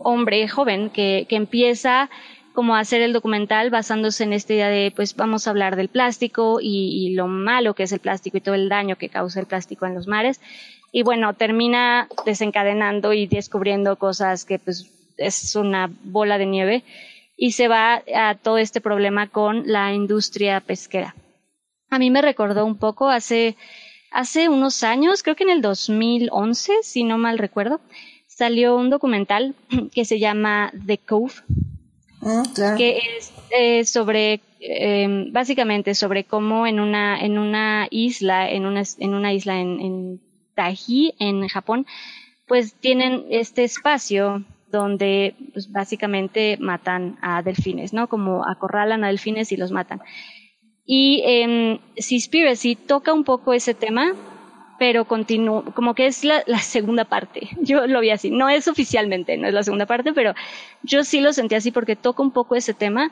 hombre joven que, que empieza como hacer el documental basándose en esta idea de, pues vamos a hablar del plástico y, lo malo que es el plástico y todo el daño que causa el plástico en los mares. Y bueno, termina desencadenando y descubriendo cosas que pues es una bola de nieve y se va a todo este problema con la industria pesquera. A mí me recordó un poco hace, hace unos años, creo que en el 2011, si no mal recuerdo, salió un documental que se llama The Cove, Ah, que es eh, sobre, eh, básicamente sobre cómo en una, en una isla, en una, en una isla en, en Taiji, en Japón, pues tienen este espacio donde pues, básicamente matan a delfines, ¿no? Como acorralan a delfines y los matan. Y eh, Seaspiracy toca un poco ese tema pero continúo, como que es la, la, segunda parte. Yo lo vi así. No es oficialmente, no es la segunda parte, pero yo sí lo sentí así porque toca un poco ese tema,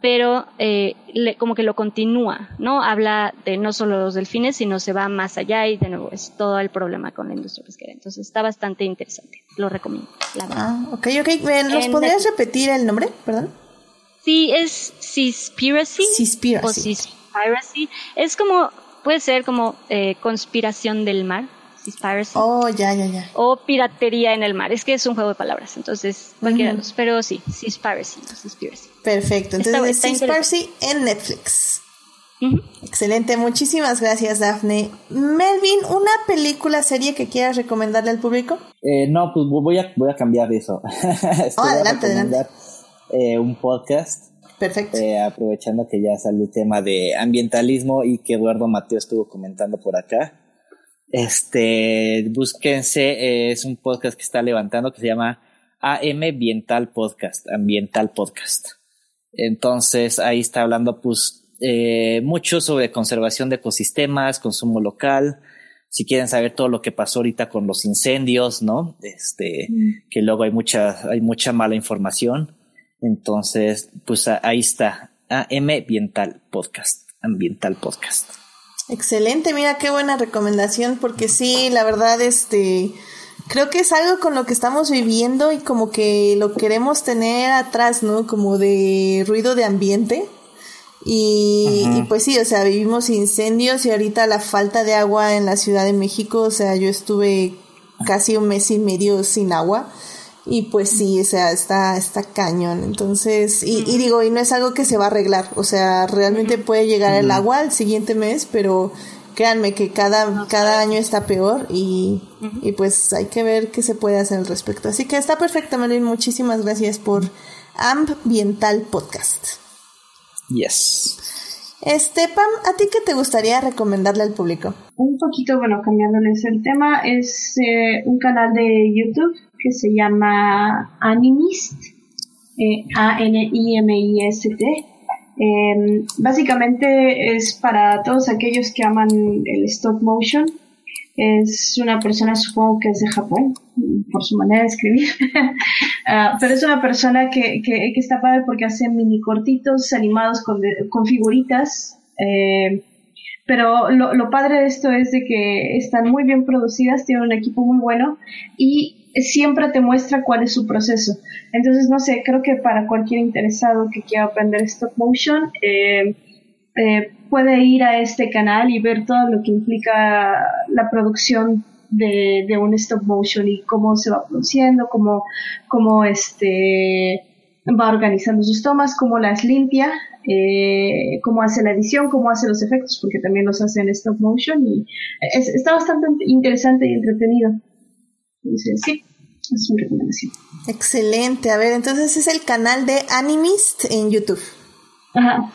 pero eh, le, como que lo continúa, ¿no? Habla de no solo los delfines, sino se va más allá y de nuevo es todo el problema con la industria pesquera. Entonces está bastante interesante. Lo recomiendo. La.
Ah, ok, ok. ¿Nos podrías repetir el nombre? Perdón.
Sí, es Seaspiracy.
Seaspiracy.
O Seaspiracy. Es como puede ser como eh, conspiración del mar, Seaspiracy.
Oh, ya, ya, ya.
O piratería en el mar. Es que es un juego de palabras, entonces cualquiera de los. Pero sí, Seaspiracy, no Seaspiracy.
Perfecto, entonces Seaspiracy en Netflix. Excelente, muchísimas gracias Daphne. Melvin, ¿una película, serie que quieras recomendarle al público?
Eh, no, pues voy a, voy a cambiar eso.
oh, adelante, adelante.
Eh, un podcast
Perfecto.
Eh, aprovechando que ya salió el tema de ambientalismo y que Eduardo Mateo estuvo comentando por acá. Este, búsquense, eh, es un podcast que está levantando que se llama AM Ambiental Podcast, Ambiental Podcast. Entonces ahí está hablando pues eh, mucho sobre conservación de ecosistemas, consumo local, si quieren saber todo lo que pasó ahorita con los incendios, ¿no? Este, mm. que luego hay mucha, hay mucha mala información. Entonces, pues ahí está, AM Ambiental Podcast, Ambiental Podcast.
Excelente, mira qué buena recomendación, porque sí, la verdad, este, creo que es algo con lo que estamos viviendo y como que lo queremos tener atrás, ¿no? Como de ruido de ambiente. Y, y, pues sí, o sea, vivimos incendios y ahorita la falta de agua en la Ciudad de México, o sea, yo estuve casi un mes y medio sin agua. Y pues sí, o sea, está, está cañón. Entonces, y, y, digo, y no es algo que se va a arreglar. O sea, realmente puede llegar el agua el siguiente mes, pero créanme que cada, cada año está peor y, y pues hay que ver qué se puede hacer al respecto. Así que está perfecto, Melvin. Muchísimas gracias por Ambiental Podcast.
Yes.
Este, Pam, ¿a ti qué te gustaría recomendarle al público?
Un poquito, bueno, cambiándoles el tema, es eh, un canal de YouTube que se llama Animist, eh, A-N-I-M-I-S-T. Em, básicamente es para todos aquellos que aman el stop motion. Es una persona, supongo que es de Japón, por su manera de escribir. uh, pero es una persona que, que, está padre porque hace mini cortitos animados con, con figuritas. Eh, pero lo, lo, padre de esto es de que están muy bien producidas, tienen un equipo muy bueno y siempre te muestra cuál es su proceso. Entonces, no sé, creo que para cualquier interesado que quiera aprender stop motion, eh, eh, puede ir a este canal y ver todo lo que implica la producción de, de un stop motion y cómo se va produciendo, cómo, cómo este, va organizando sus tomas, cómo las limpia, eh, cómo hace la edición, cómo hace los efectos, porque también los hace en stop motion y es, está bastante interesante y entretenido. Entonces, sí, es mi recomendación.
Excelente. A ver, entonces es el canal de Animist en YouTube.
Ajá.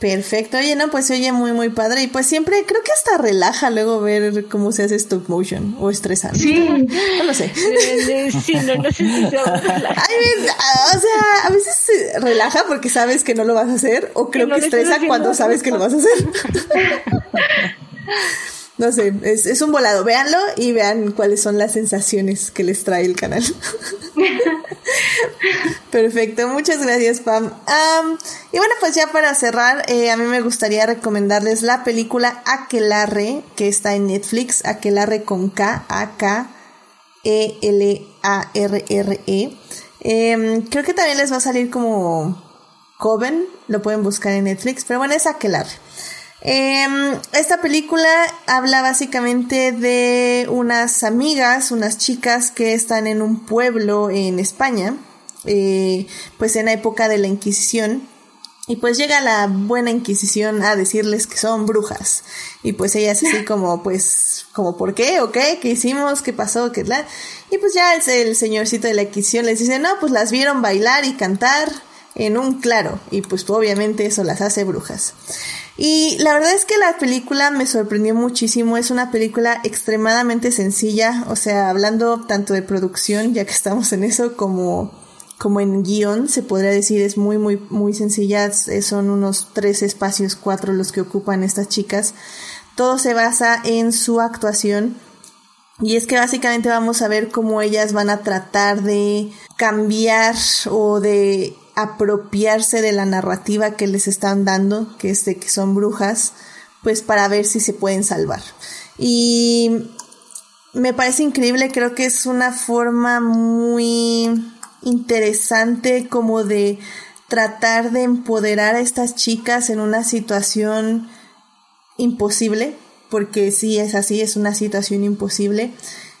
Perfecto, oye, no, pues se oye muy, muy padre. Y pues siempre creo que hasta relaja luego ver cómo se hace stop motion o estresante.
Sí.
No lo sé.
Sí, no, no sé si se
O sea, a veces se relaja porque sabes que no lo vas a hacer, o creo que, que estresa cuando sabes que lo vas a hacer. No sé, es, es un volado. Véanlo y vean cuáles son las sensaciones que les trae el canal. Perfecto, muchas gracias, Pam. Um, y bueno, pues ya para cerrar, eh, a mí me gustaría recomendarles la película Aquelarre, que está en Netflix, Aquelarre con K, A-K-E-L-A-R-R-E. Eh, creo que también les va a salir como Coven, lo pueden buscar en Netflix, pero bueno, es Aquelarre. Eh, esta película habla básicamente de unas amigas, unas chicas que están en un pueblo en España, eh, pues en la época de la Inquisición. Y pues llega la buena Inquisición a decirles que son brujas. Y pues ellas así como, pues, como, ¿por qué? ¿O qué? ¿Qué hicimos? ¿Qué pasó? ¿Qué tal? Y pues ya el, el señorcito de la Inquisición les dice, no, pues las vieron bailar y cantar en un claro. Y pues obviamente eso las hace brujas. Y la verdad es que la película me sorprendió muchísimo. Es una película extremadamente sencilla. O sea, hablando tanto de producción, ya que estamos en eso, como, como en guion, se podría decir, es muy, muy, muy sencilla. Son unos tres espacios, cuatro los que ocupan estas chicas. todo se basa en su actuación. Y es que básicamente vamos a ver cómo ellas van a tratar de cambiar o de apropiarse de la narrativa que les están dando, que es de que son brujas, pues para ver si se pueden salvar. Y me parece increíble, creo que es una forma muy interesante como de tratar de empoderar a estas chicas en una situación imposible, porque sí es así, es una situación imposible.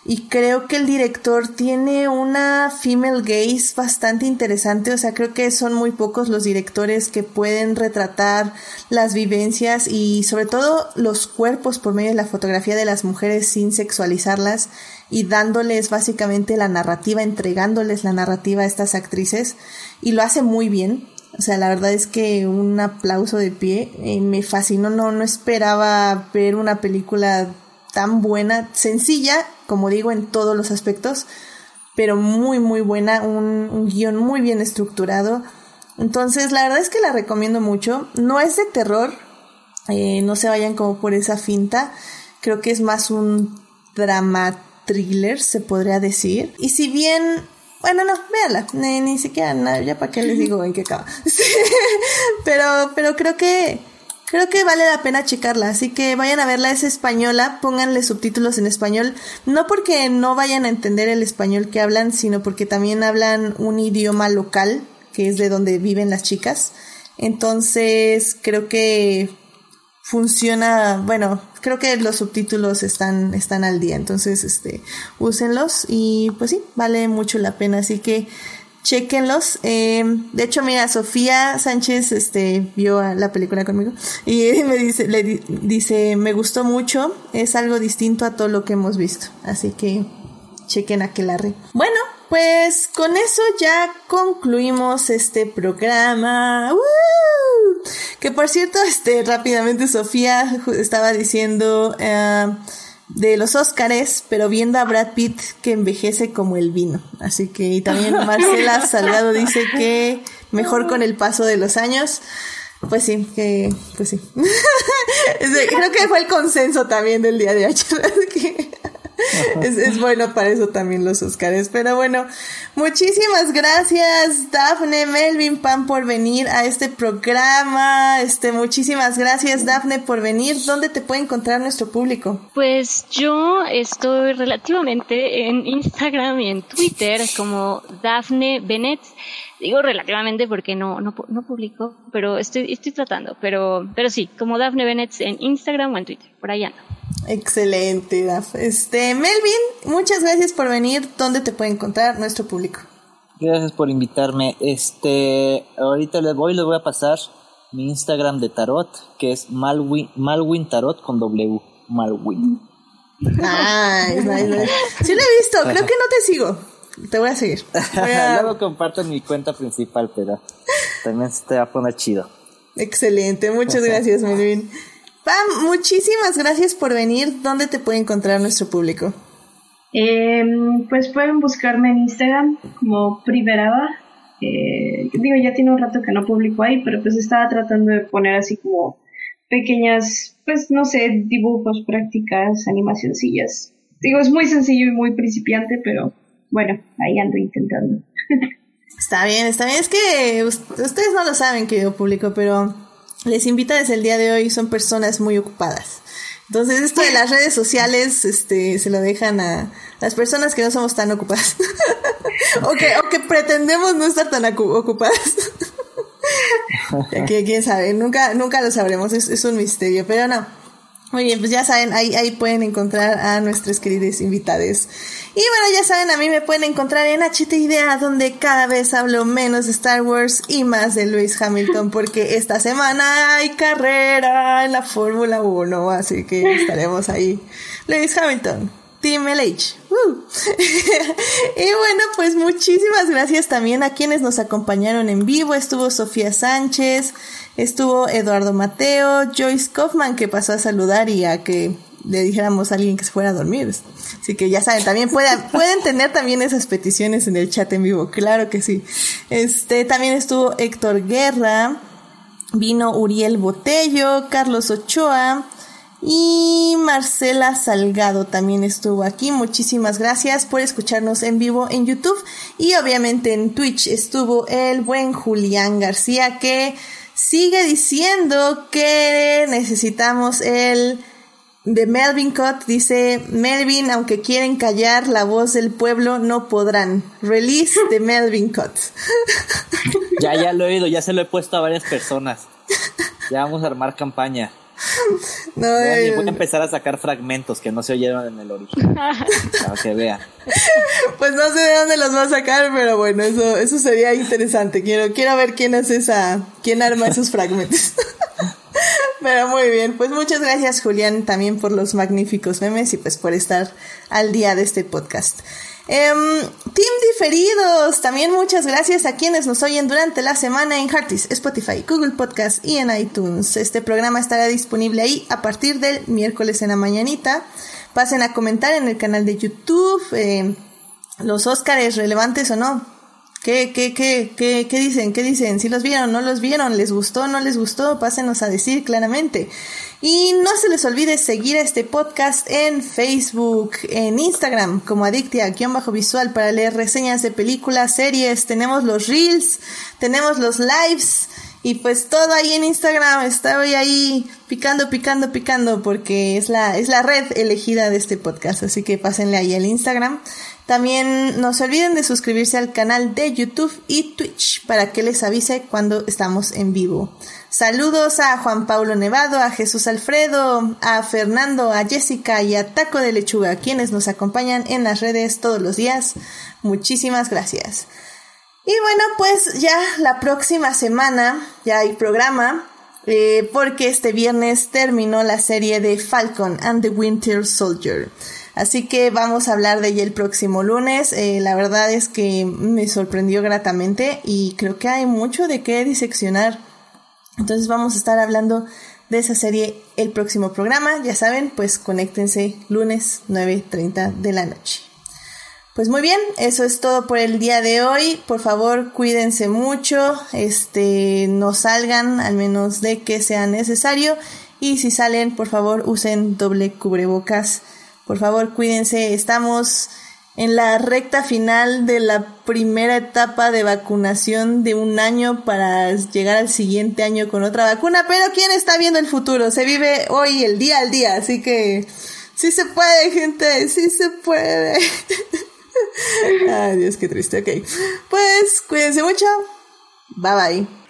Y creo que el director tiene una female gaze bastante interesante, o sea, creo que son muy pocos los directores que pueden retratar las vivencias y sobre todo los cuerpos por medio de la fotografía de las mujeres sin sexualizarlas y dándoles básicamente la narrativa, entregándoles la narrativa a estas actrices y lo hace muy bien. O sea, la verdad es que un aplauso de pie. Eh, me fascinó, no, no esperaba ver una película tan buena, sencilla, como digo, en todos los aspectos, pero muy, muy buena, un, guion muy bien estructurado. Entonces, la verdad es que la recomiendo mucho. No es de terror, eh, no se vayan como por esa finta. Creo que es más un drama thriller, se podría decir. Y si bien bueno, no, véanla, ni, ni siquiera, ya para qué les digo en qué acaba. pero, pero creo que creo que vale la pena checarla, así que vayan a verla, es española, pónganle subtítulos en español, no porque no vayan a entender el español que hablan, sino porque también hablan un idioma local, que es de donde viven las chicas. Entonces, creo que funciona, bueno, creo que los subtítulos están, están al día, entonces, este, úsenlos y pues sí, vale mucho la pena, así que chequenlos. Eh, de hecho, mira, Sofía Sánchez este, vio la película conmigo y me dice, le dice, me gustó mucho, es algo distinto a todo lo que hemos visto. Así que chequen Aquelarre. Bueno, pues con eso ya concluimos este programa. Que por cierto, este, rápidamente Sofía estaba diciendo... Eh, de los Óscares, pero viendo a Brad Pitt que envejece como el vino. Así que y también Marcela Salgado dice que mejor con el paso de los años. Pues sí, que pues sí. Creo que fue el consenso también del día de ayer. es, bueno para eso también los Oscars. Pero bueno, muchísimas gracias, Dafne, Melvin, Pan, por venir a este programa. Este, muchísimas gracias, Dafne, por venir. ¿Dónde te puede encontrar nuestro público?
Pues yo estoy relativamente en Instagram y en Twitter como Dafne Bennett. Digo relativamente porque no, no, no publico, pero estoy, estoy tratando. Pero, pero sí, como Dafne Bennett en Instagram o en Twitter, por allá.
Excelente, Daf. Este, Melvin, muchas gracias por venir. ¿Dónde te puede encontrar nuestro público?
Gracias por invitarme. Este, ahorita les voy, les voy a pasar mi Instagram de tarot, que es Malwin, Malwin Tarot con W. Malwin.
Nice, nice, nice. Sí lo he visto, creo que no te sigo. Te voy a seguir.
Luego comparto en mi cuenta principal, pero también se te va a poner chido.
Excelente, muchas gracias, Melvin. Pam, muchísimas gracias por venir. ¿Dónde te puede encontrar nuestro público?
Em, pues pueden buscarme en Instagram como Priveraba. Eh, digo, ya tiene un rato que no publico ahí, pero pues estaba tratando de poner así como pequeñas, pues no sé, dibujos, prácticas, animacioncillas. Digo, es muy sencillo y muy principiante, pero bueno, ahí ando intentando.
Está bien, está bien. Es que ustedes no lo saben, querido público, pero les invita desde el día de hoy son personas muy ocupadas. Entonces, esto de las redes sociales, este, se lo dejan a las personas que no somos tan ocupadas. o, que, o que pretendemos no estar tan ocupadas. que quién sabe, nunca, nunca lo sabremos, es, es un misterio, pero no. Muy bien, pues ya saben, ahí, ahí pueden encontrar a nuestros queridos invitados. Y bueno, ya saben, a mí me pueden encontrar en HT Idea, donde cada vez hablo menos de Star Wars y más de Lewis Hamilton, porque esta semana hay carrera en la Fórmula 1, así que estaremos ahí. Lewis Hamilton, Team LH. y bueno, pues muchísimas gracias también a quienes nos acompañaron en vivo. Estuvo Sofía Sánchez, Estuvo Eduardo Mateo, Joyce Kaufman que pasó a saludar y a que le dijéramos a alguien que se fuera a dormir. Así que ya saben, también pueden, pueden tener también esas peticiones en el chat en vivo, claro que sí. Este, también estuvo Héctor Guerra, vino Uriel Botello, Carlos Ochoa, Y Marcela Salgado también estuvo aquí. Muchísimas gracias por escucharnos en vivo en YouTube. Y obviamente en Twitch estuvo el buen Julián García que sigue diciendo que necesitamos el de Melvin Cott. Dice Melvin, aunque quieren callar la voz del pueblo, no podrán. Release de Melvin Cott.
Ya, ya lo he oído, ya se lo he puesto a varias personas. Ya vamos a armar campaña. No, voy, a, empezar a sacar fragmentos que no se oyeron en el original. para que vean.
Pues no sé de dónde los va a sacar, pero bueno, eso, eso sería interesante. Quiero, quiero ver quién hace esa, quién arma esos fragmentos. Pero muy bien, pues muchas gracias Julián también por los magníficos memes y pues por estar al día de este podcast. Em, team diferidos, también muchas gracias a quienes nos oyen durante la semana en Heartis, Spotify, Google Podcast y en iTunes. Este programa estará disponible ahí a partir del miércoles en la mañanita. Pasen a comentar en el canal de YouTube eh, los Óscares relevantes o no. ¿Qué, qué, qué, qué, qué dicen? ¿Qué dicen? ¿Si los vieron? ¿No los vieron? ¿Les gustó? ¿No les gustó? Pásenos a decir claramente. Y no se les olvide seguir este podcast en Facebook, en Instagram como Adictia-visual para leer reseñas de películas, series, tenemos los reels, tenemos los lives y pues todo ahí en Instagram, estoy ahí picando, picando, picando porque es la, es la red elegida de este podcast, así que pásenle ahí al Instagram. También no se olviden de suscribirse al canal de YouTube y Twitch para que les avise cuando estamos en vivo. Saludos a Juan Paulo Nevado, a Jesús Alfredo, a Fernando, a Jessica y a Taco de Lechuga, quienes nos acompañan en las redes todos los días. Muchísimas gracias. Y bueno, pues ya la próxima semana ya hay programa, eh, porque este viernes terminó la serie de Falcon and the Winter Soldier. Así que vamos a hablar de ella el próximo lunes. Eh, la verdad es que me sorprendió gratamente y creo que hay mucho de qué diseccionar. Entonces vamos a estar hablando de esa serie el próximo programa. Ya saben, pues conéctense lunes 9.30 de la noche. Pues muy bien, eso es todo por el día de hoy. Por favor, cuídense mucho, este, no salgan al menos de que sea necesario y si salen, por favor, usen doble cubrebocas por favor, cuídense. Estamos en la recta final de la primera etapa de vacunación de un año para llegar al siguiente año con otra vacuna. Pero ¿quién está viendo el futuro? Se vive hoy el día al día, así que sí se puede, gente, sí se puede. Ay, Dios, qué triste. Ok, pues cuídense mucho. Bye bye.